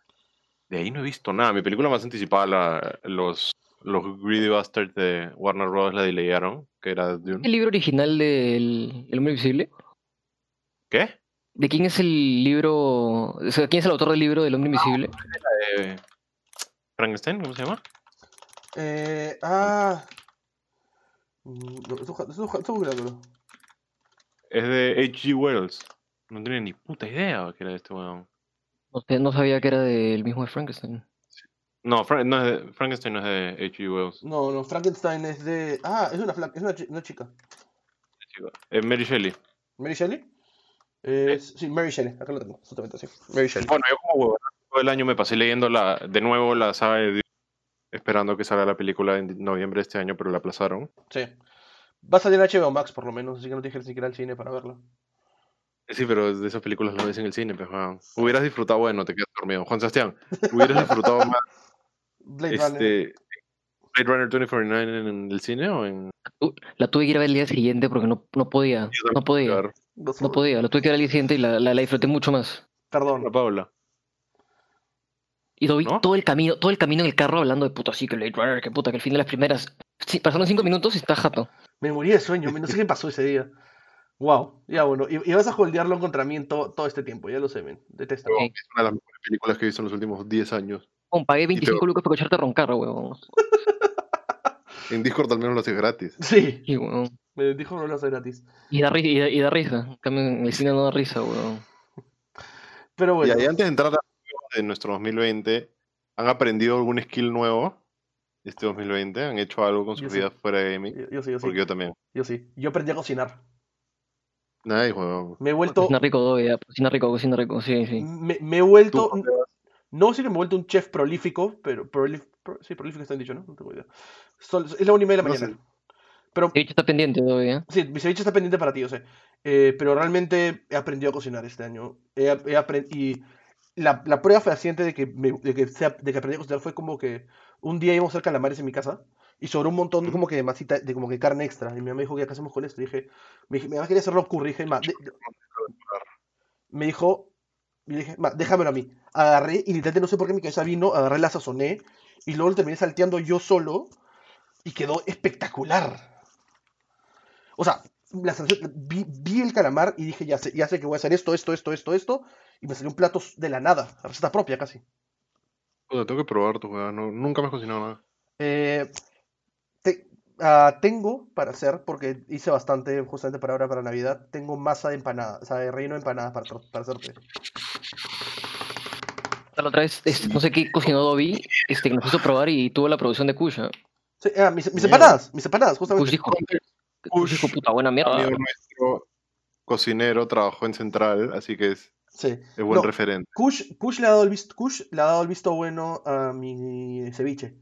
De ahí no he visto nada. Mi película más anticipada, la- los, los Greedy Bastards de Warner Bros. la delegaron, que era Dune. ¿El libro original del El Hombre Invisible? ¿Qué? ¿De quién es el libro? O sea, ¿quién es el autor del libro del Hombre Invisible? Eh, ¿Frankenstein? ¿Cómo se llama? Eh, ah. Es de H.G. Wells. No tenía ni puta idea que era de este weón. No, no sabía que era del mismo de Frankenstein. No, Fra- no es de- Frankenstein no es de H.G. Wells. No, no, Frankenstein es de. Ah, es una, es una, chi- una chica. Eh, Mary Shelley. ¿Mary Shelley? Eh, sí, Mary Shelley, acá lo tengo, justamente así. Mary Shelley. Bueno, yo como huevón todo el año me pasé leyendo la, de nuevo la saga de Dune, esperando que salga la película en noviembre de este año, pero la aplazaron. Sí. Va a salir en HBO Max por lo menos, así que no tienes que ir ni siquiera al cine para verlo. Sí, pero de esas películas las ves en el cine, pues, weón. Hubieras disfrutado, bueno, te quedas dormido. Juan Sebastián, hubieras disfrutado más Blade Runner. este, Blade Runner 2049 en el cine o en La tuve que ir a ver el día siguiente porque no, no podía. No podía. Claro. No podía. La tuve que ver al día siguiente y la, la, la disfruté mucho más. Perdón. Hola, Paula. Y lo vi ¿No? todo el camino, todo el camino en el carro hablando de puta, así que Blade Runner, que puta, que el fin de las primeras. Sí, pasaron cinco minutos y está jato. Me morí de sueño, no sé qué pasó ese día. Wow, ya bueno. Y, y vas a holdearlo contra mí en to- todo este tiempo, ya lo sé, men. Detesto. Es una de las mejores películas que he visto en los últimos 10 años. Como pagué te- 25 lucas para escucharte roncar, weón. En Discord al menos lo haces gratis. Sí, Y, weón. me dijo no lo hace gratis. Y da, ri- y, da, y da risa. En cambio, en el cine no da risa, weón. Pero Y bueno, ahí antes de entrar a de nuestro 2020, ¿han aprendido algún skill nuevo este 2020? ¿Han hecho algo con Yo sus sí. vidas fuera de gaming? yo, yo sí, yo sí. Porque yo también. Yo sí. Yo aprendí a cocinar. Ay. Me he vuelto. Cocina rico, doy, ya. Cocina rico, cocina rico, sí, sí. Me, me he vuelto. Tú, No sé que me he vuelto un chef prolífico, pero. prolif- pro- sí, prolífico está dicho, ¿no? No tengo idea. Sol- es la una y media de la No mañana. sé. Pero hecho, está pendiente, ¿eh? Sí, mi ceviche está pendiente para ti, yo sé. Eh, pero realmente he aprendido a cocinar este año. He, he apren- y la, la prueba fehaciente de que, me- de, que sea- de que aprendí a cocinar fue como que un día íbamos a hacer calamares en mi casa y sobró un montón de, como que de masita, de como que carne extra. Y mi mamá me dijo, ¿qué hacemos con esto? Y dije, me dije, mi mamá quería hacerlo curry. Dije, "Ma, de- de-". me dijo, y dije, "Ma, déjamelo a mí. Agarré y literalmente no sé por qué mi cabeza vino, agarré, la sazoné y luego lo terminé salteando yo solo y quedó espectacular. O sea, la vi, vi el calamar y dije, ya sé, ya sé que voy a hacer esto, esto, esto, esto, esto. Y me salió un plato de la nada, receta propia casi. Puta, tengo que probar tu. No, nunca me has cocinado nada. Eh, ah, tengo para hacer, porque hice bastante justamente para ahora, para Navidad, tengo masa de empanada, o sea, de relleno de empanadas para, para hacerte. La otra vez, este, no sé qué cocinó Dobby, este, que nos hizo probar y tuvo la producción de Kusha. Sí, ah, mis, empanadas, mis empanadas, Kush justamente. dijo, Kush dijo, puta buena mierda. Amigo nuestro, cocinero, trabajó en Central, así que es, Sí. es buen No, referente. Kush, Kush le ha dado el visto, Kush le ha dado el visto bueno a mi ceviche.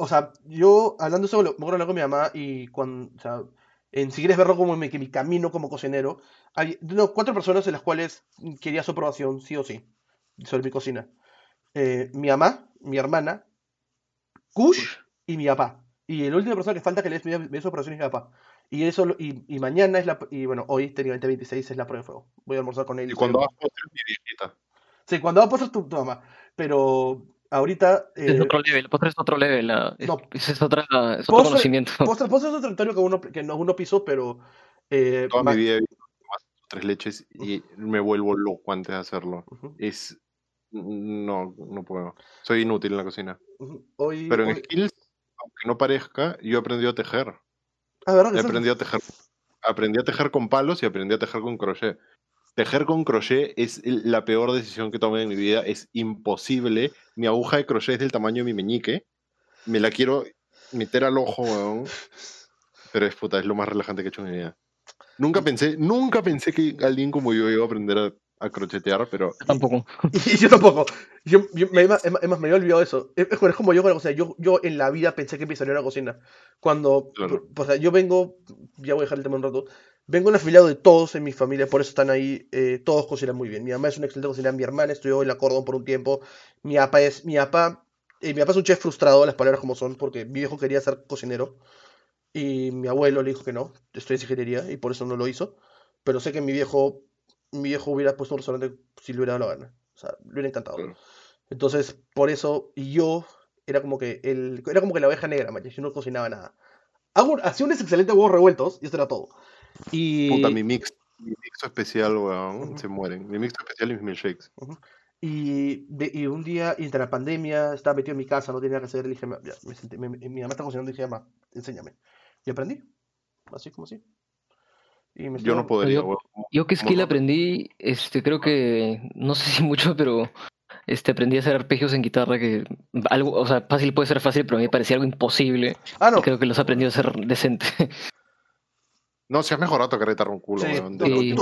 O sea, yo hablando de eso, me acuerdo con mi mamá y cuando, o sea, en si quieres verlo como mi, mi camino como cocinero, hay no, cuatro personas en las cuales quería su aprobación, sí o sí, sobre mi cocina. Eh, mi mamá, mi hermana, Kush y mi papá. Y la última persona que falta que le dé su aprobación es mi papá. Y eso, y, y mañana es la, y bueno, hoy, técnicamente 26, es la prueba de fuego. Voy a almorzar con él. Y cuando vas postres, mi viejita. Sí, cuando va a pasar tu, tu mamá. Pero ahorita. Es Eh, otro level, el postre es otro level. es- no. Ese es, otra, es otro Postre- conocimiento. postre, postre es otro territorio que uno, que no, uno pisó, pero. eh, Toda mi vida he visto más tres leches y me vuelvo loco antes de hacerlo. Ujú, Es. No, no puedo. Soy inútil en la cocina. Hoy. Pero en hoy- skills, aunque no parezca, yo he aprendido a tejer. Ah, ¿verdad aprendido a tejer. Aprendí a tejer con palos y aprendí a tejer con crochet. Tejer con crochet es la peor decisión que tomé en mi vida. Es imposible. Mi aguja de crochet es del tamaño de mi meñique. Me la quiero meter al ojo, weón. Pero es puta, es lo más relajante que he hecho en mi vida. Nunca pensé, nunca pensé que alguien como yo iba a aprender a, a crochetear, pero Tampoco. Y yo tampoco. Yo, yo me, es más, es más, me había olvidado eso. Es, es como yo, o sea, yo, yo en la vida pensé que empezaría en la cocina. Cuando, Claro. o sea, yo vengo, ya voy a dejar el tema un rato, vengo en afiliado de todos en mi familia, por eso están ahí, eh, todos cocinan muy bien. Mi mamá es una excelente cocinera, mi hermana estudió el acordón por un tiempo, mi papá es, mi papá, eh, mi papá es un chef frustrado, las palabras como son, porque mi viejo quería ser cocinero y mi abuelo le dijo que no, estudié ingeniería y por eso no lo hizo. Pero sé que mi viejo, mi viejo hubiera puesto un restaurante si le hubiera dado la gana. O sea, le hubiera encantado. Entonces, por eso, y yo era como que el, era como que la oveja negra, man, yo no cocinaba nada. Hago, hacía unos excelentes huevos revueltos y esto era todo. Y, puta, mi mix, mi mixto especial, weón, se mueren. Mi mixto especial y mis milkshakes. y, de- y un día, entre la pandemia, estaba metido en mi casa, no tenía nada que hacer, le dije, "Ma- ya, me senté- me- mi mamá está cocinando dije, mamá, enséñame. Y aprendí, así como así. Y me Yo no podría, Yo- weón. Yo que ¿Cómo skill aprendí, este, creo que, no sé si mucho, pero este, aprendí a hacer arpegios en guitarra que algo, o sea, fácil puede ser fácil, pero a mí me parecía algo imposible. Ah, no. Creo que los he aprendido a hacer decente. No, si has mejorado tocar guitarra un culo, Sí,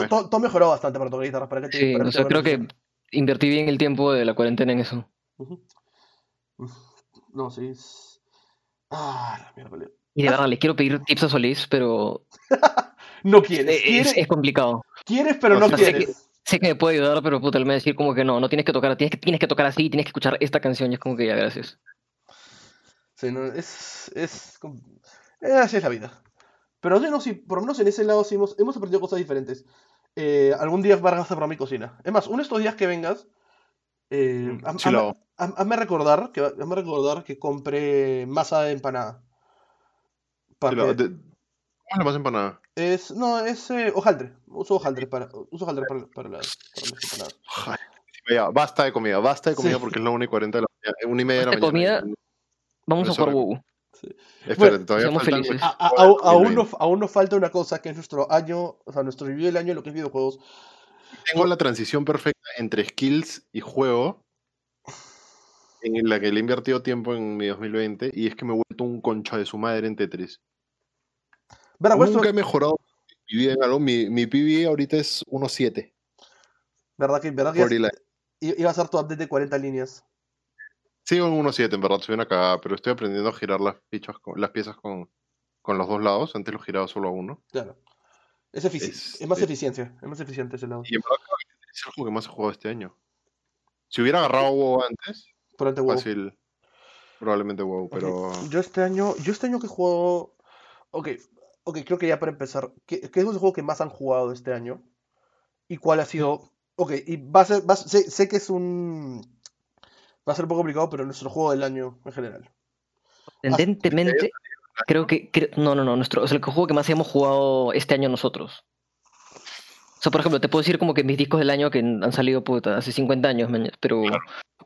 to- todo mejoró bastante para tocar guitarra. Para que te- Sí, para o sea, creo que invertí bien el tiempo de la cuarentena en eso. No, sí. es- Ah, la mierda. Y de verdad, le quiero pedir tips a Solís, pero No quieres. es, Quieres, es complicado. quieres, pero no sé quieres. Sé que me puede ayudar, pero puta, él me va a decir como que no, no tienes que tocar, tienes que, tienes que tocar así, tienes que escuchar esta canción, y es como que ya, gracias. Sí, no, es, es, eh, así es la vida. Pero sí, no, sí, por lo menos en ese lado sí hemos, hemos aprendido cosas diferentes. Eh, algún día Vargas a probar mi cocina. Es más, uno de estos días que vengas, eh, Mm, lo hazme, hazme recordar que, hazme recordar que compre masa de empanada. Para Sí, la- que- de- ¿Cómo es la más empanada? es, no, es eh, hojaldre. Uso hojaldre para, uso hojaldre para, para las, para las empanadas. Ay, Ya, basta de comida, basta de comida Sí. porque es la 1 y 40 de la mañana, 1 y media de la de mañana. comida. Vamos a jugar todavía faltan. A- a- a- aún, 2020. nos, aún nos falta una cosa que es nuestro año, o sea, nuestro review del año lo que es videojuegos. Tengo la transición perfecta entre skills y juego en la que le he invertido tiempo en mi 2020 y es que me he vuelto un concha de su madre en Tetris. ¿Verdad, Westo? Nunca he mejorado mi vida en algo. Mi, mi PB ahorita es 1.7. ¿Verdad que, verdad que i- iba a ser tu update de 40 líneas? Sigo en 1.7, en verdad, soy una cagada, pero estoy aprendiendo a girar las, fichas con- las piezas con, con los dos lados. Antes lo giraba solo a uno. Claro. Es, Es- es más es- eficiencia, es más eficiente ese lado. Y en verdad es el juego que más he jugado este año. Si hubiera agarrado WoW antes, Por ante WoW. fácil. Probablemente WoW, pero. Yo este año, yo este año que juego. Ok, ok, creo que ya para empezar. ¿Qué, qué es el juego que más han jugado este año? ¿Y cuál ha sido? Ok, y va a ser. va a- sé, sé que es un. Va a ser un poco complicado, pero nuestro juego del año en general. Tendentemente, creo que. no, no, no. Nuestro, o sea, el juego que más hemos jugado este año nosotros. O sea, por ejemplo, te puedo decir como que mis discos del año que han salido puta, hace 50 años, pero.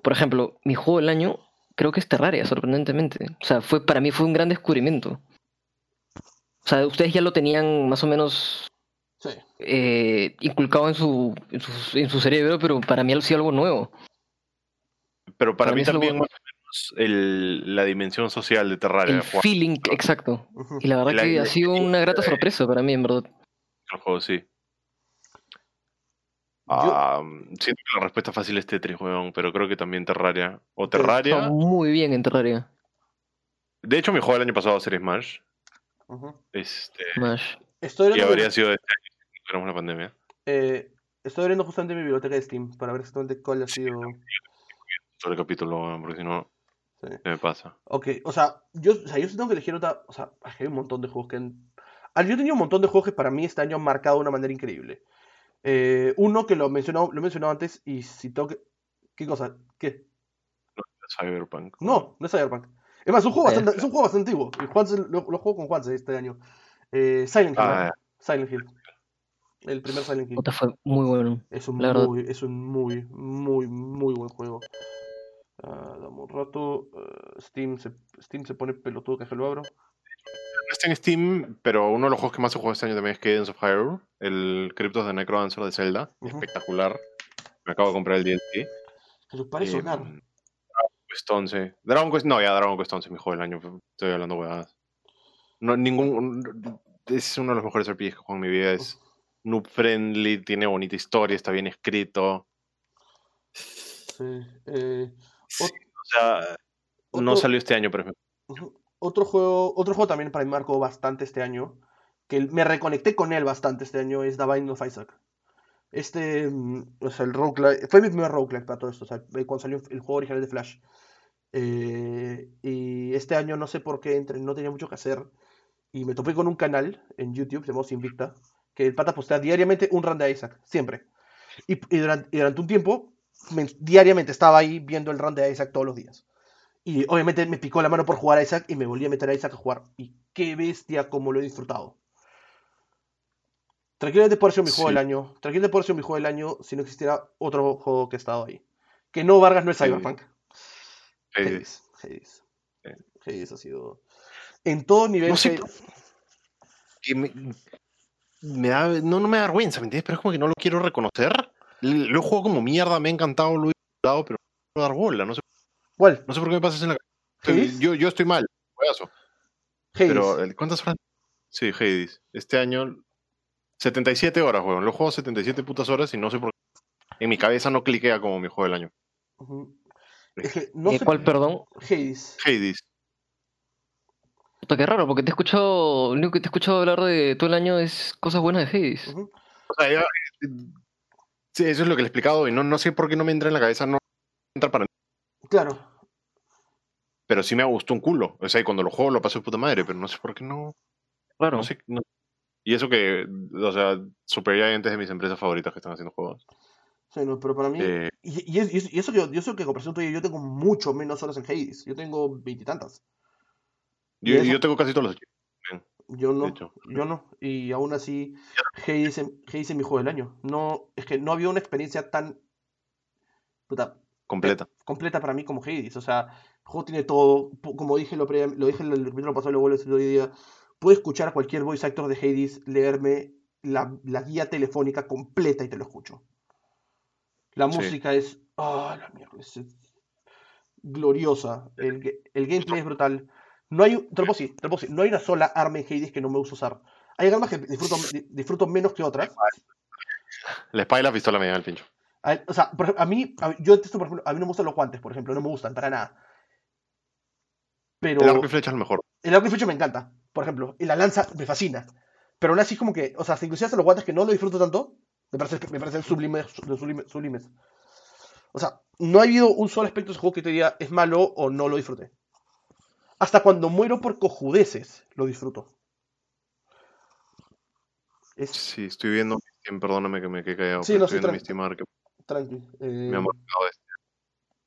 Por ejemplo, mi juego del año creo que es Terraria, sorprendentemente. O sea, fue, para mí fue un gran descubrimiento. O sea, ustedes ya lo tenían más o menos Sí. eh, inculcado en su, en su, en su cerebro, pero para mí ha sido algo nuevo. Pero para, Para mí también más o menos el- la dimensión social de Terraria. El feeling, exacto. Y la verdad La- que ha sido una grata sorpresa para mí, en verdad. el juego, sí. Yo- Ah, siento que la respuesta fácil es Tetris, weón, pero creo que también Terraria. O Tetris, Está Terraria. muy bien en Terraria. De hecho, mi juego del año pasado va a ser Smash. Este, Smash. Estoy y abriendo, habría sido de este año si no la pandemia. eh, estoy abriendo justamente mi biblioteca de Steam para ver exactamente cuál ha sido. Todo el capítulo, porque si no, Sí. ¿qué me pasa? Ok, o sea, yo, o sea, yo tengo que elegir otra. O sea, hay un montón de juegos que han. Yo he tenido un montón de juegos que para mí este año han marcado de una manera increíble. Eh, uno que lo he mencionado, lo he mencionado antes y si tengo que. ¿Qué cosa? ¿Qué? Cyberpunk. No, no es Cyberpunk. Es más, es un juego bastante, es un juego bastante antiguo. Y Juanse- lo, lo juego con Juanse este año. Eh, Silent Hill. Ah, Silent Hill. El primer Silent Hill. Fue muy bueno. Es un muy, es un muy, muy, muy buen juego. Ah, dame un rato. ah, Steam, se, Steam se pone pelotudo que lo abro. No está en Steam, pero uno de los juegos que más he jugado este año también es Cadence of Hyrule, el Cryptos de Necrodancer de Zelda. Espectacular. Me acabo de comprar el DLC. Para de Eh, sonar. Dragon Quest 11. Dragon Quest, no, ya Dragon Quest 11 es mi juego del año. Estoy hablando huevadas. No, ningún. Es uno de los mejores RPGs que juego en mi vida. Es noob friendly, tiene bonita historia, está bien escrito. Sí, eh, Sí, o sea, no otro- salió este año, mi- ujú. Otro juego, otro juego también para mí marcó bastante este año, que me reconecté con él bastante este año, es The Binding of Isaac. Este, mm, o sea, el roguelike, fue mi primer roguelike para todo esto, o sea, cuando salió el juego original de Flash. Eh, y este año no sé por qué, entre, no tenía mucho que hacer, y me topé con un canal en YouTube, se llama Invicta, que el pata postea diariamente un run de Isaac, siempre. Y, y durante, y durante un tiempo, diariamente estaba ahí viendo el run de Isaac todos los días. Y obviamente me picó la mano por jugar a Isaac y me volví a meter a Isaac a jugar. Y qué bestia como lo he disfrutado. Tranquilamente puede ser mi juego del año. Tranquilamente puede ser mi juego del año si no existiera otro juego que ha estado ahí. Que no, Vargas no es. Cyberpunk. Hades. Hades. Hades. Ha sido. En todo nivel. No sé, Hades- que me, me da, no, no me da vergüenza, ¿me entiendes? Pero es como que no lo quiero reconocer. Lo he jugado como mierda, me ha encantado, lo he disfrutado, pero puedo dar bola, no sé, ¿Cuál? no sé por qué me pasas en la ¿Hades? Yo, yo estoy mal, juegazo. Pero, ¿el- ¿cuántas horas? Sí, Hades. Este año, 77 horas, weón. Lo juego 77 putas horas y no sé por qué. En mi cabeza no cliquea como mi juego del año. Ujú. Es que no Eh, sé. ¿Cuál, perdón? Hades. Hades. Puta, qué raro, porque te he escuchado, lo único que te he escuchado hablar de todo el año es cosas buenas de Hades. O sea, eh, sí, eso es lo que le he explicado y no, no sé por qué no me entra en la cabeza, no entra para Claro. Pero sí me gustó un culo. O sea, y cuando lo juego lo paso de puta madre, pero no sé por qué no. Claro. No sé. no- Y eso que, o sea, Supergiant es de mis empresas favoritas que están haciendo juegos. Sí, no, pero para mí. Eh, Y, y es- y es- y eso que, yo- y eso que en comparación tuya, yo tengo mucho menos horas en Hades. Yo tengo veintitantas. Yo, yo tengo casi todos los Yo no. Yo no. Y aún así, Hades, es- mi juego del año. No, es que no había una experiencia tan puta, completa. completa para mí como Hades. O sea, el juego tiene todo. Como dije lo, pre- lo dije en el capítulo pasado, lo vuelvo a decir hoy día. Puedo escuchar a cualquier voice actor de Hades leerme la, la guía telefónica completa y te lo escucho. La Sí. música es. ¡Ah, la mierda! Es, gloriosa. El, el gameplay es brutal. No hay, te lo puedo decir, te lo puedo decir, no hay una sola arma en Hades que no me gusta usar. Hay armas que disfruto, di- disfruto menos que otras. La espada y la pistola me dan el pincho. A, o sea, por ejemplo, a mí, a- yo detesto, por ejemplo, a mí no me gustan los guantes, por ejemplo, no me gustan para nada. Pero El arco y flecha es el mejor. el arco y flecha me encanta, por ejemplo, y la lanza me fascina. Pero aún así es como que, o sea, si inclusive hasta los guantes que no lo disfruto tanto, me, parece, me parecen sublimes, sublime- sublimes. O sea, no ha habido un solo aspecto de ese juego que te diga es malo o no lo disfruté. Hasta cuando muero por cojudeces, lo disfruto. Es Sí, estoy viendo. Perdóname que me quedé callado. Sí, no, estoy viendo mi tranqui. Steam a ver qué tranqui. eh, me ha marcado este.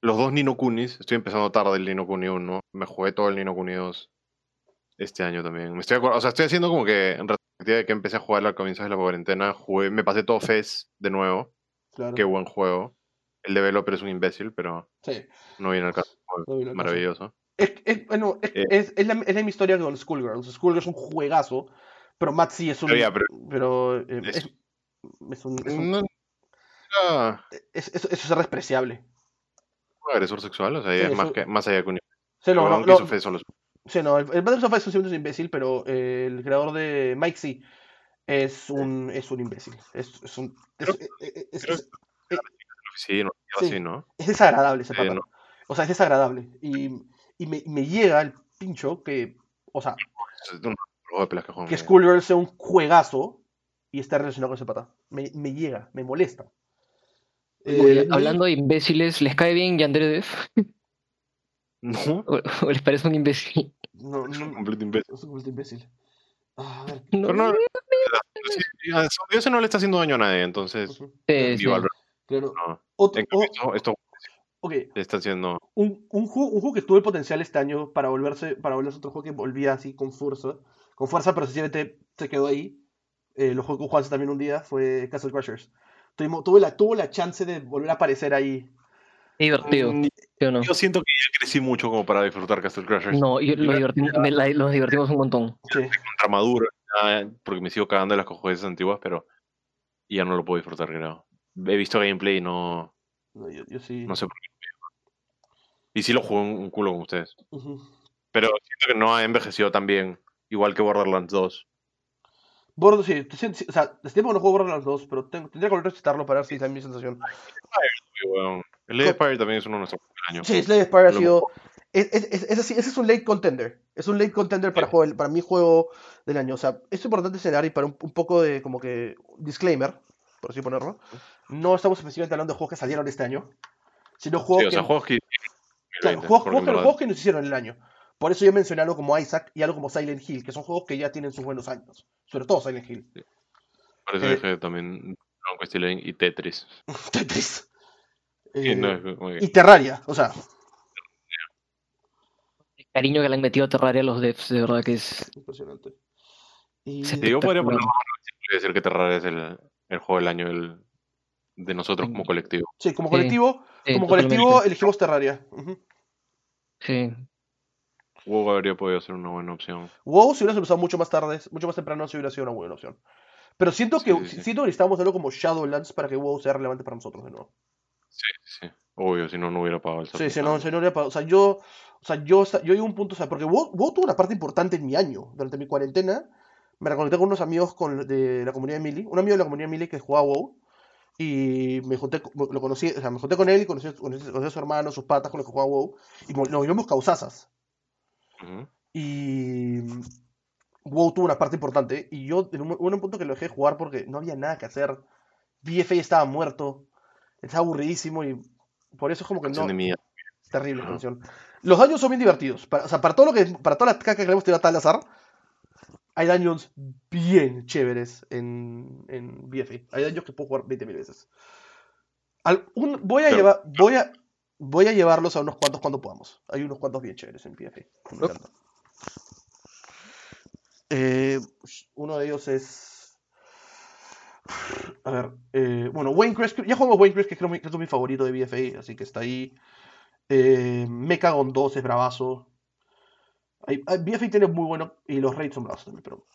Los dos Nino Kunis. Estoy empezando tarde el Nino Kuni 1. Me jugué todo el Nino Kuni 2 este año también. Me estoy o sea, estoy haciendo como que en retrospectiva de que empecé a jugar al comienzo de la cuarentena. Jugué, me pasé todo Fez de nuevo. claro. Qué buen juego. El developer es un imbécil, pero Sí, no viene al caso. no vi la cosa. Es, es- bueno, es, Eh. es- es la, es la misma historia que con Schoolgirls. Schoolgirls es un juegazo, pero Matt sí es un. Pero ya, pero- pero, eh, es- es, es un. Es, un- No, era es- es- eso es despreciable. un agresor sexual, o sea, Sí, es más, eso- que, más allá que un Sí, no, no, no, Fez solo- sí, no, el, el Brothers of es un imbécil, pero eh, el creador de Mike sí es un, es un imbécil. Es, es un. Es, no, ¿no? desagradable ese no. O sea, es desagradable. Y, y me, me llega el pincho que. O sea, que. Schoolgirl sea un juegazo y esté relacionado con ese pata. Me, me llega, me molesta. Eh, hablando de imbéciles, ¿les cae bien Yandere Dev? No, ¿O, o les parece un imbécil? No, es un no, completo imbécil. es un completo imbécil. Ah, a ver. No, Pero no, a su Dios no le está haciendo daño a nadie, entonces. sí, sí. Claro. no. Otro, En cambio, o- esto, esto ok, está haciendo. un, un, juego, un juego que tuvo el potencial este año para volverse, para volverse otro juego que volvía así con fuerza, con fuerza, pero sencillamente se quedó ahí. Eh, lo jugué con Juanse también un día, fue Castle Crushers. Tuvimos, tuve, la, tuvo la chance de volver a aparecer ahí. Divertido, Mm, ¿sí o no? Yo siento que ya crecí mucho como para disfrutar Castle Crashers. No, yo- lo divertimos, me la- nos divertimos un montón. Sí, Contra Maduro, porque me sigo cagando de las cojones antiguas, pero ya no lo puedo disfrutar, creo. He visto gameplay y no, no, yo, yo sí. no sé por qué. Y sí lo jugué un, un culo con ustedes. Pero siento que no ha envejecido tan bien, igual que Borderlands 2. Borderlands, sí, te o sea, desde tiempo que no juego Borderlands 2, pero tengo- tendría que volver a recitarlo para ver si es la misma sensación. El Lady Spire también es uno de nuestros juegos del año. Sí, Slay Spire ha sido. Es, es- es- ese, sí- ese es un late contender. Es un late contender para, Sí. juego, para mi juego del año. O sea, es importante señalar y para un, un poco de como que disclaimer, por así ponerlo. No estamos específicamente hablando de juegos que salieron este año, sino juegos Sí, o que. sea, juegos que. claro, 2020, juegos, que, verdad- juegos que nos hicieron el año. Por eso yo mencioné algo como Isaac y algo como Silent Hill, que son juegos que ya tienen sus buenos años. Sobre todo Silent Hill. Por eso eh, dije también Conquest Lane y Tetris. Tetris. Sí, Eh, no, y Terraria, o sea, El cariño que le han metido a Terraria a los devs, de verdad que es... impresionante. Y, Sí, yo podría poner decir que Terraria es el, el juego del año de nosotros como colectivo. sí, como colectivo, Sí, como totalmente. colectivo elegimos Terraria. Sí. WoW habría podido ser una buena opción. WoW si hubieras empezado mucho más tarde, mucho más temprano, si hubiera sido una buena opción. Pero siento que Sí, sí, sí. siento que necesitamos algo como Shadowlands para que WoW sea relevante para nosotros de nuevo. Sí, sí. Obvio, si no, no hubiera pagado el Sí, si no, si no hubiera pagado. O sea, yo, o sea, yo, yo llego a un punto, o sea, porque WoW, WoW tuvo una parte importante en mi año. Durante mi cuarentena, me reconecté con unos amigos con, de la comunidad de Mili, un amigo de la comunidad de Mili que jugaba WoW, y me junté, lo conocí, o sea, me junté con él y conocí, conocí- conocí a su hermano, sus patas con los que jugaba WoW, y nos volvimos causazas. Ujú. Y mm, WoW tuvo una parte importante. Y yo, en un, hubo un punto que lo dejé de jugar porque no había nada que hacer. BFA estaba muerto. Estaba aburridísimo y por eso es como que no. Terrible Ajá. canción. Los daños son bien divertidos. Para, o sea, para todo lo que. Para toda la caca que le hemos tirado a tal azar. Hay daños bien chéveres en, en BFA. Hay daños que puedo jugar 20.000 veces. Al- un- voy a Pero- llevar. Voy a. Voy a llevarlos a unos cuantos cuando podamos. Hay unos cuantos bien chéveres en BFA. Me. Eh, uno de ellos es. A ver, eh, bueno, Wayne Crest, ya jugamos Wayne Crest, que creo que es mi favorito de BFA, así que está ahí. Eh, Mechagon 2 es bravazo. BFA tiene muy bueno, y los raids son bravos también, pero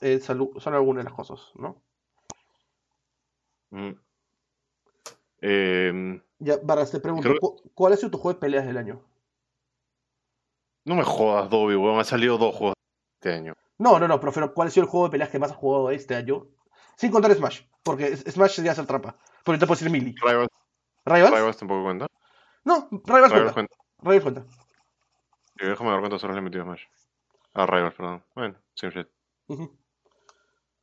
eh, son algunas de las cosas, ¿no? Mm. Em, Ya, Barras, te pregunto, Creo- ¿cu- ¿cuál ha sido tu juego de peleas del año? no me jodas, Dobby, weón. Ha salido dos juegos este año. No, no, no, pero ¿cuál ha sido el juego de peleas que más has jugado este año? Sin contar Smash, porque Smash sería hacer trampa. Porque te puedo decir Melee. Rivals, ¿Rivals? Rivals tampoco cuenta. No, Rivals Rivals cuenta. cuenta. Rivals cuenta. Sí, déjame ver cuántos horas le he metido a Smash. Ah, Rivals, perdón. Bueno, same shit.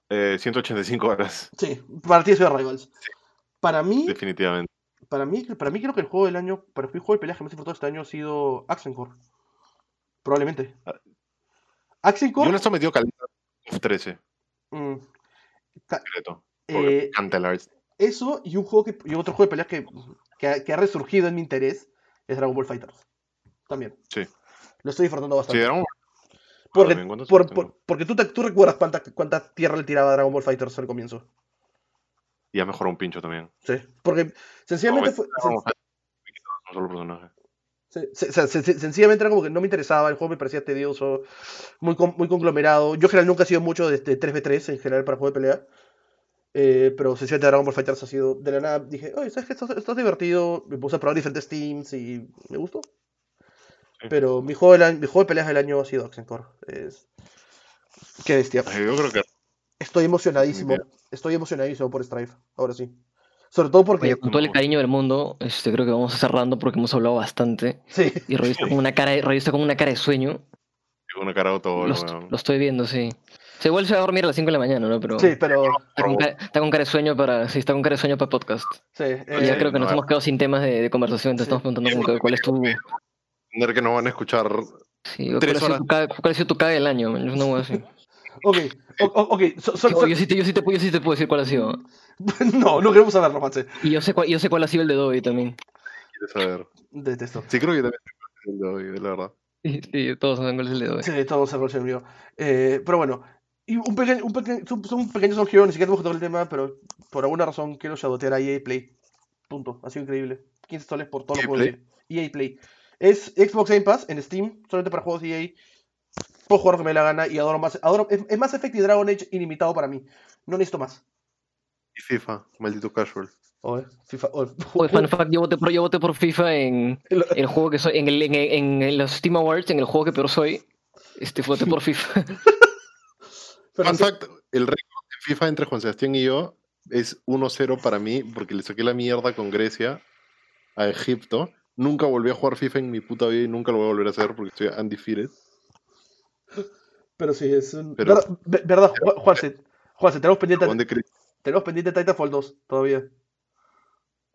Eh, 185 horas, Sí, para ti de Rivals. Para mí, definitivamente. para mí, para mí creo que el juego del año, para mí el juego de peleas que más he disfrutado este año ha sido Axencore. Probablemente. Ah. Yo Axencore, en esto he metido of 13, mm, eh, eso y un juego que, y otro juego de peleas que, que, que ha resurgido en mi interés es Dragon Ball Fighters. También. Sí. Lo estoy disfrutando Sí, bastante. Dragon Ball porque, tú, te- tú recuerdas cuánta, cuánta tierra le tiraba a Dragon Ball Fighters al comienzo. Y ha mejorado un pincho también. Sí. Porque sencillamente No, fue. Quitó un solo personaje. Se- se- se- se- sencillamente era como que no me interesaba, el juego me parecía tedioso, muy, muy conglomerado. Yo en general nunca he sido mucho de, de 3v3 en general para juego de pelea. Eh, pero sencillamente Dragon Ball Fighters ha sido de la nada. Dije, oye, ¿sabes qué? Esto, esto es divertido. Me puse a probar diferentes teams y me gustó. Pero mi juego, del mi juego de peleas del año ha sido Oxencore. Es... Qué bestia. Yo creo que Estoy emocionadísimo. Estoy emocionadísimo por Strife. Ahora sí. Sobre todo porque. Oye, con todo el cariño del mundo, este, creo que vamos cerrando porque hemos hablado bastante. Sí. Y Roy está con una cara de, Roy está con una cara de sueño. tengo una cara de todo, Lo, lo estoy viendo, sí. Se igual se va a dormir a las 5 de la mañana, ¿no? Pero Sí, pero. está, con cara, está con cara de sueño para. Sí, está con cara de sueño para podcast. Sí. Y eh, ya creo que no, nos hemos quedado sin temas de, de conversación, entonces Sí. estamos preguntando como que cuál es tu. Entender que no van a escuchar. Sí, cuál, Tres horas. cuál ha sido tu caga del año, man? Yo no voy a decir. Ok, o- ok. so- so- Yo, so- yo sí te, yo, sí te, puedo- yo sí te puedo decir cuál ha sido. no, no queremos saberlo, Juanse. Y yo sé cuál, yo sé cuál ha sido el de Dobby también. Quieres saber. Detesto. Sí, creo que también es el de de la verdad. Sí, sí, todos saben cuál es el de Dobby. Sí, todo se el mío. Eh, pero bueno, y un pequeño, un pequeño, son, pequeños Son Hero, ni siquiera tenemos que tocar el tema, pero por alguna razón quiero shadowtear a EA Play. Punto. Ha sido increíble. 15 soles por todo lo EA que puedo decir. EA Play. Es Xbox Game Pass en Steam, solamente para juegos EA. Puedo jugar lo que me dé la gana y adoro más. Adoro, es, es más Effect y Dragon Age ilimitado para mí. No necesito más. Y FIFA, maldito casual. Oye, FIFA. oye, Oye, fun fact, yo voté por, yo voté por FIFA en el- el juego que soy, en, el, en, en- en los Steam Awards, en el juego que peor soy. Este, voté por FIFA. sí- fact, el récord de FIFA entre Juan Sebastián y yo es 1-0 para mí porque le saqué la mierda con Grecia a Egipto. Nunca volví a jugar FIFA en mi puta vida y nunca lo voy a volver a hacer porque estoy undefeated. Pero sí, es un... Pero- verdad, ve- verdad, Ju- Juanse, Juanse, tenemos pendiente, tenemos pendiente Titanfall 2 todavía.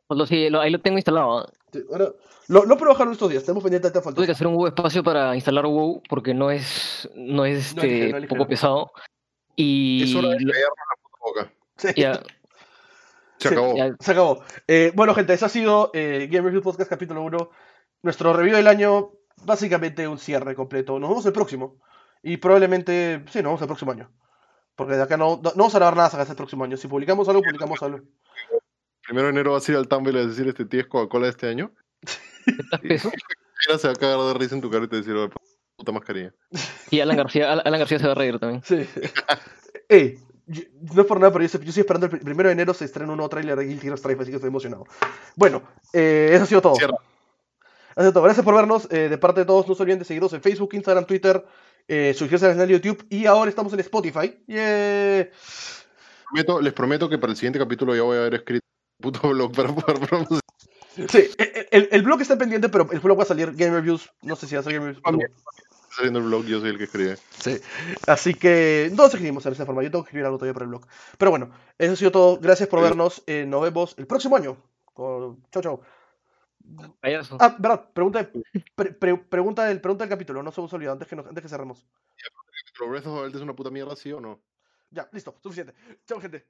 Pues lo, sí, lo- ahí lo tengo instalado. ¿ah? Sí, ahora, lo, lo puedo bajar en estos días, tenemos pendiente Titanfall Tuve 2. que hacer un huevo espacio para instalar WoW porque no es, no es No este, es ligero, no es poco ligero. pesado. Y Es hora de callarnos la puta boca. Sí, ya, Se acabó. ya, se acabó. Eh, bueno, gente, eso ha sido eh, Game Review Podcast capítulo 1. Nuestro review del año, básicamente un cierre completo. Nos vemos el próximo. Y probablemente, sí, nos vemos el próximo año. Porque de acá no, no, vamos a grabar nada hasta el próximo año. Si publicamos algo, publicamos algo. Primero de enero vas a ir al Tumblr a decir este tío es Coca-Cola de este año. ¿estás peso? Mira, se va a cagar de risa en tu cara y te decir, "Oye, puta mascarilla. Y Alan García, Alan García se va a reír también. Sí. Ey, yo- no es por nada, pero yo, estoy- yo estoy esperando el pr- primero de enero se estrena un nuevo tráiler de Guilty Gear Strive, así que estoy emocionado. Bueno, eh, eso ha sido todo. Cierra. Eso ha sido todo. Gracias por vernos. eh, de parte de todos, no se olviden de seguirnos en Facebook, Instagram, Twitter, eh, suscribirse al canal de YouTube y ahora estamos en Spotify. Yeah. Prometo- les prometo que para el siguiente capítulo ya voy a haber escrito un puto blog para poder promocionar. Sí, el, el- el blog está pendiente, pero el blog va a salir Game Reviews. No sé si va a ser Game Reviews. También. saliendo el blog, yo soy el que escribe. Sí. Así que todos escribimos en esa forma. Yo tengo que escribir algo todavía para el blog. Pero bueno, eso ha sido todo. Gracias por Sí. vernos. eh, nos vemos el próximo año. Chau. Payaso. Ah, verdad, pregunta, de- pre- pre- pregunta, del, pregunta del capítulo. No se hemos olvidado antes que, nos- antes que cerremos. ¿Pero Breath of es una puta mierda, sí o no? Ya, listo, suficiente. Chau, gente.